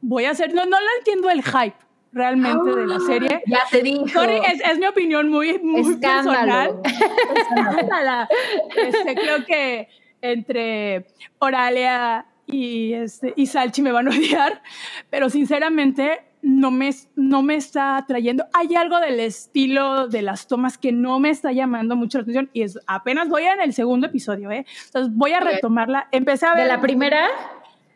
Voy a hacer, no, no lo entiendo el hype realmente de la serie. Ya te. Sorry, es, es mi opinión muy, muy personal. Escándalo. <laughs> Escándala. Este, creo que entre Oralia y, este, y Salchi me van a odiar, pero sinceramente no me, no me está atrayendo. Hay algo del estilo de las tomas que no me está llamando mucho la atención y es apenas voy en el segundo episodio, ¿eh? Entonces voy a retomarla. Empecé a ver ¿De la primera?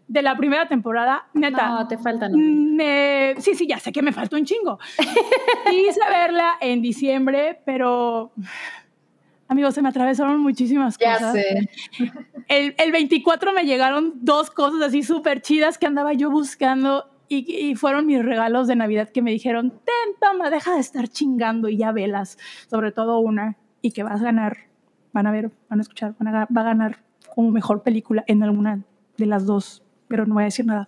de la primera temporada, neta. No, te faltan. Me- sí, sí, ya sé que me falta un chingo. <laughs> Quise verla en diciembre, pero amigos, se me atravesaron muchísimas Ya cosas. sé. El, el 24 me llegaron dos cosas así súper chidas que andaba yo buscando y, y fueron mis regalos de Navidad que me dijeron, ten, toma, deja de estar chingando y ya velas. Sobre todo una y que vas a ganar, van a ver, van a escuchar, van a, va a ganar como mejor película en alguna de las dos pero no voy a decir nada.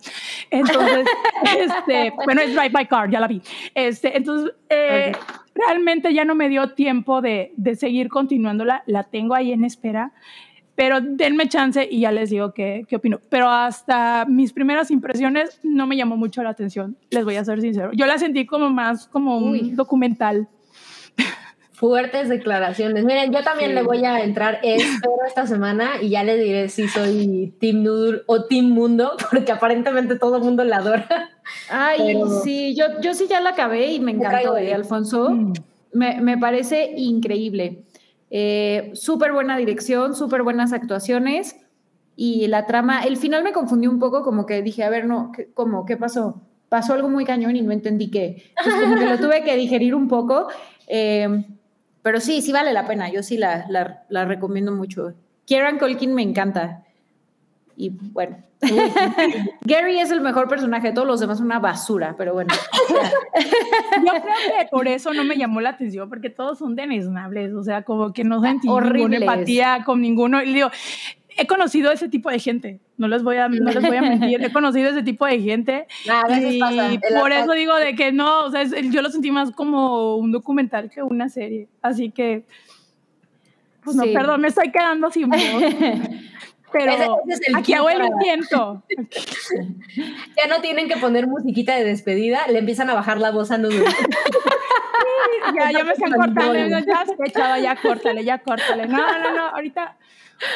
Entonces, <laughs> este, bueno, es Drive by Car, ya la vi. Este, entonces, eh, realmente ya no me dio tiempo de, de seguir continuándola, la tengo ahí en espera, pero denme chance y ya les digo qué, qué opino. Pero hasta mis primeras impresiones no me llamó mucho la atención, les voy a ser sincero. Yo la sentí como más como un Uy. documental. Fuertes declaraciones. Miren, yo también Sí. le voy a entrar, espero esta semana y ya le diré si soy Team Noodle o Team Mundo, <laughs> porque aparentemente todo el mundo la adora. Ay, Pero- sí, yo, yo sí ya la acabé y me encantó. ¿eh, Alfonso. Mm. Me, me parece increíble. Eh, súper buena dirección, súper buenas actuaciones y la trama, el final me confundió un poco, como que dije, a ver, no, ¿qué, ¿cómo? ¿Qué pasó? Pasó algo muy cañón y no entendí qué. Entonces, como que lo tuve que digerir un poco. eh, pero sí, sí vale la pena. Yo sí la, la, recomiendo mucho. Kieran Colkin me encanta. Y bueno. <laughs> Gary es el mejor personaje, todos los demás una basura, pero bueno. Yo creo que por eso no me llamó la atención, porque todos son denesnables, o sea, como que no sentí ninguna empatía con ninguno. Y digo, he conocido ese tipo de gente, no les voy a, no les voy a mentir, he conocido ese tipo de gente Ah, veces y pasa. Por eso digo de que no, o sea, yo lo sentí más como un documental que una serie, así que, pues no, perdón, me estoy quedando sin voz, <laughs> pero Ese- ese es el aquí hago el intento. Ya no tienen que poner musiquita de despedida, le empiezan a bajar la voz a Noodle. <laughs> ya, ya me están cortando. ya, chava, ya córtale, ya córtale. No, no, no, ahorita,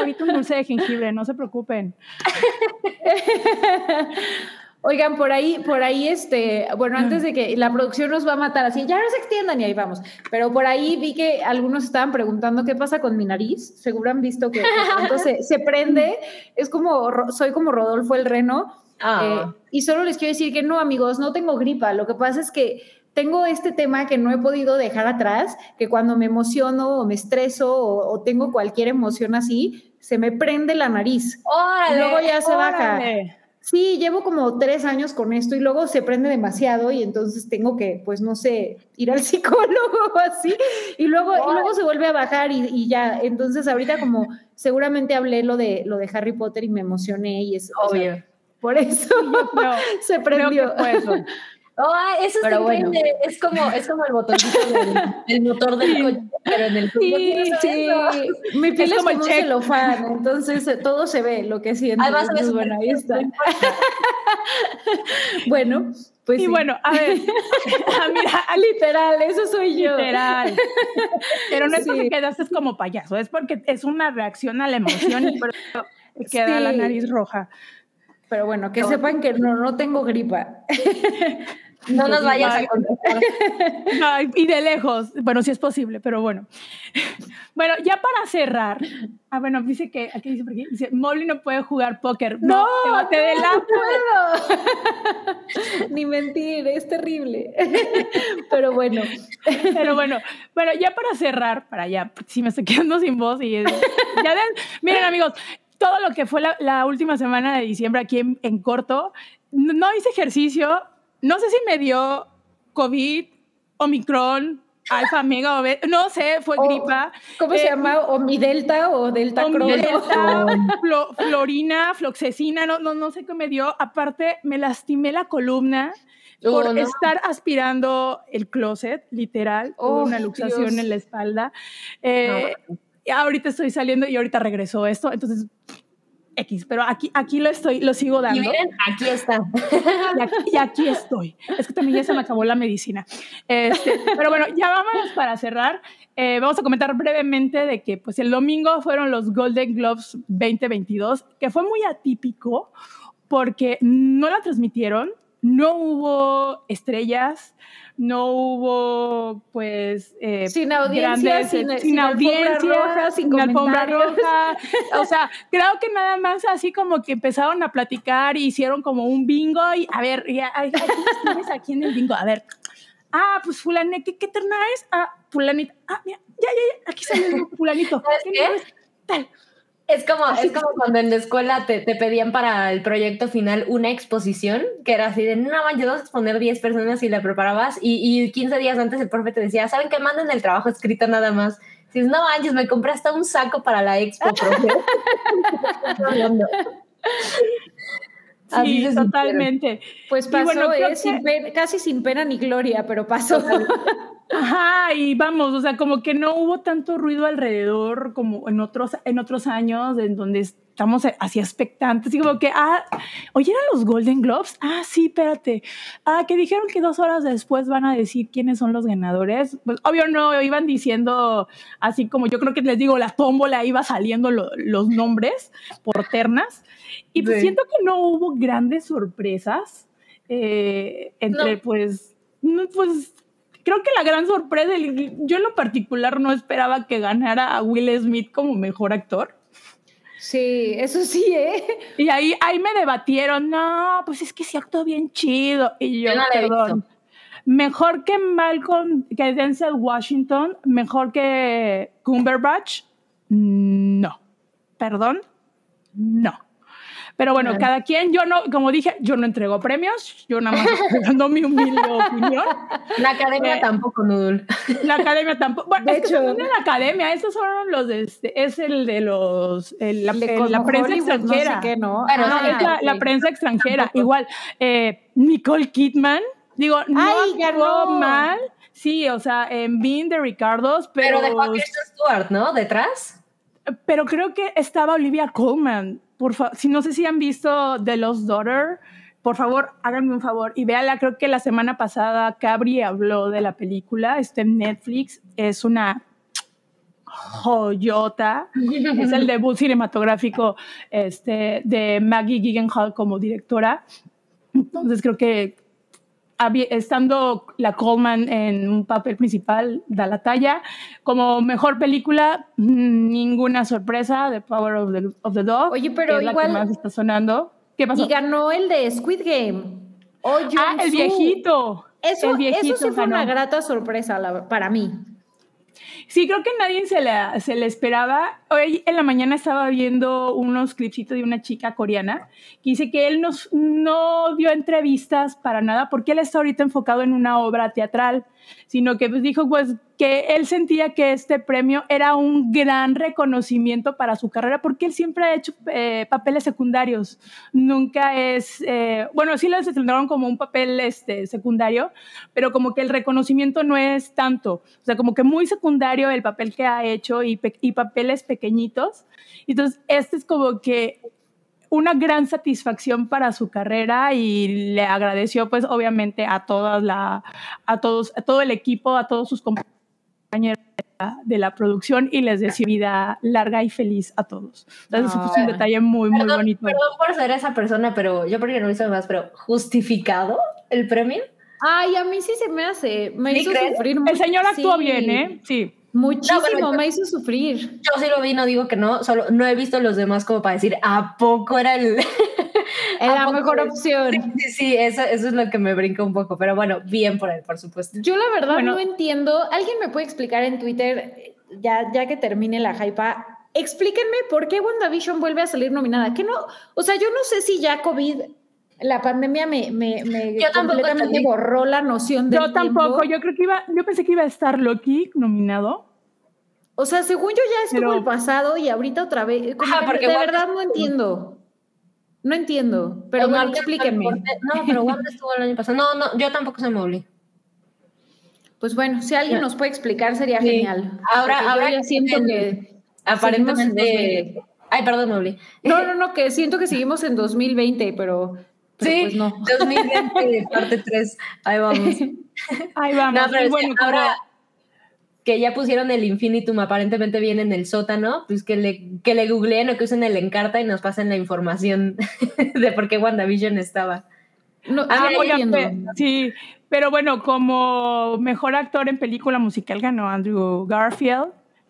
ahorita un dulce de jengibre, no se preocupen. <laughs> Oigan, por ahí, por ahí, este, bueno, antes de que la producción nos va a matar así, ya no se extiendan y ahí vamos. Pero por ahí vi que algunos estaban preguntando qué pasa con mi nariz. Seguro han visto que pronto se, se prende. Es como, soy como Rodolfo el Reno. Ah. Eh, y solo les quiero decir que no, amigos, no tengo gripa. Lo que pasa es que tengo este tema que no he podido dejar atrás, que cuando me emociono o me estreso o, o tengo cualquier emoción así, se me prende la nariz. ¡Órale! Y luego ya se baja. Sí, llevo como tres años con esto y luego se prende demasiado y entonces tengo que, pues no sé, ir al <laughs> psicólogo o así y luego, y luego se vuelve a bajar y, y ya. Entonces ahorita como seguramente hablé lo de, lo de Harry Potter y me emocioné y es o sea, Obvio. por eso Creo, <laughs> se creo prendió. que fue eso. Oh, eso está Pero bueno. increíble. Es como, es como el botoncito del, <laughs> motor del coche, pero en el Sí. Sí, mi <laughs> piel Es es como como, un celofán, entonces eh, todo se ve, lo que siento. Además, Entonces, bueno, ahí está. <laughs> Bueno, pues Y sí. bueno, a ver, ah, mira, literal, eso soy yo. literal. Pero no es Sí. porque quedaste como payaso, es porque es una reacción a la emoción y por eso queda la nariz roja. Pero bueno, que sepan que no, no tengo gripa. No nos vayas a contestar. <laughs> y de lejos, bueno, si es posible, pero bueno. <laughs> Bueno, ya para cerrar, ah, bueno, dice que, aquí dice, aquí, dice, Molly no puede jugar póker. No, no te de la <laughs> Ni mentir, es terrible. pero bueno. Pero bueno, bueno, ya para cerrar, para ya, si me estoy quedando sin voz y ya miren amigos, todo lo que fue la, última semana de diciembre aquí en, corto, no, hice ejercicio, no sé si me dio COVID, Omicron, alfa, <laughs> mega, no sé, fue gripa. ¿Cómo se eh, llama? ¿Omidelta o delta Omidelta, <laughs> florina, floxecina, no, no, no sé qué me dio. Aparte, me lastimé la columna por estar aspirando el closet, literal, una luxación en la espalda. Eh, ahorita estoy saliendo y ahorita regresó esto, entonces X, pero aquí, aquí lo estoy, lo sigo dando. Y miren, aquí está. Y aquí, estoy. Es que también ya se me acabó la medicina. Este, pero bueno, ya vámonos para cerrar. Eh, vamos a comentar brevemente de que pues el domingo fueron los Golden Globes 2022, que fue muy atípico porque no la transmitieron, no hubo estrellas, no hubo pues eh, sin audiencia, sin, sin, audiencia, roja, sin, alfombra roja. <laughs> O sea, creo que nada más así como que empezaron a platicar y hicieron como un bingo y a ver, ya, tienes aquí en el bingo? A ver, ah, pues fulanita, ¿qué, qué terna es? Ah, fulanita, ah, mira, ya, ya, ya, aquí sale el fulanito. ¿Qué? ¿Qué? Tal. Es como, <laughs> es como cuando en la escuela te, te, pedían para el proyecto final una exposición, que era así de, no manches, vas a exponer 10 personas y la preparabas, y, y 15 días antes el profe te decía, ¿saben qué? Manden el trabajo escrito nada más. Si no manches, me compré hasta un saco para la expo, profe. <laughs> <laughs> sí, totalmente. Pues pasó, ¿eh? casi sin pena ni gloria, pero pasó. <laughs> Ajá, y vamos, o sea, como que no hubo tanto ruido alrededor como en otros, en otros años, en donde estamos así expectantes, y como que, ah, oye, eran los Golden Globes, ah, sí, espérate, ah, que dijeron que dos horas después van a decir quiénes son los ganadores, pues obvio no, iban diciendo así como yo creo que les digo, la tómbola iba saliendo los nombres por ternas, y pues siento que no hubo grandes sorpresas eh, entre pues, pues creo que la gran sorpresa, yo en lo particular no esperaba que ganara a Will Smith como mejor actor. Sí, eso sí, ¿eh? Y ahí, ahí me debatieron, no, pues es que sí actuó bien chido. Y yo, perdón. Mejor que Malcolm, que Denzel Washington, mejor que Cumberbatch, no. Perdón, no. Pero bueno, cada quien, yo no, como dije, yo no entrego premios, yo nada más estoy dando mi humilde opinión. La academia eh, tampoco, Nudul. La academia tampoco. Bueno, de es hecho, que la academia, esos son los de este, es el de los, la, prensa extranjera. No sé qué, ¿no? Ah, es la, prensa extranjera. Igual, eh, Nicole Kidman, digo, no actuó mal. Sí, o sea, en Bean de Ricardos, pero. Pero de Kristen Stewart, ¿no? Detrás. Pero creo que estaba Olivia Colman por si no sé si han visto The Lost Daughter, por favor, háganme un favor y véala. Creo que la semana pasada Cabri habló de la película, está en Netflix, es una joyota, <laughs> es el debut cinematográfico este, de Maggie Gyllenhaal como directora. Entonces creo que estando la Coleman en un papel principal, da la talla. Como mejor película, mm, ninguna sorpresa, The Power of the, of the Dog. Oye, pero igual. más está sonando. ¿Qué pasó? Y ganó el de Squid Game. ah, el viejito. Eso, el viejito eso sí fue una grata sorpresa para mí. Sí, creo que nadie se le, se le esperaba. Hoy en la mañana estaba viendo unos clipsitos de una chica coreana que dice que él nos, no dio entrevistas para nada porque él está ahorita enfocado en una obra teatral, sino que pues dijo pues que él sentía que este premio era un gran reconocimiento para su carrera porque él siempre ha hecho eh, papeles secundarios. Nunca es, eh, bueno, sí lo estrenaron como un papel este, secundario, pero como que el reconocimiento no es tanto. O sea, como que muy secundario el papel que ha hecho y, y papeles pequeñitos. Entonces, este es como que una gran satisfacción para su carrera y le agradeció pues obviamente a todas la a todos a todo el equipo a todos sus compañeros de la, producción y les deseo vida larga y feliz a todos. Entonces, eso fue un detalle muy, muy bonito. Perdón por ser esa persona, pero yo porque no hice más, pero ¿justificado el premio? Ay, a mí sí se me hace. Me ¿Sí hizo crees? sufrir mucho. El señor actuó sí. bien, ¿eh? Sí. Muchísimo, No, bueno, yo- me hizo sufrir. Yo sí lo vi, no digo que no, solo no he visto los demás como para decir, ¿a poco era el...? <laughs> Era ¿A la mejor opción. Sí, sí, eso, eso es lo que me brinca un poco, pero bueno, bien por él, por supuesto. Yo la verdad Bueno. no entiendo. ¿Alguien me puede explicar en Twitter, ya, ya que termine la hypa, explíquenme por qué WandaVision vuelve a salir nominada? Que no, o sea, yo no sé si ya COVID, la pandemia me, me, me Yo tampoco completamente borró la noción del Yo tampoco, tiempo. yo creo que iba, yo pensé que iba a estar Loki nominado. O sea, según yo ya estuvo Pero- el pasado y ahorita otra vez. Como Ajá, que porque de Wanda verdad no entiendo. No entiendo, pero bueno, martes explíquenme. No, pero Wanda <laughs> estuvo el año pasado. No, no, yo tampoco se me olvidé. Pues bueno, si alguien nos puede explicar sería Sí. genial. Ahora- yo ahora ya que siento en- que Aparentemente... Ay, perdón, me olvidé. No, no, no, que siento que seguimos en 2020, pero, pero Sí, pues no. <laughs> 2020, parte 3. Ahí vamos. <laughs> Ahí vamos. No, pero bueno, como- ahora que ya pusieron el infinitum, aparentemente viene en el sótano, pues que le, que le googleen o que usen el encarta y nos pasen la información <laughs> de por qué WandaVision estaba. No, Ah, sí, no pero bueno, como mejor actor en película musical ganó Andrew Garfield.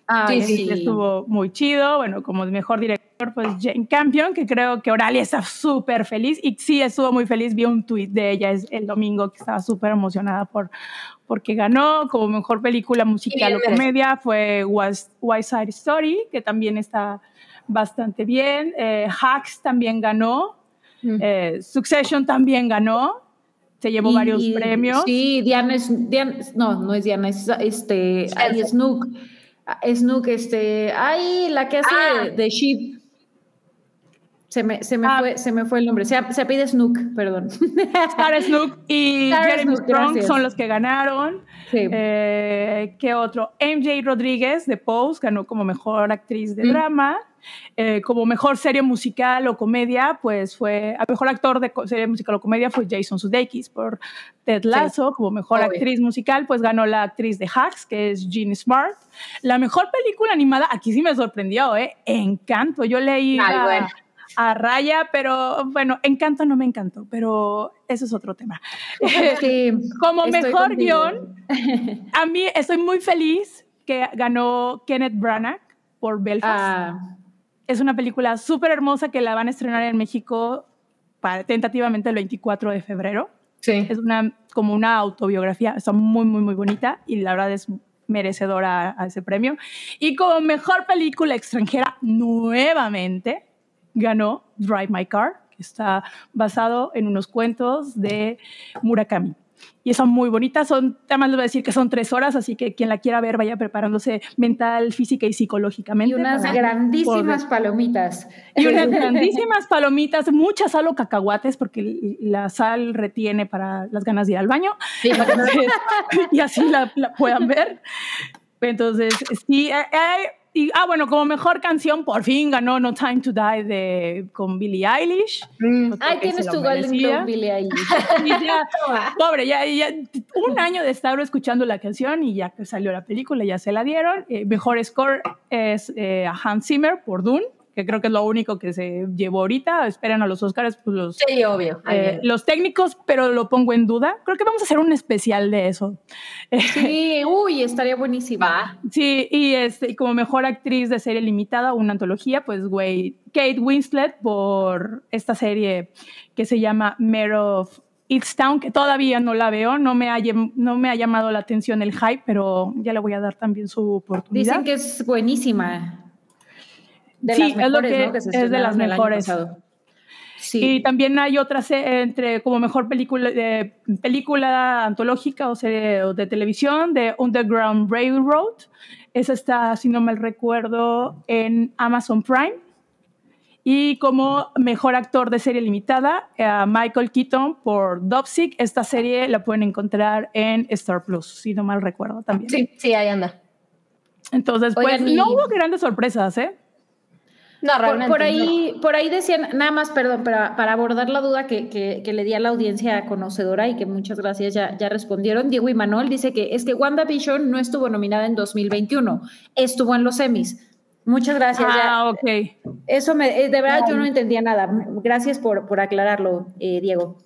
Ay, sí, sí. Estuvo muy chido. Bueno, como mejor director, pues Jane Campion, que creo que Oralia está súper feliz. Y sí, estuvo muy feliz. Vi un tweet de ella el domingo que estaba súper emocionada por, porque ganó. Como mejor película musical o comedia fue Was- West Side Story, que también está bastante bien. Eh, Hacks también ganó. Mm. Eh, Succession también ganó. Se llevó Y- varios premios. Sí, Diana es, Diana- no, no es Diana, es este, ay. Snook. Ah, Snook, este, ay, la que hace Ah. de, de Sheep. Se me, se, me Ah. fue, se me fue el nombre. Se, se pide Snook, perdón. <laughs> Sarah Snook y Sarah Jeremy Snook, Strong gracias. son los que ganaron. Sí. Eh, ¿Qué otro? MJ Rodríguez de Pose ganó como mejor actriz de Mm. drama. Eh, como mejor serie musical o comedia, pues fue. A mejor actor de serie musical o comedia fue Jason Sudeikis por Ted Lasso. Como mejor Obvio. actriz musical, pues ganó la actriz de Hacks, que es Jean Smart. La mejor película animada, aquí sí me sorprendió, ¿eh? Encanto. Yo leí Ay, bueno. A Raya, pero bueno, Encanto no me encantó, pero eso es otro tema. <laughs> Sí, Como mejor guion, a mí estoy muy feliz que ganó Kenneth Branagh por Belfast. Ah, Es una película súper hermosa que la van a estrenar en México para, tentativamente el 24 de febrero. Sí. Es una, como una autobiografía, está muy, muy, muy bonita y la verdad es merecedora a, a ese premio. Y como mejor película extranjera, nuevamente ganó Drive My Car, que está basado en unos cuentos de Murakami. Y son muy bonitas, son, además les voy a decir que son tres horas, así que quien la quiera ver vaya preparándose mental, física y psicológicamente. y unas para grandísimas poder- palomitas. y unas grandísimas palomitas, mucha sal o cacahuates, porque la sal retiene para las ganas de ir al baño. Sí, Entonces, <laughs> y así la, la puedan ver. Entonces, sí. eh, y, ah, bueno, como mejor canción, por fin ganó No Time to Die de, con Billie Eilish. Mm. Porque tienes tu Golden. Globe, Billie <laughs> Eilish. Y ya, pobre, ya, ya un año de estar escuchando la canción y ya que salió la película, ya se la dieron. Eh, mejor score es eh, a Hans Zimmer por Dune, que creo que es lo único que se llevó ahorita. Esperan a los Oscars pues los, Sí, obvio. Eh, los técnicos, pero lo pongo en duda. Creo que vamos a hacer un especial de eso. Sí, <laughs> uy, estaría buenísimo. Va. Sí, y este, como mejor actriz de serie limitada, una antología, pues, güey, Kate Winslet por esta serie que se llama Mare of Easttown, que todavía no la veo, no me, ha, no me ha llamado la atención el hype, pero ya le voy a dar también su oportunidad. Dicen que es buenísima. De Sí, las es lo mejores, que- ¿no? Que se es de las mejores. Sí. Y también hay otra se- entre como mejor película, eh, película antológica o serie o de televisión de Underground Railroad. Esa está, si no mal recuerdo, en Amazon Prime. Y como mejor actor de serie limitada, a Michael Keaton por Dopsic. Esta serie la pueden encontrar en Star Plus, si no mal recuerdo también. Sí, sí, ahí anda. Entonces, pues Oigan, y- no hubo grandes sorpresas, ¿eh? No, Por, realmente. por no. ahí, por ahí decían, nada más, perdón, para, para abordar la duda que, que- que le di a la audiencia conocedora y que muchas gracias ya, ya respondieron, Diego y Manuel dice que es que WandaVision no estuvo nominada en 2021, estuvo en los Emmys. Muchas gracias. ya. Ah, ok. Eso me, eh, de verdad yo no entendía nada. Gracias por, por aclararlo, eh, Diego.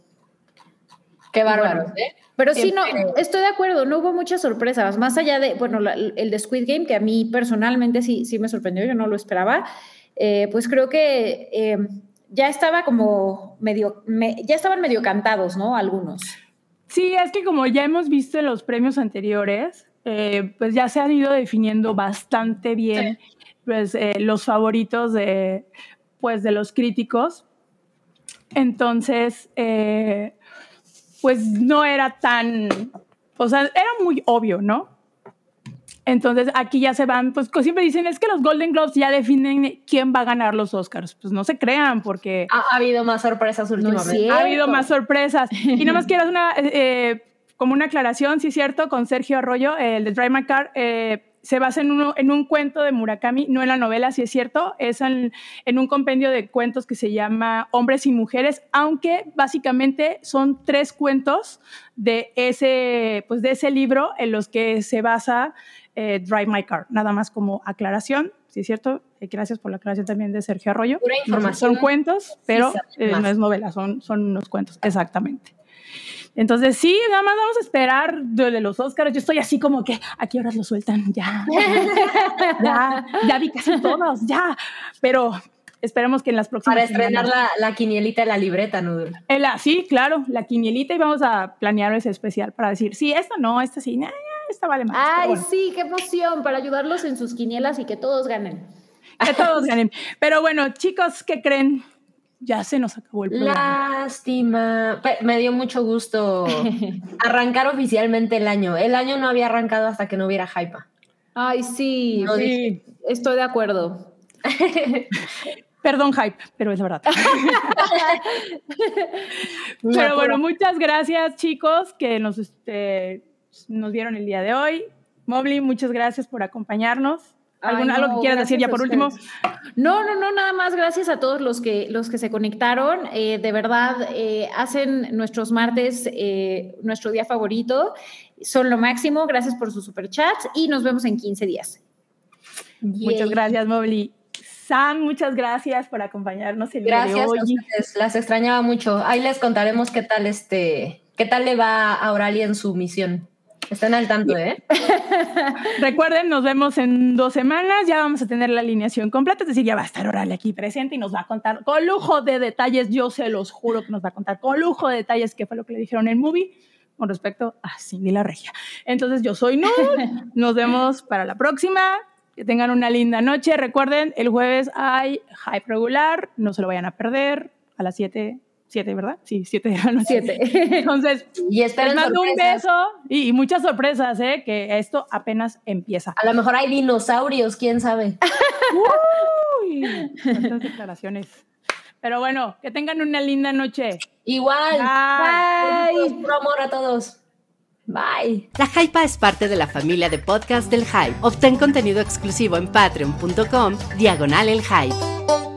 Qué bárbaro, ¿eh? Pero sí, no, estoy de acuerdo, no hubo muchas sorpresas, más allá de, bueno, el de Squid Game, que a mí personalmente sí, sí me sorprendió, yo no lo esperaba, eh, pues creo que eh, ya estaba como medio, ya estaban medio cantados, ¿no? Algunos. Sí, es que como ya hemos visto en los premios anteriores, eh, pues ya se han ido definiendo bastante bien pues, los favoritos de, pues, de los críticos. Entonces, pues no era tan, o sea, era muy obvio, ¿no? Entonces aquí ya se van, pues siempre dicen, es que los Golden Globes ya definen quién va a ganar los Oscars. Pues no se crean porque... Ha, habido más sorpresas últimamente. ha habido más sorpresas. Y nada más quiero una, eh, como una aclaración, si es cierto, con Sergio Arroyo, el de Drive My Car, eh, se basa en, uno, en un cuento de Murakami, no en la novela, si es cierto, es en, un compendio de cuentos que se llama Hombres y Mujeres, aunque básicamente son tres cuentos de ese, pues de ese libro en los que se basa eh, Drive My Car. Nada más como aclaración, si es cierto, eh, gracias por la aclaración también de Sergio Arroyo. información. Son cuentos, pero eh, no es novela, son, son unos cuentos, exactamente. Entonces, sí, nada más vamos a esperar de los Oscars. Yo estoy así como que, ¿a qué horas lo sueltan? Ya, <laughs> ya, ya vi casi todos, ya. Pero esperemos que en las próximas. Para estrenar la, la, quinielita y la libreta, ¿no? sí, claro, la quinielita y vamos a planear ese especial para decir, sí, esta no, esta sí, esta vale más. Ay, sí, qué emoción para ayudarlos en sus quinielas y que todos ganen. Que todos ganen. Pero bueno, chicos, ¿qué creen? ya se nos acabó el programa. Lástima. Me dio mucho gusto <laughs> arrancar oficialmente el año. El año no había arrancado hasta que no hubiera hype. Ay, sí, sí. Estoy de acuerdo. <laughs> Perdón, hype, pero es verdad. <laughs> pero bueno, muchas gracias, chicos, que nos, este, nos vieron el día de hoy. Mobley, muchas gracias por acompañarnos. ¿Algo que quieras decir ya por último? No, no, no, nada más gracias a todos los que, los que se conectaron. Eh, de verdad, eh, hacen nuestros martes eh, nuestro día favorito. Son lo máximo. Gracias por sus superchats y nos vemos en 15 días. Muchas gracias, Mobley. Sam, muchas gracias por acompañarnos el gracias día de hoy. A ustedes, las extrañaba mucho. Ahí les contaremos qué tal este, qué tal le va a Oralia en su misión. Están al tanto, ¿eh? <laughs> Recuerden, nos vemos en dos semanas. Ya vamos a tener la alineación completa. Es decir, ya va a estar Orale aquí presente y nos va a contar con lujo de detalles. Yo se los juro que nos va a contar con lujo de detalles qué fue lo que le dijeron en el movie con respecto a Cindy la Regia. Entonces, yo soy Nud. <laughs> Nos vemos para la próxima. Que tengan una linda noche. Recuerden, el jueves hay hype regular. No se lo vayan a perder a las 7 Siete, ¿verdad? Sí, siete de la Siete. <laughs> Entonces, y les mando un beso y, muchas sorpresas, ¿eh? Que esto apenas empieza. A lo mejor hay dinosaurios, quién sabe. <laughs> Uy, declaraciones. Pero bueno, que tengan una linda noche. Igual. Bye. Bye. amor a todos. Bye. La Hypa es parte de la familia de podcast del Hype. Obtén contenido exclusivo en patreon.com, diagonal el Hype.